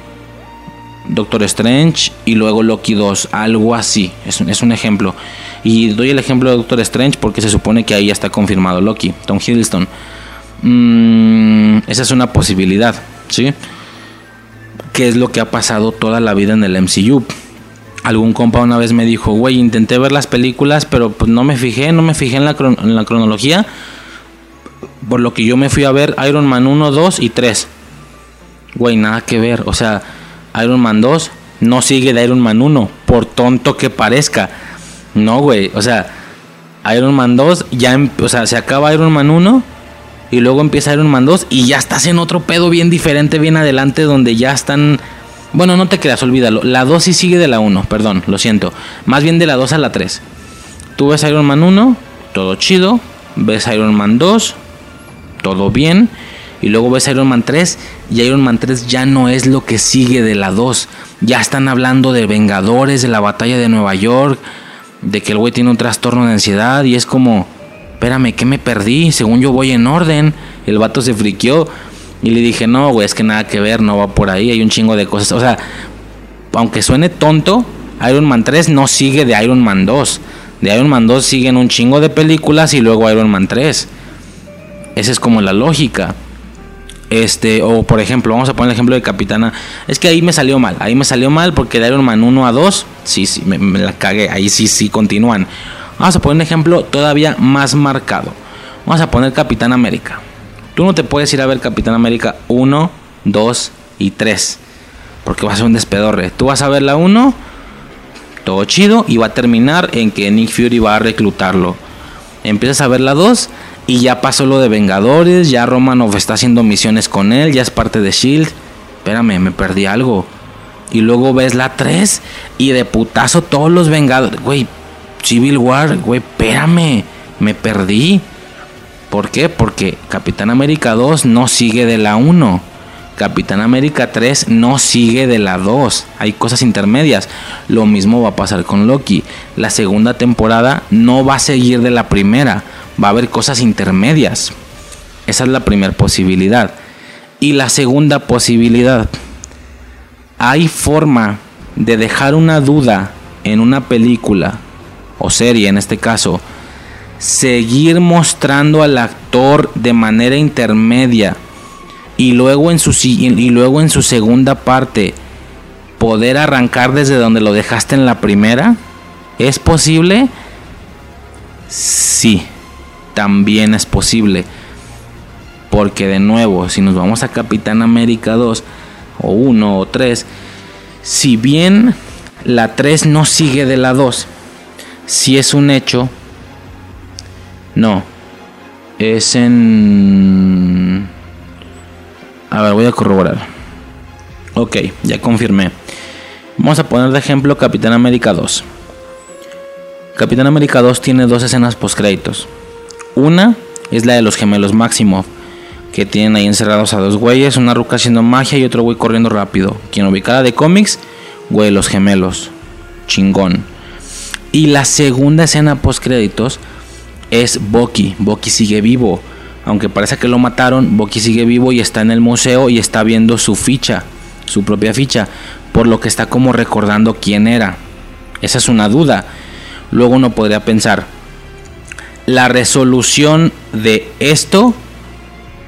Doctor Strange y luego Loki 2, algo así, es, es, un ejemplo. Y doy el ejemplo de Doctor Strange porque se supone que ahí ya está confirmado Loki, Tom Hiddleston. Mm, esa es una posibilidad, ¿sí? ¿Qué es lo que ha pasado toda la vida en el MCU? Algún compa una vez me dijo, güey, intenté ver las películas, pero pues no me fijé, no me fijé en la, en la cronología. Por lo que yo me fui a ver Iron Man 1, 2 y 3. Güey, nada que ver. O sea, Iron Man 2 no sigue de Iron Man 1, por tonto que parezca. No, güey, o sea, Iron Man 2 ya, em, o sea, se acaba Iron Man 1 y luego empieza Iron Man 2 y ya estás en otro pedo bien diferente, bien adelante, donde ya están... Bueno, no te creas, olvídalo. La 2 sí sigue de la 1, perdón, lo siento. Más bien de la 2 a la 3. Tú ves Iron Man 1, todo chido. Ves Iron Man 2, todo bien. Y luego ves Iron Man 3 y Iron Man 3 ya no es lo que sigue de la 2. Ya están hablando de Vengadores, de la batalla de Nueva York, de que el güey tiene un trastorno de ansiedad y es como, espérame, ¿qué me perdí? Según yo voy en orden. El vato se friqueó y le dije, no, güey, es que nada que ver, no va por ahí, hay un chingo de cosas. O sea, aunque suene tonto, Iron Man 3 no sigue de Iron Man 2. De Iron Man 2 siguen un chingo de películas y luego Iron Man 3. Esa es como la lógica. Este, o por ejemplo, vamos a poner el ejemplo de Capitana. Es que ahí me salió mal. Ahí me salió mal porque de Iron Man 1 a 2, sí, sí, me, la cagué. Ahí sí, sí continúan. Vamos a poner un ejemplo todavía más marcado. Vamos a poner Capitán América. Tú no te puedes ir a ver Capitán América 1, 2 y 3. Porque va a ser un despedorre. Tú vas a ver la 1, todo chido, y va a terminar en que Nick Fury va a reclutarlo. Empiezas a ver la 2 y ya pasó lo de Vengadores, ya Romanov está haciendo misiones con él, ya es parte de Shield. Espérame, me perdí algo. Y luego ves la 3 y de putazo todos los Vengadores. Güey, Civil War, güey, espérame, me perdí. ¿Por qué? Porque Capitán América 2 no sigue de la 1. Capitán América 3 no sigue de la 2. Hay cosas intermedias. Lo mismo va a pasar con Loki. La segunda temporada no va a seguir de la primera. Va a haber cosas intermedias. Esa es la primera posibilidad. Y la segunda posibilidad. Hay forma de dejar una duda en una película o serie en este caso. Seguir mostrando al actor de manera intermedia y luego en su y luego en su segunda parte poder arrancar desde donde lo dejaste en la primera es posible sí también es posible porque de nuevo si nos vamos a Capitán América 2 o 1 o 3 si bien la 3 no sigue de la 2 si es un hecho no es en a ver, voy a corroborar. Ok, ya confirmé. Vamos a poner de ejemplo Capitán América 2. Capitán América 2 tiene dos escenas post créditos. Una es la de los gemelos Máximo, que tienen ahí encerrados a dos güeyes, una ruca haciendo magia y otro güey corriendo rápido. Quien ubicada de cómics, güey, los gemelos. Chingón. Y la segunda escena post créditos es Bucky. Bucky sigue vivo aunque parece que lo mataron, Bucky sigue vivo y está en el museo y está viendo su ficha, su propia ficha, por lo que está como recordando quién era. Esa es una duda. Luego uno podría pensar, la resolución de esto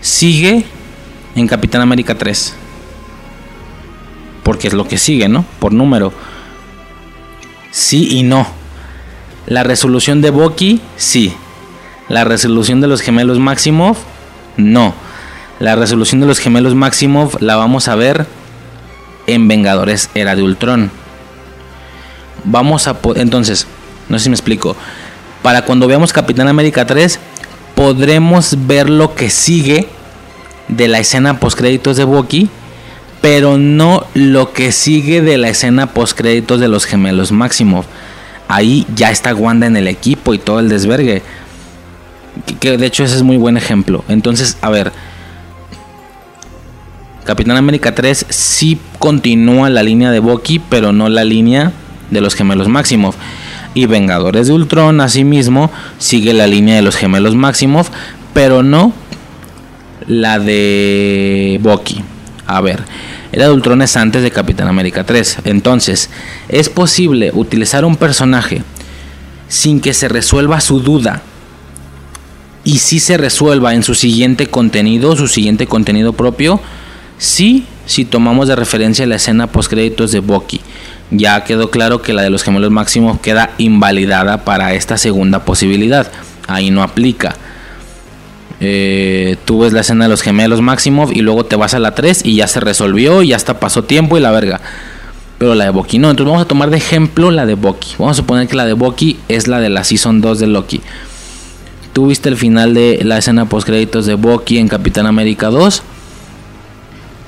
sigue en Capitán América 3. Porque es lo que sigue, ¿no? Por número. Sí y no. La resolución de Bucky, sí. La resolución de los gemelos Maximov, no. La resolución de los gemelos Maximov la vamos a ver en Vengadores Era de Ultron. Vamos a entonces, no sé si me explico. Para cuando veamos Capitán América 3, podremos ver lo que sigue de la escena post créditos de Bucky, pero no lo que sigue de la escena post créditos de los gemelos Maximov. Ahí ya está Wanda en el equipo y todo el desvergue que de hecho ese es muy buen ejemplo. Entonces, a ver, Capitán América 3 sí continúa la línea de Bucky, pero no la línea de los gemelos Maximoff. Y Vengadores de Ultron, asimismo, sigue la línea de los gemelos Maximoff, pero no la de Bucky. A ver, era de antes de Capitán América 3. Entonces, es posible utilizar un personaje sin que se resuelva su duda y si se resuelva en su siguiente contenido, su siguiente contenido propio, sí, si tomamos de referencia la escena post créditos de Bucky. Ya quedó claro que la de los gemelos máximos queda invalidada para esta segunda posibilidad. Ahí no aplica. Eh, tú ves la escena de los gemelos Maximov y luego te vas a la 3 y ya se resolvió y hasta pasó tiempo y la verga. Pero la de Bucky no. Entonces vamos a tomar de ejemplo la de Bucky. Vamos a suponer que la de Bucky es la de la Season 2 de Loki. Tú viste el final de la escena post créditos de Bucky en Capitán América 2,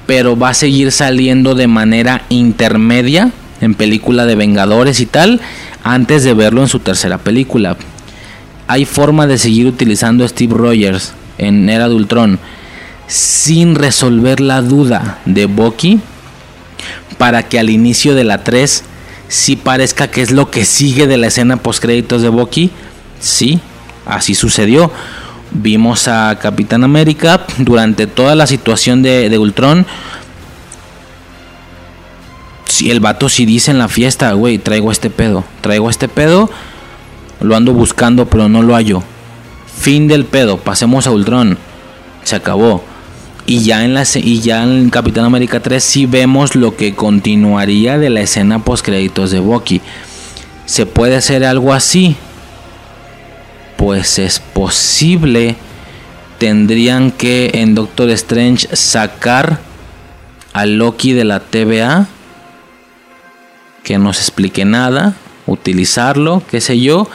pero va a seguir saliendo de manera intermedia en película de Vengadores y tal, antes de verlo en su tercera película. Hay forma de seguir utilizando a Steve Rogers en Era de Ultron sin resolver la duda de Bucky para que al inicio de la 3 sí parezca que es lo que sigue de la escena post créditos de Bucky. Sí, Así sucedió. Vimos a Capitán América durante toda la situación de, Ultron si el vato si dice en la fiesta, güey, traigo este pedo, traigo este pedo, lo ando buscando pero no lo hallo. Fin del pedo, pasemos a Ultron. Se acabó. Y ya en la y ya en Capitán América 3 sí vemos lo que continuaría de la escena post créditos de Bucky. ¿Se puede hacer algo así? Pues es posible. Tendrían que en Doctor Strange sacar a Loki de la TVA. Que no se explique nada. Utilizarlo, qué sé yo.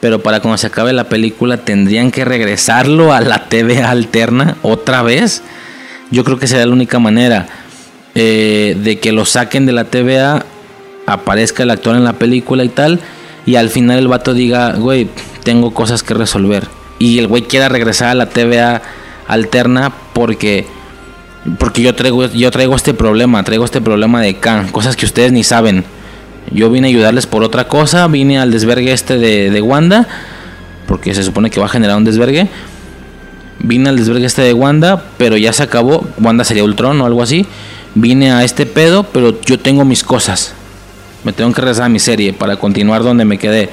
Pero para cuando se acabe la película tendrían que regresarlo a la TVA alterna otra vez. Yo creo que sería la única manera eh, de que lo saquen de la TVA, aparezca el actor en la película y tal, y al final el vato diga, güey, tengo cosas que resolver. Y el güey quiera regresar a la TVA alterna porque porque yo traigo yo traigo este problema, traigo este problema de Khan, cosas que ustedes ni saben. Yo vine a ayudarles por otra cosa, vine al desvergue este de, de Wanda, porque se supone que va a generar un desvergue vine al desvergue este de Wanda, pero ya se acabó. Wanda sería Ultron o algo así. Vine a este pedo, pero yo tengo mis cosas. Me tengo que regresar a mi serie para continuar donde me quedé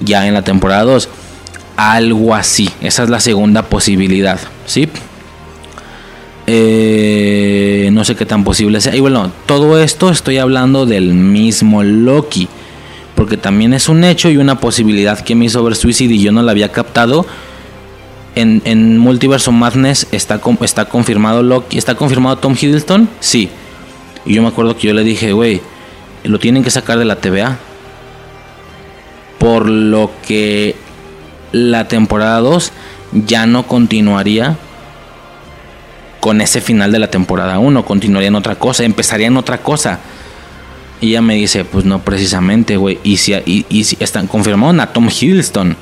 ya en la temporada 2. Algo así. Esa es la segunda posibilidad. ¿Sí? Eh, no sé qué tan posible sea. Y bueno, todo esto estoy hablando del mismo Loki. Porque también es un hecho y una posibilidad que hizo ver Suicide y yo no la había captado en, Multiverse Madness está, está confirmado Loki, está confirmado Tom Hiddleston, sí. Y yo me acuerdo que yo le dije, güey, lo tienen que sacar de la TVA. Por lo que la temporada 2 ya no continuaría con ese final de la temporada 1, continuaría en otra cosa, empezaría en otra cosa. Y ella me dice, pues no precisamente, güey. Y si, están confirmados a Tom Hiddleston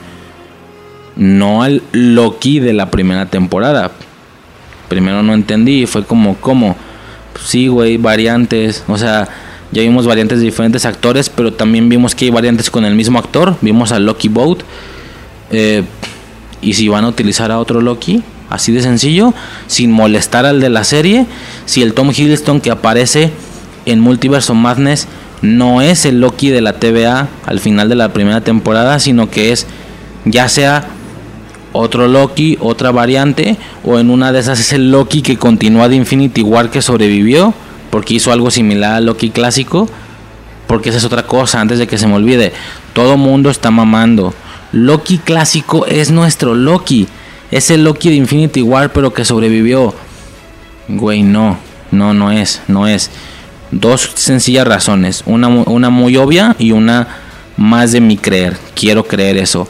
no al Loki de la primera temporada. Primero no entendí, fue como, ¿cómo? sí, güey, variantes, o sea, ya vimos variantes de diferentes actores, pero también vimos que hay variantes con el mismo actor, vimos a Loki Boat, eh, y si van a utilizar a otro Loki, así de sencillo, sin molestar al de la serie, si el Tom Hiddleston que aparece en Multiverse Madness no es el Loki de la TVA al final de la primera temporada, sino que es ya sea otro Loki, otra variante, o en una de esas es el Loki que continúa de Infinity War que sobrevivió, porque hizo algo similar al Loki clásico, porque esa es otra cosa, antes de que se me olvide, todo mundo está mamando. Loki clásico es nuestro Loki, es el Loki de Infinity War, pero que sobrevivió. Güey, no, no, no es, no es. Dos sencillas razones, una, una muy obvia y una más de mi creer. Quiero creer eso.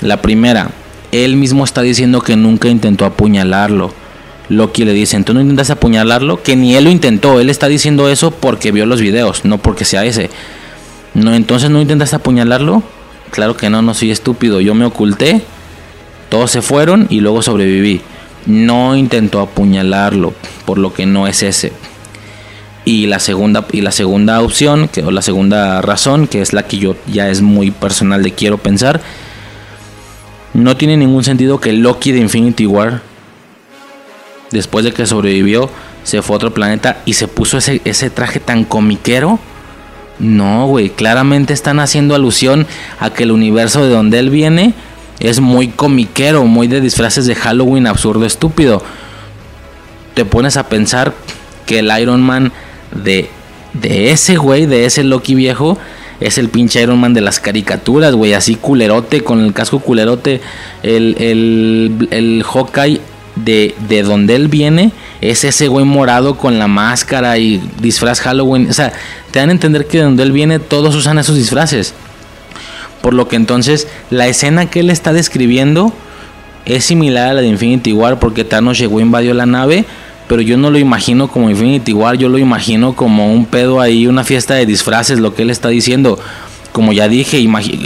La primera, él mismo está diciendo que nunca intentó apuñalarlo. Loki le dice, ¿tú no intentas apuñalarlo? Que ni él lo intentó. Él está diciendo eso porque vio los videos, no porque sea ese. No, entonces no intentas apuñalarlo. Claro que no, no soy estúpido. Yo me oculté, todos se fueron y luego sobreviví. No intentó apuñalarlo, por lo que no es ese. Y la segunda, y la segunda opción, que, o la segunda razón, que es la que yo ya es muy personal de quiero pensar, no tiene ningún sentido que Loki de Infinity War, después de que sobrevivió, se fue a otro planeta y se puso ese, ese traje tan comiquero. No, güey, claramente están haciendo alusión a que el universo de donde él viene es muy comiquero, muy de disfraces de Halloween absurdo, estúpido. Te pones a pensar que el Iron Man de, de ese güey, de ese Loki viejo, es el pinche Iron Man de las caricaturas, güey, así culerote, con el casco culerote, el, el, el Hawkeye de, de donde él viene, es ese güey morado con la máscara y disfraz Halloween, o sea, te dan a entender que de donde él viene todos usan esos disfraces. Por lo que entonces la escena que él está describiendo es similar a la de Infinity War porque Thanos llegó invadió la nave pero yo no lo imagino como Infinity War, yo lo imagino como un pedo ahí, una fiesta de disfraces, lo que él está diciendo. Como ya dije,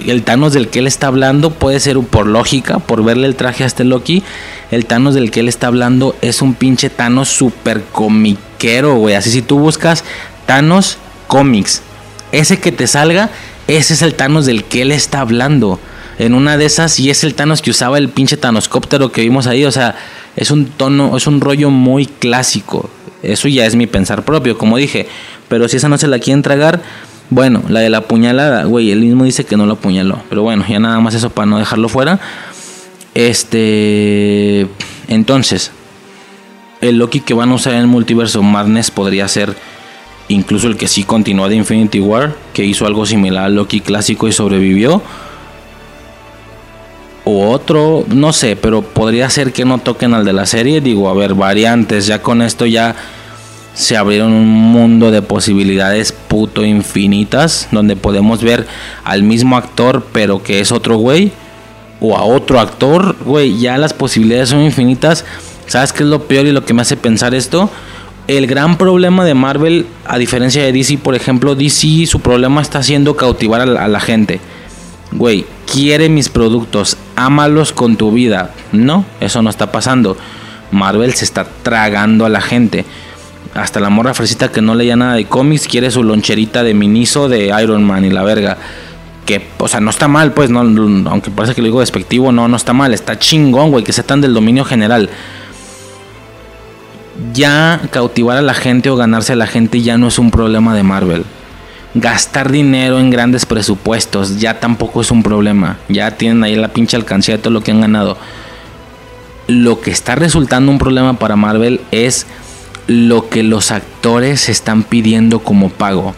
el Thanos del que él está hablando puede ser por lógica, por verle el traje a este Loki. El Thanos del que él está hablando es un pinche Thanos super comiquero, güey. Así si tú buscas Thanos cómics, ese que te salga, ese es el Thanos del que él está hablando. En una de esas, y es el Thanos que usaba el pinche Thanoscóptero que vimos ahí, o sea es un tono, es un rollo muy clásico. Eso ya es mi pensar propio, como dije. Pero si esa no se la quieren tragar, bueno, la de la puñalada, güey, él mismo dice que no lo apuñaló. Pero bueno, ya nada más eso para no dejarlo fuera. Este. Entonces, el Loki que van a usar en el multiverso Madness podría ser incluso el que sí continuó de Infinity War, que hizo algo similar al Loki clásico y sobrevivió. O otro, no sé, pero podría ser que no toquen al de la serie. Digo, a ver, variantes, ya con esto ya se abrieron un mundo de posibilidades puto infinitas, donde podemos ver al mismo actor, pero que es otro güey, o a otro actor, güey, ya las posibilidades son infinitas. ¿Sabes qué es lo peor y lo que me hace pensar esto? El gran problema de Marvel, a diferencia de DC, por ejemplo, DC su problema está siendo cautivar a la, gente. Güey, quiere mis productos, ámalos con tu vida. No, eso no está pasando. Marvel se está tragando a la gente hasta la morra fresita que no leía nada de cómics quiere su loncherita de Miniso de Iron Man y la verga. Que, o sea, no está mal, pues, no, aunque parece que lo digo despectivo, no, no está mal, está chingón, güey, que sea tan del dominio general. Ya cautivar a la gente o ganarse a la gente ya no es un problema de Marvel. Gastar dinero en grandes presupuestos ya tampoco es un problema. Ya tienen ahí la pinche alcancía de todo lo que han ganado. Lo que está resultando un problema para Marvel es lo que los actores están pidiendo como pago.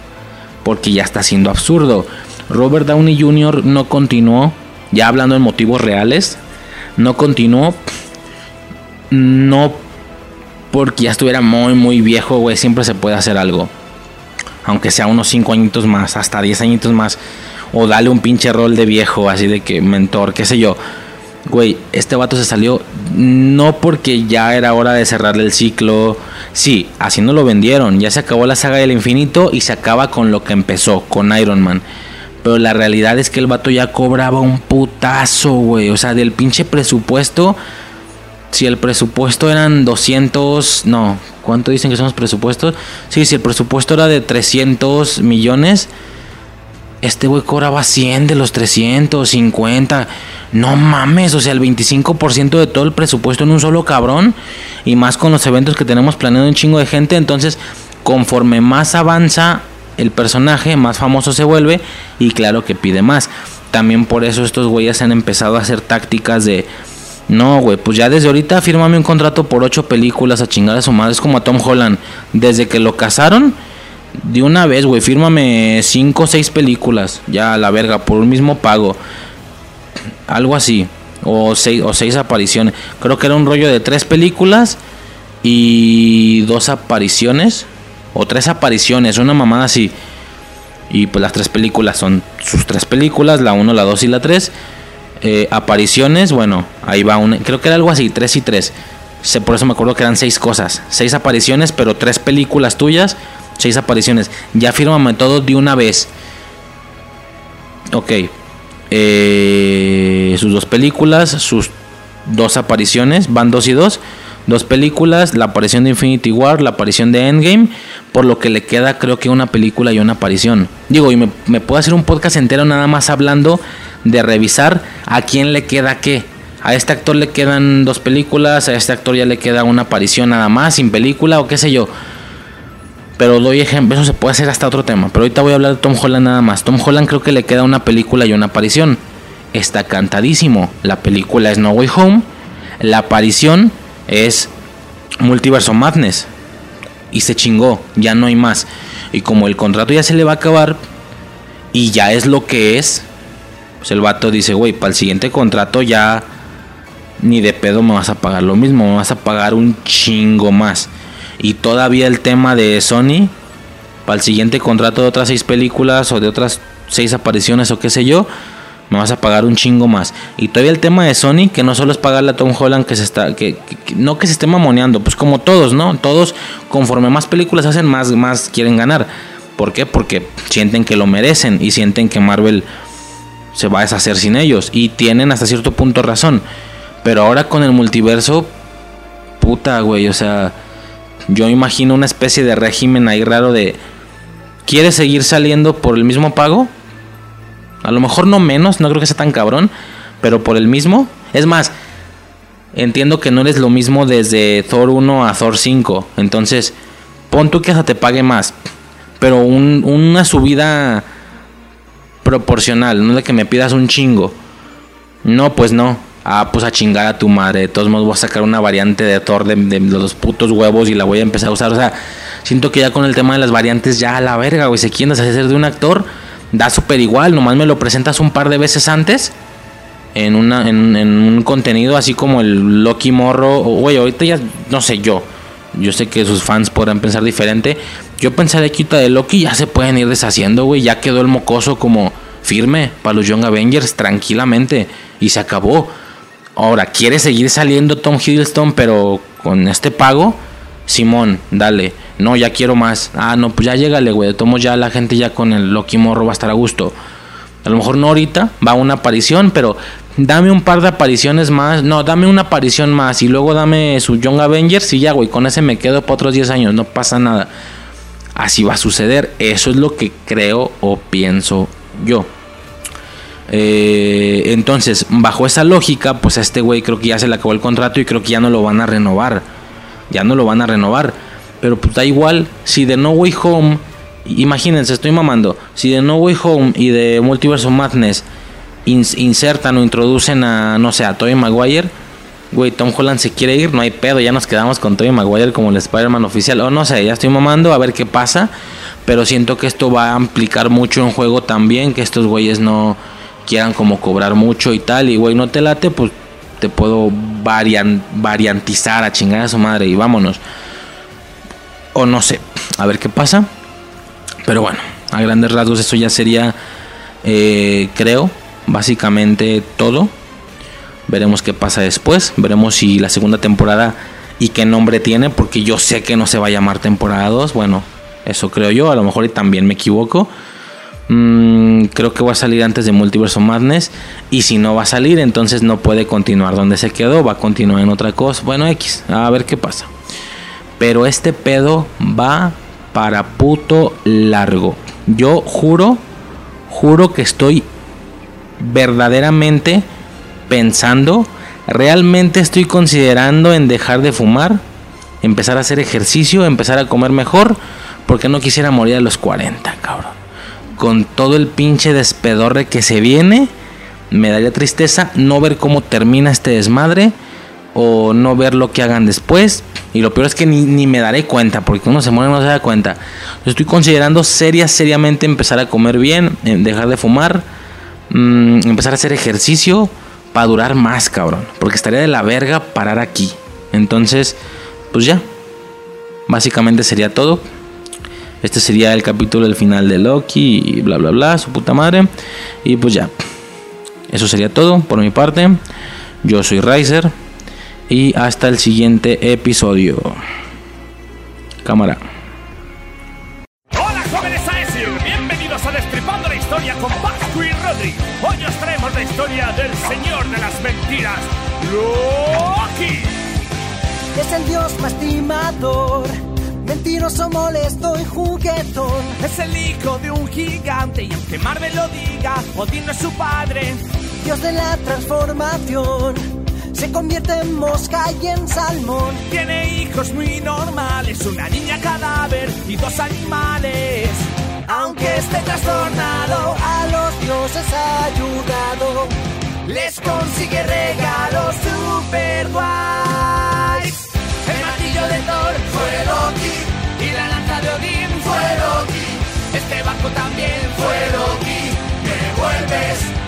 Porque ya está siendo absurdo. Robert Downey Jr. no continuó, ya hablando en motivos reales, no continuó. No porque ya estuviera muy, muy viejo, güey. Siempre se puede hacer algo. Aunque sea unos 5 añitos más, hasta 10 añitos más. O dale un pinche rol de viejo, así de que mentor, qué sé yo. Güey, este vato se salió no porque ya era hora de cerrarle el ciclo. Sí, así no lo vendieron. Ya se acabó la saga del infinito y se acaba con lo que empezó, con Iron Man. Pero la realidad es que el vato ya cobraba un putazo, güey. O sea, del pinche presupuesto. Si el presupuesto eran 200. No, ¿cuánto dicen que son los presupuestos? Sí, si el presupuesto era de 300 millones. Este güey cobraba 100 de los 350. No mames, o sea, el 25% de todo el presupuesto en un solo cabrón. Y más con los eventos que tenemos planeado un chingo de gente. Entonces, conforme más avanza el personaje, más famoso se vuelve. Y claro que pide más. También por eso estos güeyes han empezado a hacer tácticas de... No, güey, pues ya desde ahorita fírmame un contrato por ocho películas a chingar a su madre. Es como a Tom Holland. Desde que lo casaron, de una vez, güey, fírmame cinco o seis películas. Ya a la verga, por un mismo pago. Algo así. O seis, o seis apariciones. Creo que era un rollo de tres películas y dos apariciones. O tres apariciones, una mamada así. Y pues las tres películas son sus tres películas, la uno, la dos y la tres. Eh, apariciones, bueno, ahí va una. Creo que era algo así, tres y tres. Por eso me acuerdo que eran seis cosas. Seis apariciones, pero tres películas tuyas. Seis apariciones. Ya fírmame todo de una vez. Ok, eh, sus dos películas, sus dos apariciones, van dos y dos. Dos películas, la aparición de Infinity War, la aparición de Endgame, por lo que le queda creo que una película y una aparición. Digo, y me, puedo hacer un podcast entero nada más hablando de revisar a quién le queda qué. A este actor le quedan dos películas, a este actor ya le queda una aparición nada más, sin película o qué sé yo. Pero doy ejemplo, eso se puede hacer hasta otro tema. Pero ahorita voy a hablar de Tom Holland nada más. Tom Holland creo que le queda una película y una aparición. Está cantadísimo. La película es No Way Home. La aparición es Multiverso Madness. Y se chingó, ya no hay más. Y como el contrato ya se le va a acabar y ya es lo que es, pues el vato dice, güey, para el siguiente contrato ya ni de pedo me vas a pagar lo mismo, me vas a pagar un chingo más. Y todavía el tema de Sony, para el siguiente contrato de otras seis películas o de otras seis apariciones o qué sé yo, me vas a pagar un chingo más. Y todavía el tema de Sony, que no solo es pagarle a Tom Holland, que se está, que, no que se esté mamoneando, pues como todos, ¿no? Todos, conforme más películas hacen, más, más quieren ganar. ¿Por qué? Porque sienten que lo merecen y sienten que Marvel se va a deshacer sin ellos. Y tienen hasta cierto punto razón. Pero ahora con el multiverso, puta, güey, o sea yo imagino una especie de régimen ahí raro de... ¿Quieres seguir saliendo por el mismo pago? A lo mejor no menos, no creo que sea tan cabrón, pero por el mismo. Es más, entiendo que no eres lo mismo desde Thor 1 a Thor 5. Entonces, pon tú que hasta te pague más. pero una subida proporcional, no de que me pidas un chingo. No, pues no. Ah, pues a chingar a tu madre. De todos modos voy a sacar una variante de Thor de, los putos huevos y la voy a empezar a usar. O sea, siento que ya con el tema de las variantes ya a la verga, güey. Si quieres hacer de un actor, da súper igual. Nomás me lo presentas un par de veces antes. En, una, en, un contenido así como el Loki Morro. Güey, ahorita ya no sé yo. Yo sé que sus fans podrán pensar diferente. Yo pensaré que de Loki ya se pueden ir deshaciendo, güey. Ya quedó el mocoso como firme para los Young Avengers tranquilamente. Y se acabó. Ahora, ¿quiere seguir saliendo Tom Hiddleston, pero con este pago? Simón, dale. No, ya quiero más. Ah, no, pues ya llégale, güey. Tomo ya la gente ya con el Loki Morro va a estar a gusto. A lo mejor no ahorita, va una aparición, pero dame un par de apariciones más. No, dame una aparición más y luego dame su Young Avengers y ya, güey. Con ese me quedo para otros 10 años, no pasa nada. Así va a suceder. Eso es lo que creo o pienso yo. Eh, entonces, bajo esa lógica, pues a este güey creo que ya se le acabó el contrato y creo que ya no lo van a renovar. Ya no lo van a renovar. Pero pues igual, si de No Way Home, imagínense, estoy mamando, si de No Way Home y de Multiverse of Madness insertan o introducen a, no sé, a Tobey Maguire, güey, Tom Holland se quiere ir, no hay pedo, ya nos quedamos con Tobey Maguire como el Spider-Man oficial. O no sé, ya estoy mamando a ver qué pasa. Pero siento que esto va a implicar mucho en juego también, que estos güeyes no quieran como cobrar mucho y tal, y güey, no te late, pues te puedo variantizar a chingar a su madre y vámonos. O no sé, a ver qué pasa. Pero bueno, a grandes rasgos eso ya sería, eh, creo, básicamente todo. Veremos qué pasa después. Veremos si la segunda temporada y qué nombre tiene, porque yo sé que no se va a llamar temporada 2. Bueno, eso creo yo, a lo mejor y también me equivoco. Mm, creo que va a salir antes de Multiverse Madness. Y si no va a salir, entonces no puede continuar donde se quedó. Va a continuar en otra cosa. Bueno, X, a ver qué pasa. Pero este pedo va para puto largo. Yo juro, juro que estoy verdaderamente pensando, realmente estoy considerando en dejar de fumar, empezar a hacer ejercicio, empezar a comer mejor, porque no quisiera morir a los 40, cabrón con todo el pinche despedorre que se viene, me daría tristeza no ver cómo termina este desmadre o no ver lo que hagan después. Y lo peor es que ni, me daré cuenta, porque uno se muere y no se da cuenta. estoy considerando seria, seriamente empezar a comer bien, eh, dejar de fumar, mm, empezar a hacer ejercicio para durar más, cabrón. Porque estaría de la verga parar aquí. Entonces, pues ya. Básicamente sería todo. Este sería el capítulo del final de Loki y bla bla bla, su puta madre. Y pues ya. Eso sería todo por mi parte. Yo soy Riser. Y hasta el siguiente episodio. Cámara. Hola jóvenes Aesir, bienvenidos a Destripando la Historia con Pascu y Rodri. Hoy os traemos la historia del Señor de las Mentiras, Loki. Es el dios más timador Mentiroso, molesto y juguetón. Es el hijo de un gigante y aunque Marvel lo diga, Odín no es su padre. Dios de la transformación. Se convierte en mosca y en salmón. Tiene hijos muy normales, una niña cadáver y dos animales. Aunque esté trastornado, a los dioses ha ayudado. Les consigue regalos super guays. El martillo de Thor fue Loki y la lanza de Odín fue Loki. Este barco también fue Loki. Me vuelves.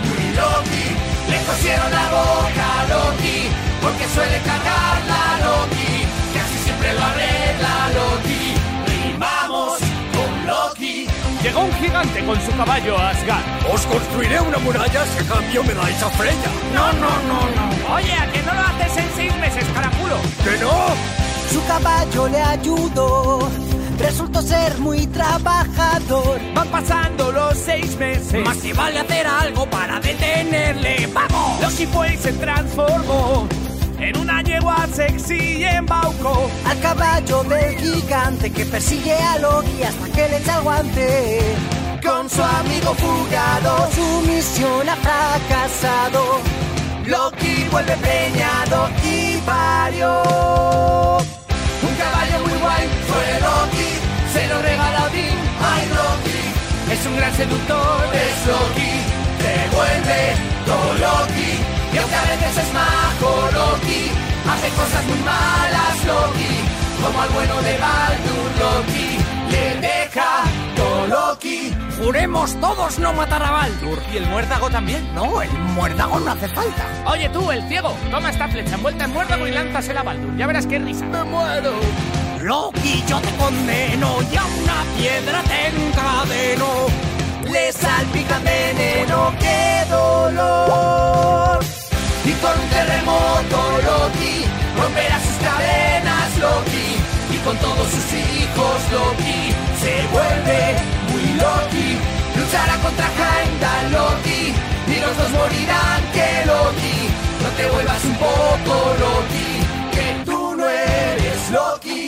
Le cosieron la boca a Loki porque suele cargar la Loki. Que así siempre lo arregla Loki. Rimamos con Loki. Llegó un gigante con su caballo a Asgard. Os construiré una muralla si a cambio me dais a Freya. No, no, no, no. Oye, ¿a que no lo haces en seis meses, caraculo? ¡Que no! Su caballo le ayudó. Resultó ser muy trabajador. Van pasando los seis meses. Más si vale hacer algo para detenerle. ¡Vamos! Loki fue y se transformó en una yegua sexy y embaucó al caballo del gigante que persigue a Loki hasta que le echa el guante. Con su amigo fugado, su misión ha fracasado. Loki vuelve preñado y parió. Un caballo muy guay fue un gran seductor. Es Loki, te vuelve todo Loki. Y aunque a veces es majo Loki, hace cosas muy malas Loki. Como al bueno de Baldur Loki, le Loki. Juremos todos no matar a Baldur. ¿Y el muérdago también? No, el muérdago no hace falta. Oye tú, el ciego, toma esta flecha envuelta en muérdago y lánzasela a Baldur. Ya verás qué risa. Me muero. Loki, yo te condeno y a una piedra te encadeno. Le salpica veneno, qué dolor. Y con un terremoto Loki romperá sus cadenas Loki. Y con todos sus hijos Loki se vuelve Loki luchará contra Heimdall, Loki, y los dos morirán que Loki. No te vuelvas un poco Loki, que tú no eres Loki.